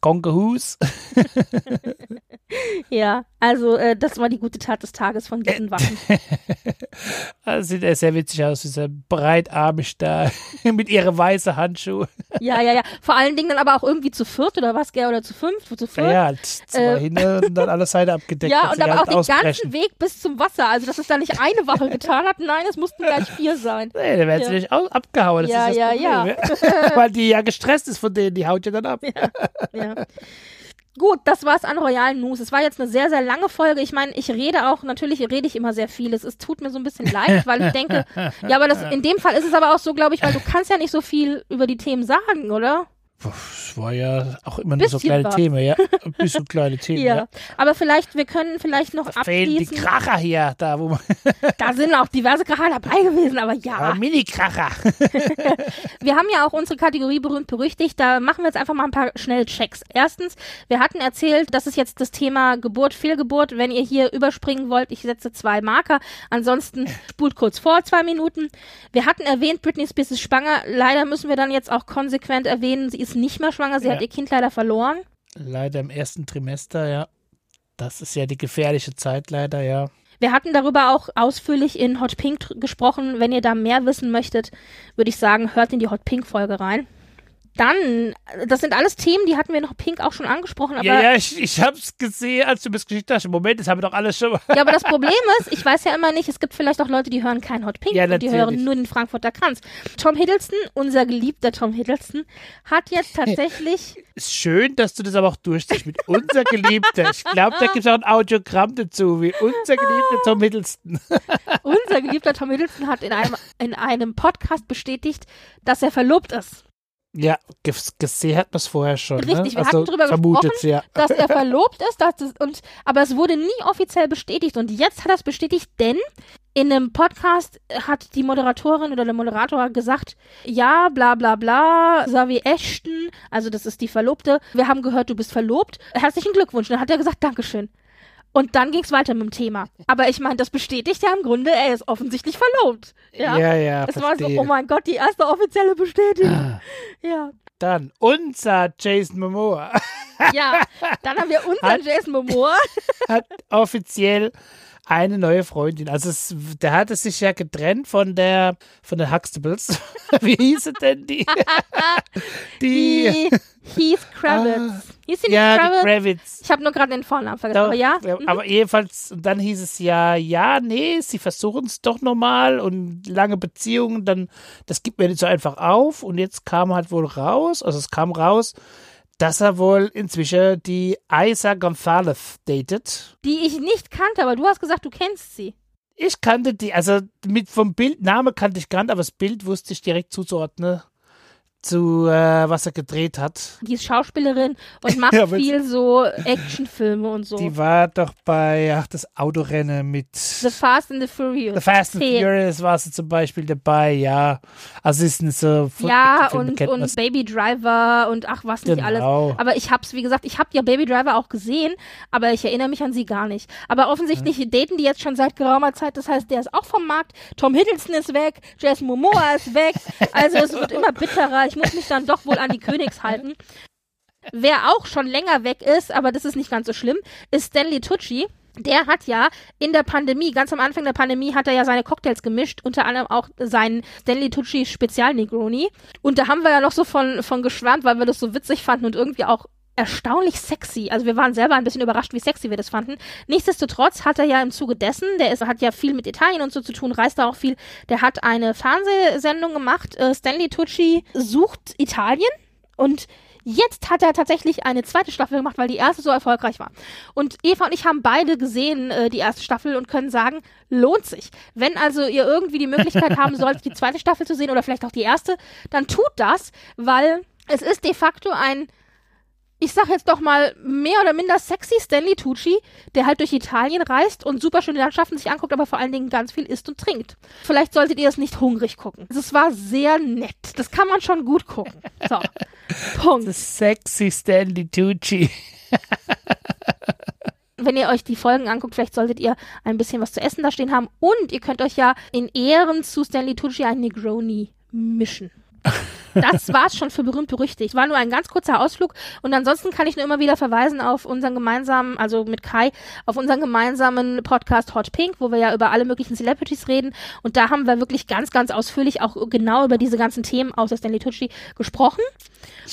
Kongehus. Ja, also äh, das war die gute Tat des Tages von Äh, diesen Waffen. Das sieht ja sehr witzig aus, dieser breitarmig da mit ihren weißen Handschuhen. Ja, ja, ja. Vor allen Dingen dann aber auch irgendwie zu viert oder was, gell, oder zu fünf, zu viert. Ja, ja, halt zwei Äh, hinten und dann alle Seiten abgedeckt. Ja, und sie aber halt auch den ausbrechen. ganzen Weg bis zum Wasser. Also, dass es da nicht eine Wache getan hat. Nein, es mussten gleich vier sein. Nee, dann werden sie Ja. nicht au- abgehauen. Das Ja, ist das ja, Problem. Weil die ja gestresst ist von denen, die haut ja dann ab. Ja. Gut, das war's an royalen News. Es war jetzt eine sehr, sehr lange Folge. Ich meine, ich rede auch, natürlich rede ich immer sehr viel. Es, es tut mir so ein bisschen leid, weil ich denke, ja, aber das, in dem Fall ist es aber auch so, glaube ich, weil du kannst ja nicht so viel über die Themen sagen, oder? Das war ja auch immer nur so kleine was. Themen, ja. Ein bisschen kleine Themen, Ja. ja. Aber vielleicht, wir können vielleicht noch Da fehlen die abschließen. Kracher hier, da wo man. Da sind auch diverse Kracher dabei gewesen, aber ja. Ah, Mini-Kracher. Wir haben ja auch unsere Kategorie berühmt berüchtigt. Da machen wir jetzt einfach mal ein paar schnelle Checks. Erstens, wir hatten erzählt, das ist jetzt das Thema Geburt, Fehlgeburt. Wenn ihr hier überspringen wollt, ich setze zwei Marker. Ansonsten spult kurz vor, zwei Minuten. Wir hatten erwähnt, Britney Spears ist schwanger. Leider müssen wir dann jetzt auch konsequent erwähnen, sie ist nicht mehr schwanger. Sie Ja. hat ihr Kind leider verloren. Leider im ersten Trimester, ja. Das ist ja die gefährliche Zeit, leider, ja. Wir hatten darüber auch ausführlich in Hot Pink gesprochen. Wenn ihr da mehr wissen möchtet, würde ich sagen, hört in die Hot Pink Folge rein. Dann, das sind alles Themen, die hatten wir noch Pink auch schon angesprochen, aber ja, ja, ich, ich hab's gesehen, als du mir das geschickt hast. Moment, das haben wir doch alles schon mal. Ja, aber das Problem ist, ich weiß ja immer nicht, es gibt vielleicht auch Leute, die hören kein Hot Pink Ja, und die hören nur den Frankfurter Kranz. Tom Hiddleston, unser geliebter Tom Hiddleston, hat jetzt tatsächlich, Ist schön, dass du das aber auch durchziehst mit unser Geliebter. Ich glaube, da gibt's auch ein Audiogramm dazu, wie unser geliebter Tom Hiddleston. unser geliebter Tom Hiddleston hat in einem, in einem Podcast bestätigt, dass er verlobt ist. Ja, ges- gesehen hat man es vorher schon. Richtig, ne? wir also, hatten drüber vermutet, gesprochen, ja. Dass er verlobt ist, dass das, und, aber es wurde nie offiziell bestätigt. Und jetzt hat er es bestätigt, denn in einem Podcast hat die Moderatorin oder der Moderator gesagt, ja, bla bla bla, Xavier Ashton, also das ist die Verlobte, wir haben gehört, du bist verlobt. Herzlichen Glückwunsch. Dann hat er gesagt, Dankeschön. Und dann ging es weiter mit dem Thema. Aber ich meine, das bestätigt ja im Grunde, er ist offensichtlich verlobt. Ja. Ja, ja, es war so, verstehe. oh mein Gott, die erste offizielle Bestätigung. Ah. Ja. Dann unser Jason Momoa Ja. Dann haben wir unseren Hat- Jason Momoa. hat offiziell eine neue Freundin. Also es, der hatte sich ja getrennt von der von den Huxtables. Wie hieße denn die? Die Heath Kravitz. Hieß sie nicht ja, die Kravitz? Kravitz. Ich habe nur gerade den Vornamen vergessen. Doch, Aber ja, mhm. Aber jedenfalls, und dann hieß es ja, ja, nee, sie versuchen es doch nochmal und lange Beziehungen, dann, das gibt mir nicht so einfach auf. Und jetzt kam halt wohl raus, also es kam raus, dass er wohl inzwischen die Isa Gonzalez datet. die ich nicht kannte, aber du hast gesagt, du kennst sie. Ich kannte die, also mit vom Bild, Name kannte ich gar nicht, aber das Bild wusste ich direkt zuzuordnen zu, äh, was er gedreht hat. Die ist Schauspielerin und macht Ja, viel so Actionfilme und so. Die war doch bei, ach, das Autorennen mit The Fast and the Furious. The Fast and Zehn. Furious war sie zum Beispiel dabei, ja. Also ist eine so Ja, und, und. Baby Driver und ach, was nicht alles. Genau. Aber ich hab's, wie gesagt, ich hab ja Baby Driver auch gesehen, aber ich erinnere mich an sie gar nicht. Aber offensichtlich daten die jetzt schon seit geraumer Zeit, das heißt, der ist auch vom Markt. Tom Hiddleston ist weg, Jason Momoa ist weg. Also es wird immer bitterer. Ich muss mich dann doch wohl an die Königs halten. Wer auch schon länger weg ist, aber das ist nicht ganz so schlimm, ist Stanley Tucci. Der hat ja in der Pandemie, ganz am Anfang der Pandemie, hat er ja seine Cocktails gemischt, unter anderem auch seinen Stanley Tucci Spezial Negroni. Und da haben wir ja noch so von, von geschwärmt, weil wir das so witzig fanden und irgendwie auch erstaunlich sexy. Also wir waren selber ein bisschen überrascht, wie sexy wir das fanden. Nichtsdestotrotz hat er ja im Zuge dessen, der ist, hat ja viel mit Italien und so zu tun, reist da auch viel, der hat eine Fernsehsendung gemacht, äh, Stanley Tucci sucht Italien und Jetzt hat er tatsächlich eine zweite Staffel gemacht, weil die erste so erfolgreich war. Und Eva und ich haben beide gesehen, äh, die erste Staffel, und können sagen, lohnt sich. Wenn also ihr irgendwie die Möglichkeit haben sollt, die zweite Staffel zu sehen oder vielleicht auch die erste, dann tut das, weil es ist de facto ein, ich sag jetzt doch mal, mehr oder minder sexy Stanley Tucci, der halt durch Italien reist und super schöne Landschaften sich anguckt, aber vor allen Dingen ganz viel isst und trinkt. Vielleicht solltet ihr es nicht hungrig gucken. Es war sehr nett. Das kann man schon gut gucken. So. Punkt. Das sexy Stanley Tucci. wenn ihr euch die Folgen anguckt, vielleicht solltet ihr ein bisschen was zu essen da stehen haben. Und ihr könnt euch ja in Ehren zu Stanley Tucci ein Negroni mischen. Das war's schon für berühmt berüchtigt. War nur ein ganz kurzer Ausflug und ansonsten kann ich nur immer wieder verweisen auf unseren gemeinsamen, also mit Kai, auf unseren gemeinsamen Podcast Hot Pink, wo wir ja über alle möglichen Celebrities reden und da haben wir wirklich ganz, ganz ausführlich auch genau über diese ganzen Themen außer Stanley Tucci gesprochen.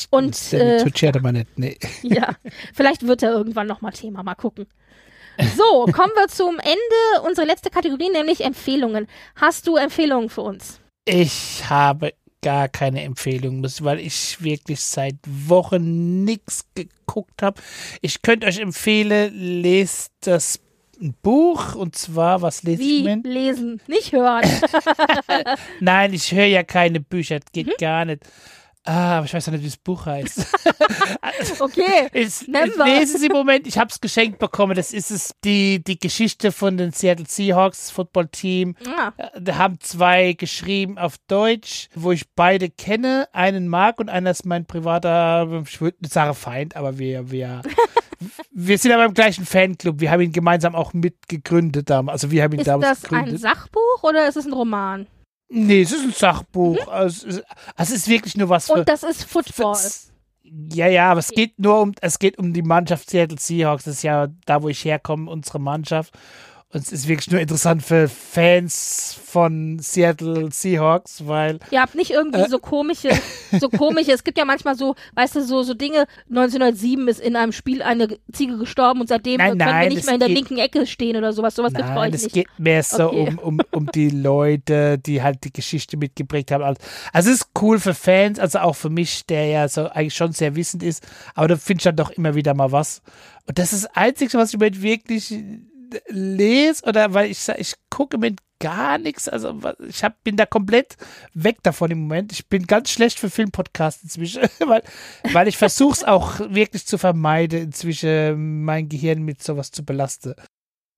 Und Stanley äh, Tucci hatte man nicht, nee. ja, vielleicht wird er irgendwann nochmal Thema. Mal gucken. So, kommen wir zum Ende unserer letzte Kategorie, nämlich Empfehlungen. Hast du Empfehlungen für uns? Ich habe gar keine Empfehlung, muss- weil ich wirklich seit Wochen nichts geguckt habe. Ich könnte euch empfehlen, lest das Buch und zwar, was lese ich Wie im Moment? lesen, nicht hören. Nein, ich höre ja keine Bücher, das geht Mhm. gar nicht. Ah, aber ich weiß ja nicht, wie das Buch heißt. Okay. Ich, ich lese es im Moment, ich habe es geschenkt bekommen. Das ist es, die, die Geschichte von den Seattle Seahawks Footballteam. Ah, Da haben zwei geschrieben auf Deutsch, wo ich beide kenne. Einen mag und einer ist mein privater, ich würde sagen Feind, aber wir, wir, wir sind aber im gleichen Fanclub. Wir haben ihn gemeinsam auch mitgegründet damals. Also wir haben ihn ist damals das ein. Sachbuch oder ist es ein Roman? Nee, es ist ein Sachbuch. Also, es ist- also es ist wirklich nur was für. Und das ist Football. Fitz. Ja, ja, aber es geht nur um, es geht um die Mannschaft Seattle Seahawks. Das ist ja da, wo ich herkomme, unsere Mannschaft. Und es ist wirklich nur interessant für Fans von Seattle Seahawks, weil Ihr habt nicht irgendwie Äh. so komische, so komische, es gibt ja manchmal so, weißt du, so, so Dinge, 1907 ist in einem Spiel eine Ziege gestorben und seitdem Nein, können wir nein, nicht es mehr in der geht- linken Ecke stehen oder sowas. Sowas gibt's bei nein, euch es nicht. geht mehr so Okay. um, um, um die Leute, die halt die Geschichte mitgeprägt haben. Also also es ist cool für Fans, also auch für mich, der ja so eigentlich schon sehr wissend ist, aber da finde ich dann doch immer wieder mal was. Und das ist das Einzige, was ich mir wirklich lese, oder weil ich ich gucke mit gar nichts, also ich hab, bin da komplett weg davon im Moment. Ich bin ganz schlecht für Filmpodcasts inzwischen, weil, weil ich versuche es auch wirklich zu vermeiden, inzwischen mein Gehirn mit sowas zu belasten.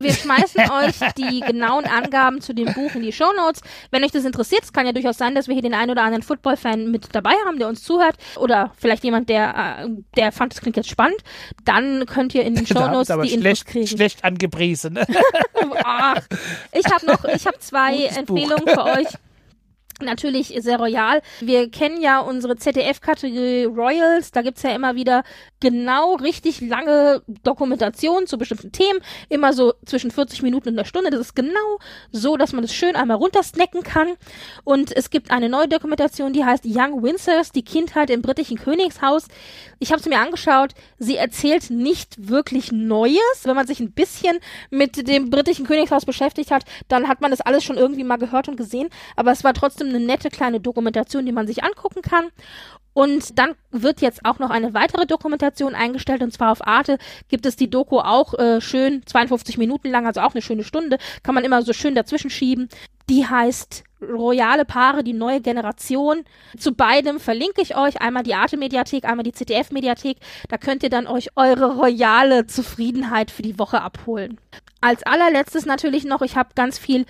Wir schmeißen euch die genauen Angaben zu dem Buch in die Shownotes. Wenn euch das interessiert, es kann ja durchaus sein, dass wir hier den einen oder anderen Football-Fan mit dabei haben, der uns zuhört. Oder vielleicht jemand, der, äh, der fand, das klingt jetzt spannend. Dann könnt ihr in den haben's aber die Infos schlecht, kriegen. schlecht angepriesen. Ach, ich habe noch, ich habe zwei. Empfehlungen für euch. Natürlich sehr royal. Wir kennen ja unsere ZDF-Kategorie Royals. Da gibt's ja immer wieder genau richtig lange Dokumentationen zu bestimmten Themen. Immer so zwischen 40 Minuten und einer Stunde. Das ist genau so, dass man das schön einmal runtersnacken kann. Und es gibt eine neue Dokumentation, die heißt Young Windsors, die Kindheit im britischen Königshaus. Ich habe sie mir angeschaut. Sie erzählt nicht wirklich Neues. Wenn man sich ein bisschen mit dem britischen Königshaus beschäftigt hat, dann hat man das alles schon irgendwie mal gehört und gesehen. Aber es war trotzdem eine nette kleine Dokumentation, die man sich angucken kann. Und dann wird jetzt auch noch eine weitere Dokumentation eingestellt und zwar auf Arte gibt es die Doku auch äh, schön 52 Minuten lang, also auch eine schöne Stunde, kann man immer so schön dazwischen schieben. Die heißt Royale Paare, die neue Generation. Zu beidem verlinke ich euch einmal die Arte Mediathek, einmal die ZDF Mediathek. Da könnt ihr dann euch eure royale Zufriedenheit für die Woche abholen. Als allerletztes natürlich noch, ich habe ganz viel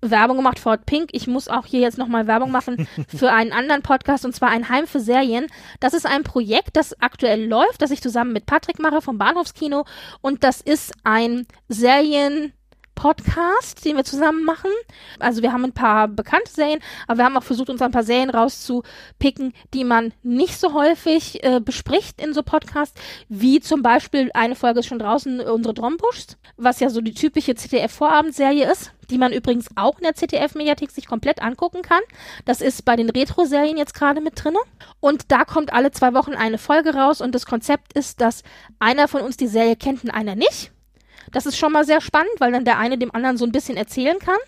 Werbung gemacht für Hot Pink. Ich muss auch hier jetzt nochmal Werbung machen für einen anderen Podcast und zwar ein Heim für Serien. Das ist ein Projekt, das aktuell läuft, das ich zusammen mit Patrick mache vom Bahnhofskino und das ist ein Serien Podcast, den wir zusammen machen. Also wir haben ein paar bekannte Serien, aber wir haben auch versucht, uns ein paar Serien rauszupicken, die man nicht so häufig äh, bespricht in so Podcasts, wie zum Beispiel eine Folge ist schon draußen, unsere Drombuschs, was ja so die typische ZDF-Vorabendserie ist, die man übrigens auch in der ZDF-Mediathek sich komplett angucken kann. Das ist bei den Retro-Serien jetzt gerade mit drinne. Und da kommt alle zwei Wochen eine Folge raus und das Konzept ist, dass einer von uns die Serie kennt und einer nicht. Das ist schon mal sehr spannend, weil dann der eine dem anderen so ein bisschen erzählen kann.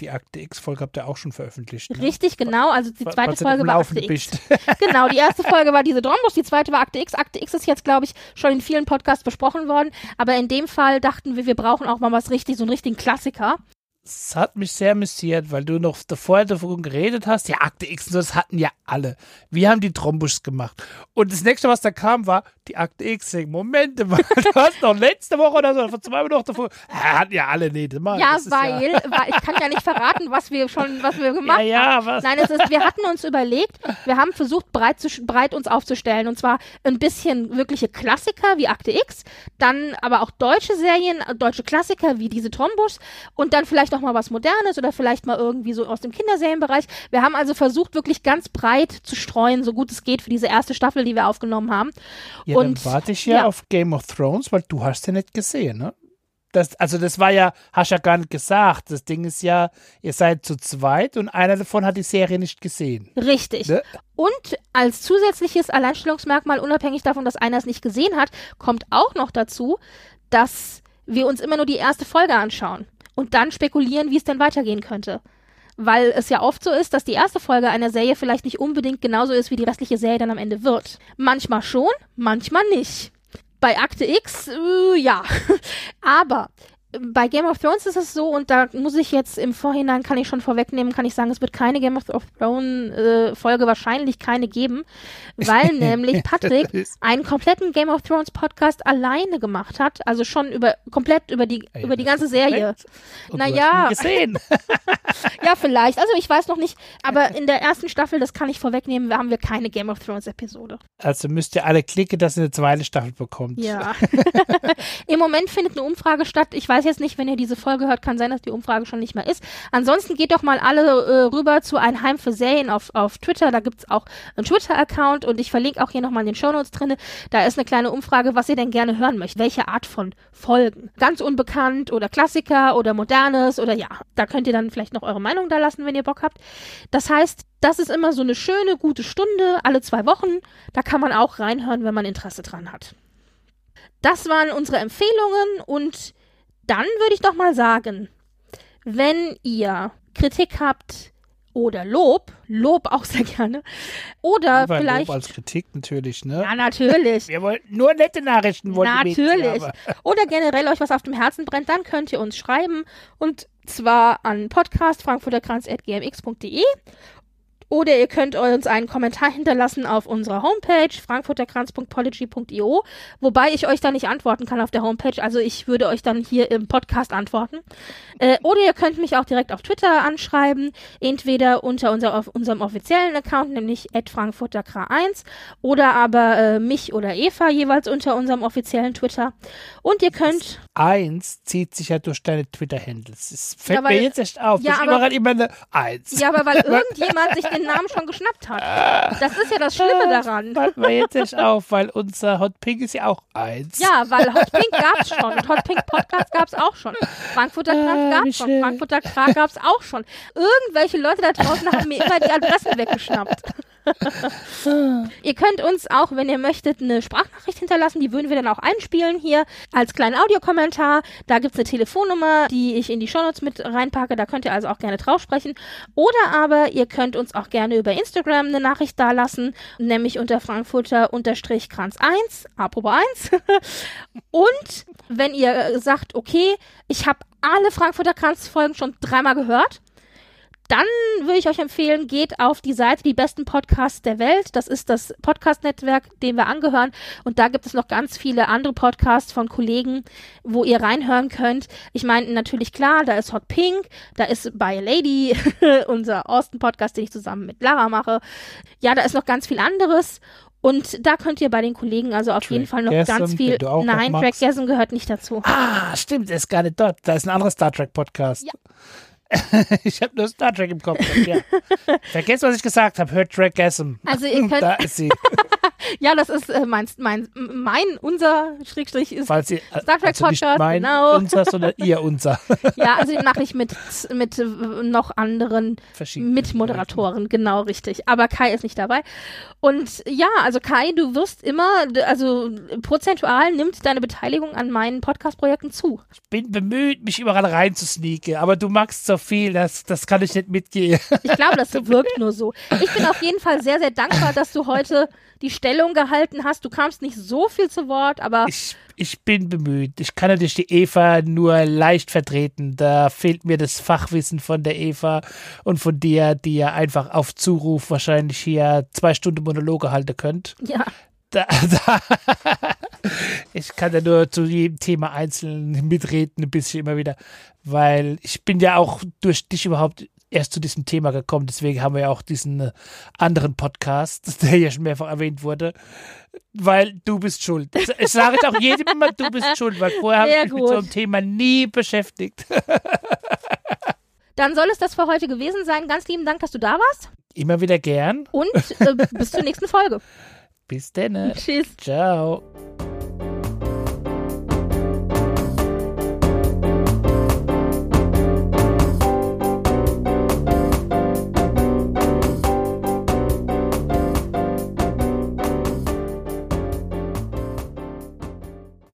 Die Akte X-Folge habt ihr auch schon veröffentlicht. Ne? Richtig, genau. Also die zweite was auf Folge war Akte X. Genau, die erste Folge war diese Drombus, die zweite war Akte X. Akte X ist jetzt, glaube ich, schon in vielen Podcasts besprochen worden. Aber in dem Fall dachten wir, wir brauchen auch mal was richtig, so einen richtigen Klassiker. Es hat mich sehr amüsiert, weil du noch davor davon geredet hast. Ja, Akte X, das hatten ja alle. Wir haben die Trombuschs gemacht. Und das nächste, was da kam, war die Akte X. Ich, Moment mal, du hast noch letzte Woche oder so, vor zwei Wochen noch davor. Ja, hatten ja alle nicht. Mann, Ja, das ist weil, weil ich kann ja nicht verraten, was wir schon, was wir gemacht Ja, ja, haben. was? Nein, es ist, wir hatten uns überlegt, wir haben versucht, breit, zu, breit uns aufzustellen. Und zwar ein bisschen wirkliche Klassiker wie Akte X, dann aber auch deutsche Serien, äh, deutsche Klassiker wie diese Trombuschs und dann vielleicht auch mal was Modernes oder vielleicht mal irgendwie so aus dem Kinderserienbereich. Wir haben also versucht, wirklich ganz breit zu streuen, so gut es geht für diese erste Staffel, die wir aufgenommen haben. Ja, und dann warte ich ja, ja. auf Game of Thrones, weil du hast ja nicht gesehen, ne? Das, also das war ja, hast ja gar nicht gesagt. Das Ding ist ja, ihr seid zu zweit und einer davon hat die Serie nicht gesehen. Richtig. Ne? Und als zusätzliches Alleinstellungsmerkmal, unabhängig davon, dass einer es nicht gesehen hat, kommt auch noch dazu, dass wir uns immer nur die erste Folge anschauen und dann spekulieren, wie es denn weitergehen könnte. Weil es ja oft so ist, dass die erste Folge einer Serie vielleicht nicht unbedingt genauso ist, wie die restliche Serie dann am Ende wird. Manchmal schon, manchmal nicht. Bei Akte X, äh, ja. Aber bei Game of Thrones ist es so, und da muss ich jetzt im Vorhinein, kann ich schon vorwegnehmen, kann ich sagen, es wird keine Game of Thrones äh, Folge wahrscheinlich keine geben, weil nämlich Patrick einen kompletten Game of Thrones Podcast alleine gemacht hat, also schon über komplett über die Ey, über die ganze Serie. Naja. Gesehen. Ja, vielleicht. Also ich weiß noch nicht, aber in der ersten Staffel, das kann ich vorwegnehmen, haben wir keine Game of Thrones Episode. Also müsst ihr alle klicken, dass ihr eine zweite Staffel bekommt. Ja. Im Moment findet eine Umfrage statt. Ich weiß jetzt nicht, wenn ihr diese Folge hört, kann sein, dass die Umfrage schon nicht mehr ist. Ansonsten geht doch mal alle äh, rüber zu Ein Heim für Serien auf, auf Twitter. Da gibt's auch einen Twitter-Account und ich verlinke auch hier nochmal in den Shownotes drinne. Da ist eine kleine Umfrage, was ihr denn gerne hören möchtet. Welche Art von Folgen? Ganz unbekannt oder Klassiker oder Modernes oder ja. Da könnt ihr dann vielleicht noch eure Meinung da lassen, wenn ihr Bock habt. Das heißt, das ist immer so eine schöne, gute Stunde, alle zwei Wochen. Da kann man auch reinhören, wenn man Interesse dran hat. Das waren unsere Empfehlungen und dann würde ich doch mal sagen, wenn ihr Kritik habt oder Lob, Lob auch sehr gerne, oder Einfach vielleicht, Lob als Kritik natürlich, ne? ja natürlich, Wir wollten nur nette Nachrichten. jetzt Natürlich. haben. Oder generell euch was auf dem Herzen brennt, dann könnt ihr uns schreiben. Und zwar an podcastfrankfurterkranz.gmx.de. Oder ihr könnt uns einen Kommentar hinterlassen auf unserer Homepage frankfurterkranz.pology.io, wobei ich euch da nicht antworten kann auf der Homepage. Also ich würde euch dann hier im Podcast antworten. Äh, oder ihr könnt mich auch direkt auf Twitter anschreiben, entweder unter unser, auf unserem offiziellen Account, nämlich frankfurterkra1, oder aber äh, mich oder Eva jeweils unter unserem offiziellen Twitter. Und ihr könnt Eins zieht sich ja durch deine Twitter-Handles. Es fällt Ja, weil- mir jetzt echt auf. Ja, aber- immer eine Eins. Ja, aber weil irgendjemand sich den Namen schon geschnappt hat. Das ist ja das Schlimme daran. Fällt mir jetzt echt auf, weil unser Hot Pink ist ja auch eins. Ja, weil Hot Pink gab's schon und Hot Pink Podcast gab's auch schon. Frankfurter Ah, Kranz wie gab's schon. Frankfurter Kra gab's auch schon. Irgendwelche Leute da draußen haben mir immer die Adressen weggeschnappt. ihr könnt uns auch, wenn ihr möchtet, eine Sprachnachricht hinterlassen. Die würden wir dann auch einspielen hier als kleinen Audiokommentar. Da gibt's eine Telefonnummer, die ich in die Shownotes mit reinpacke. Da könnt ihr also auch gerne drauf sprechen. Oder aber ihr könnt uns auch gerne über Instagram eine Nachricht dalassen, nämlich unter Frankfurter-Kranz 1, apropos 1. Und wenn ihr sagt, okay, ich habe alle Frankfurter Kranz-Folgen schon dreimal gehört, dann würde ich euch empfehlen, geht auf die Seite Die besten Podcasts der Welt. Das ist das Podcast-Netzwerk, dem wir angehören. Und da gibt es noch ganz viele andere Podcasts von Kollegen, wo ihr reinhören könnt. Ich meine, natürlich klar, da ist Hot Pink, da ist By a Lady, unser Austin-Podcast, den ich zusammen mit Lara mache. Ja, da ist noch ganz viel anderes. Und da könnt ihr bei den Kollegen also auf jeden Fall noch ganz viel. Nein. Trackgasm gehört nicht dazu. Ah, stimmt, er ist gar nicht dort. Da ist ein anderer Star Trek Podcast. Ja. ich habe nur Star Trek im Kopf. Ja. Vergesst, was ich gesagt habe. Hört Trackgasm. Also ihr könnt- Da ist sie. Ja, das ist äh, mein, mein, mein, unser Schrägstrich ist Falls sie Star Trek also Podcast, mein genau. unser, sondern ihr unser. Ja, also den mache ich mit, mit äh, noch anderen Mitmoderatoren, genau richtig. Aber Kai ist nicht dabei. Und ja, also Kai, du wirst immer, also prozentual nimmt deine Beteiligung an meinen Podcast-Projekten zu. Ich bin bemüht, mich überall reinzusneaken, aber du magst so viel, das, das kann ich nicht mitgehen. Ich glaube, das wirkt nur so. Ich bin auf jeden Fall sehr, sehr dankbar, dass du heute die Stellung gehalten hast. Du kamst nicht so viel zu Wort, aber Ich, ich bin bemüht. Ich kann natürlich die Eva nur leicht vertreten. Da fehlt mir das Fachwissen von der Eva und von dir, die ihr einfach auf Zuruf wahrscheinlich hier zwei Stunden Monologe halten könnt. ja. Da, da, ich kann da nur zu jedem Thema einzeln mitreden, ein bisschen immer wieder, weil ich bin ja auch durch dich überhaupt erst zu diesem Thema gekommen. Deswegen haben wir ja auch diesen äh, anderen Podcast, der ja schon mehrfach erwähnt wurde, weil du bist schuld. Ich sage es auch jedem immer, du bist schuld, weil vorher habe ich mich mit gut. so einem Thema nie beschäftigt. Dann soll es das für heute gewesen sein. Ganz lieben Dank, dass du da warst. Immer wieder gern. Und äh, bis zur nächsten Folge. Bis dann. Tschüss. Ciao.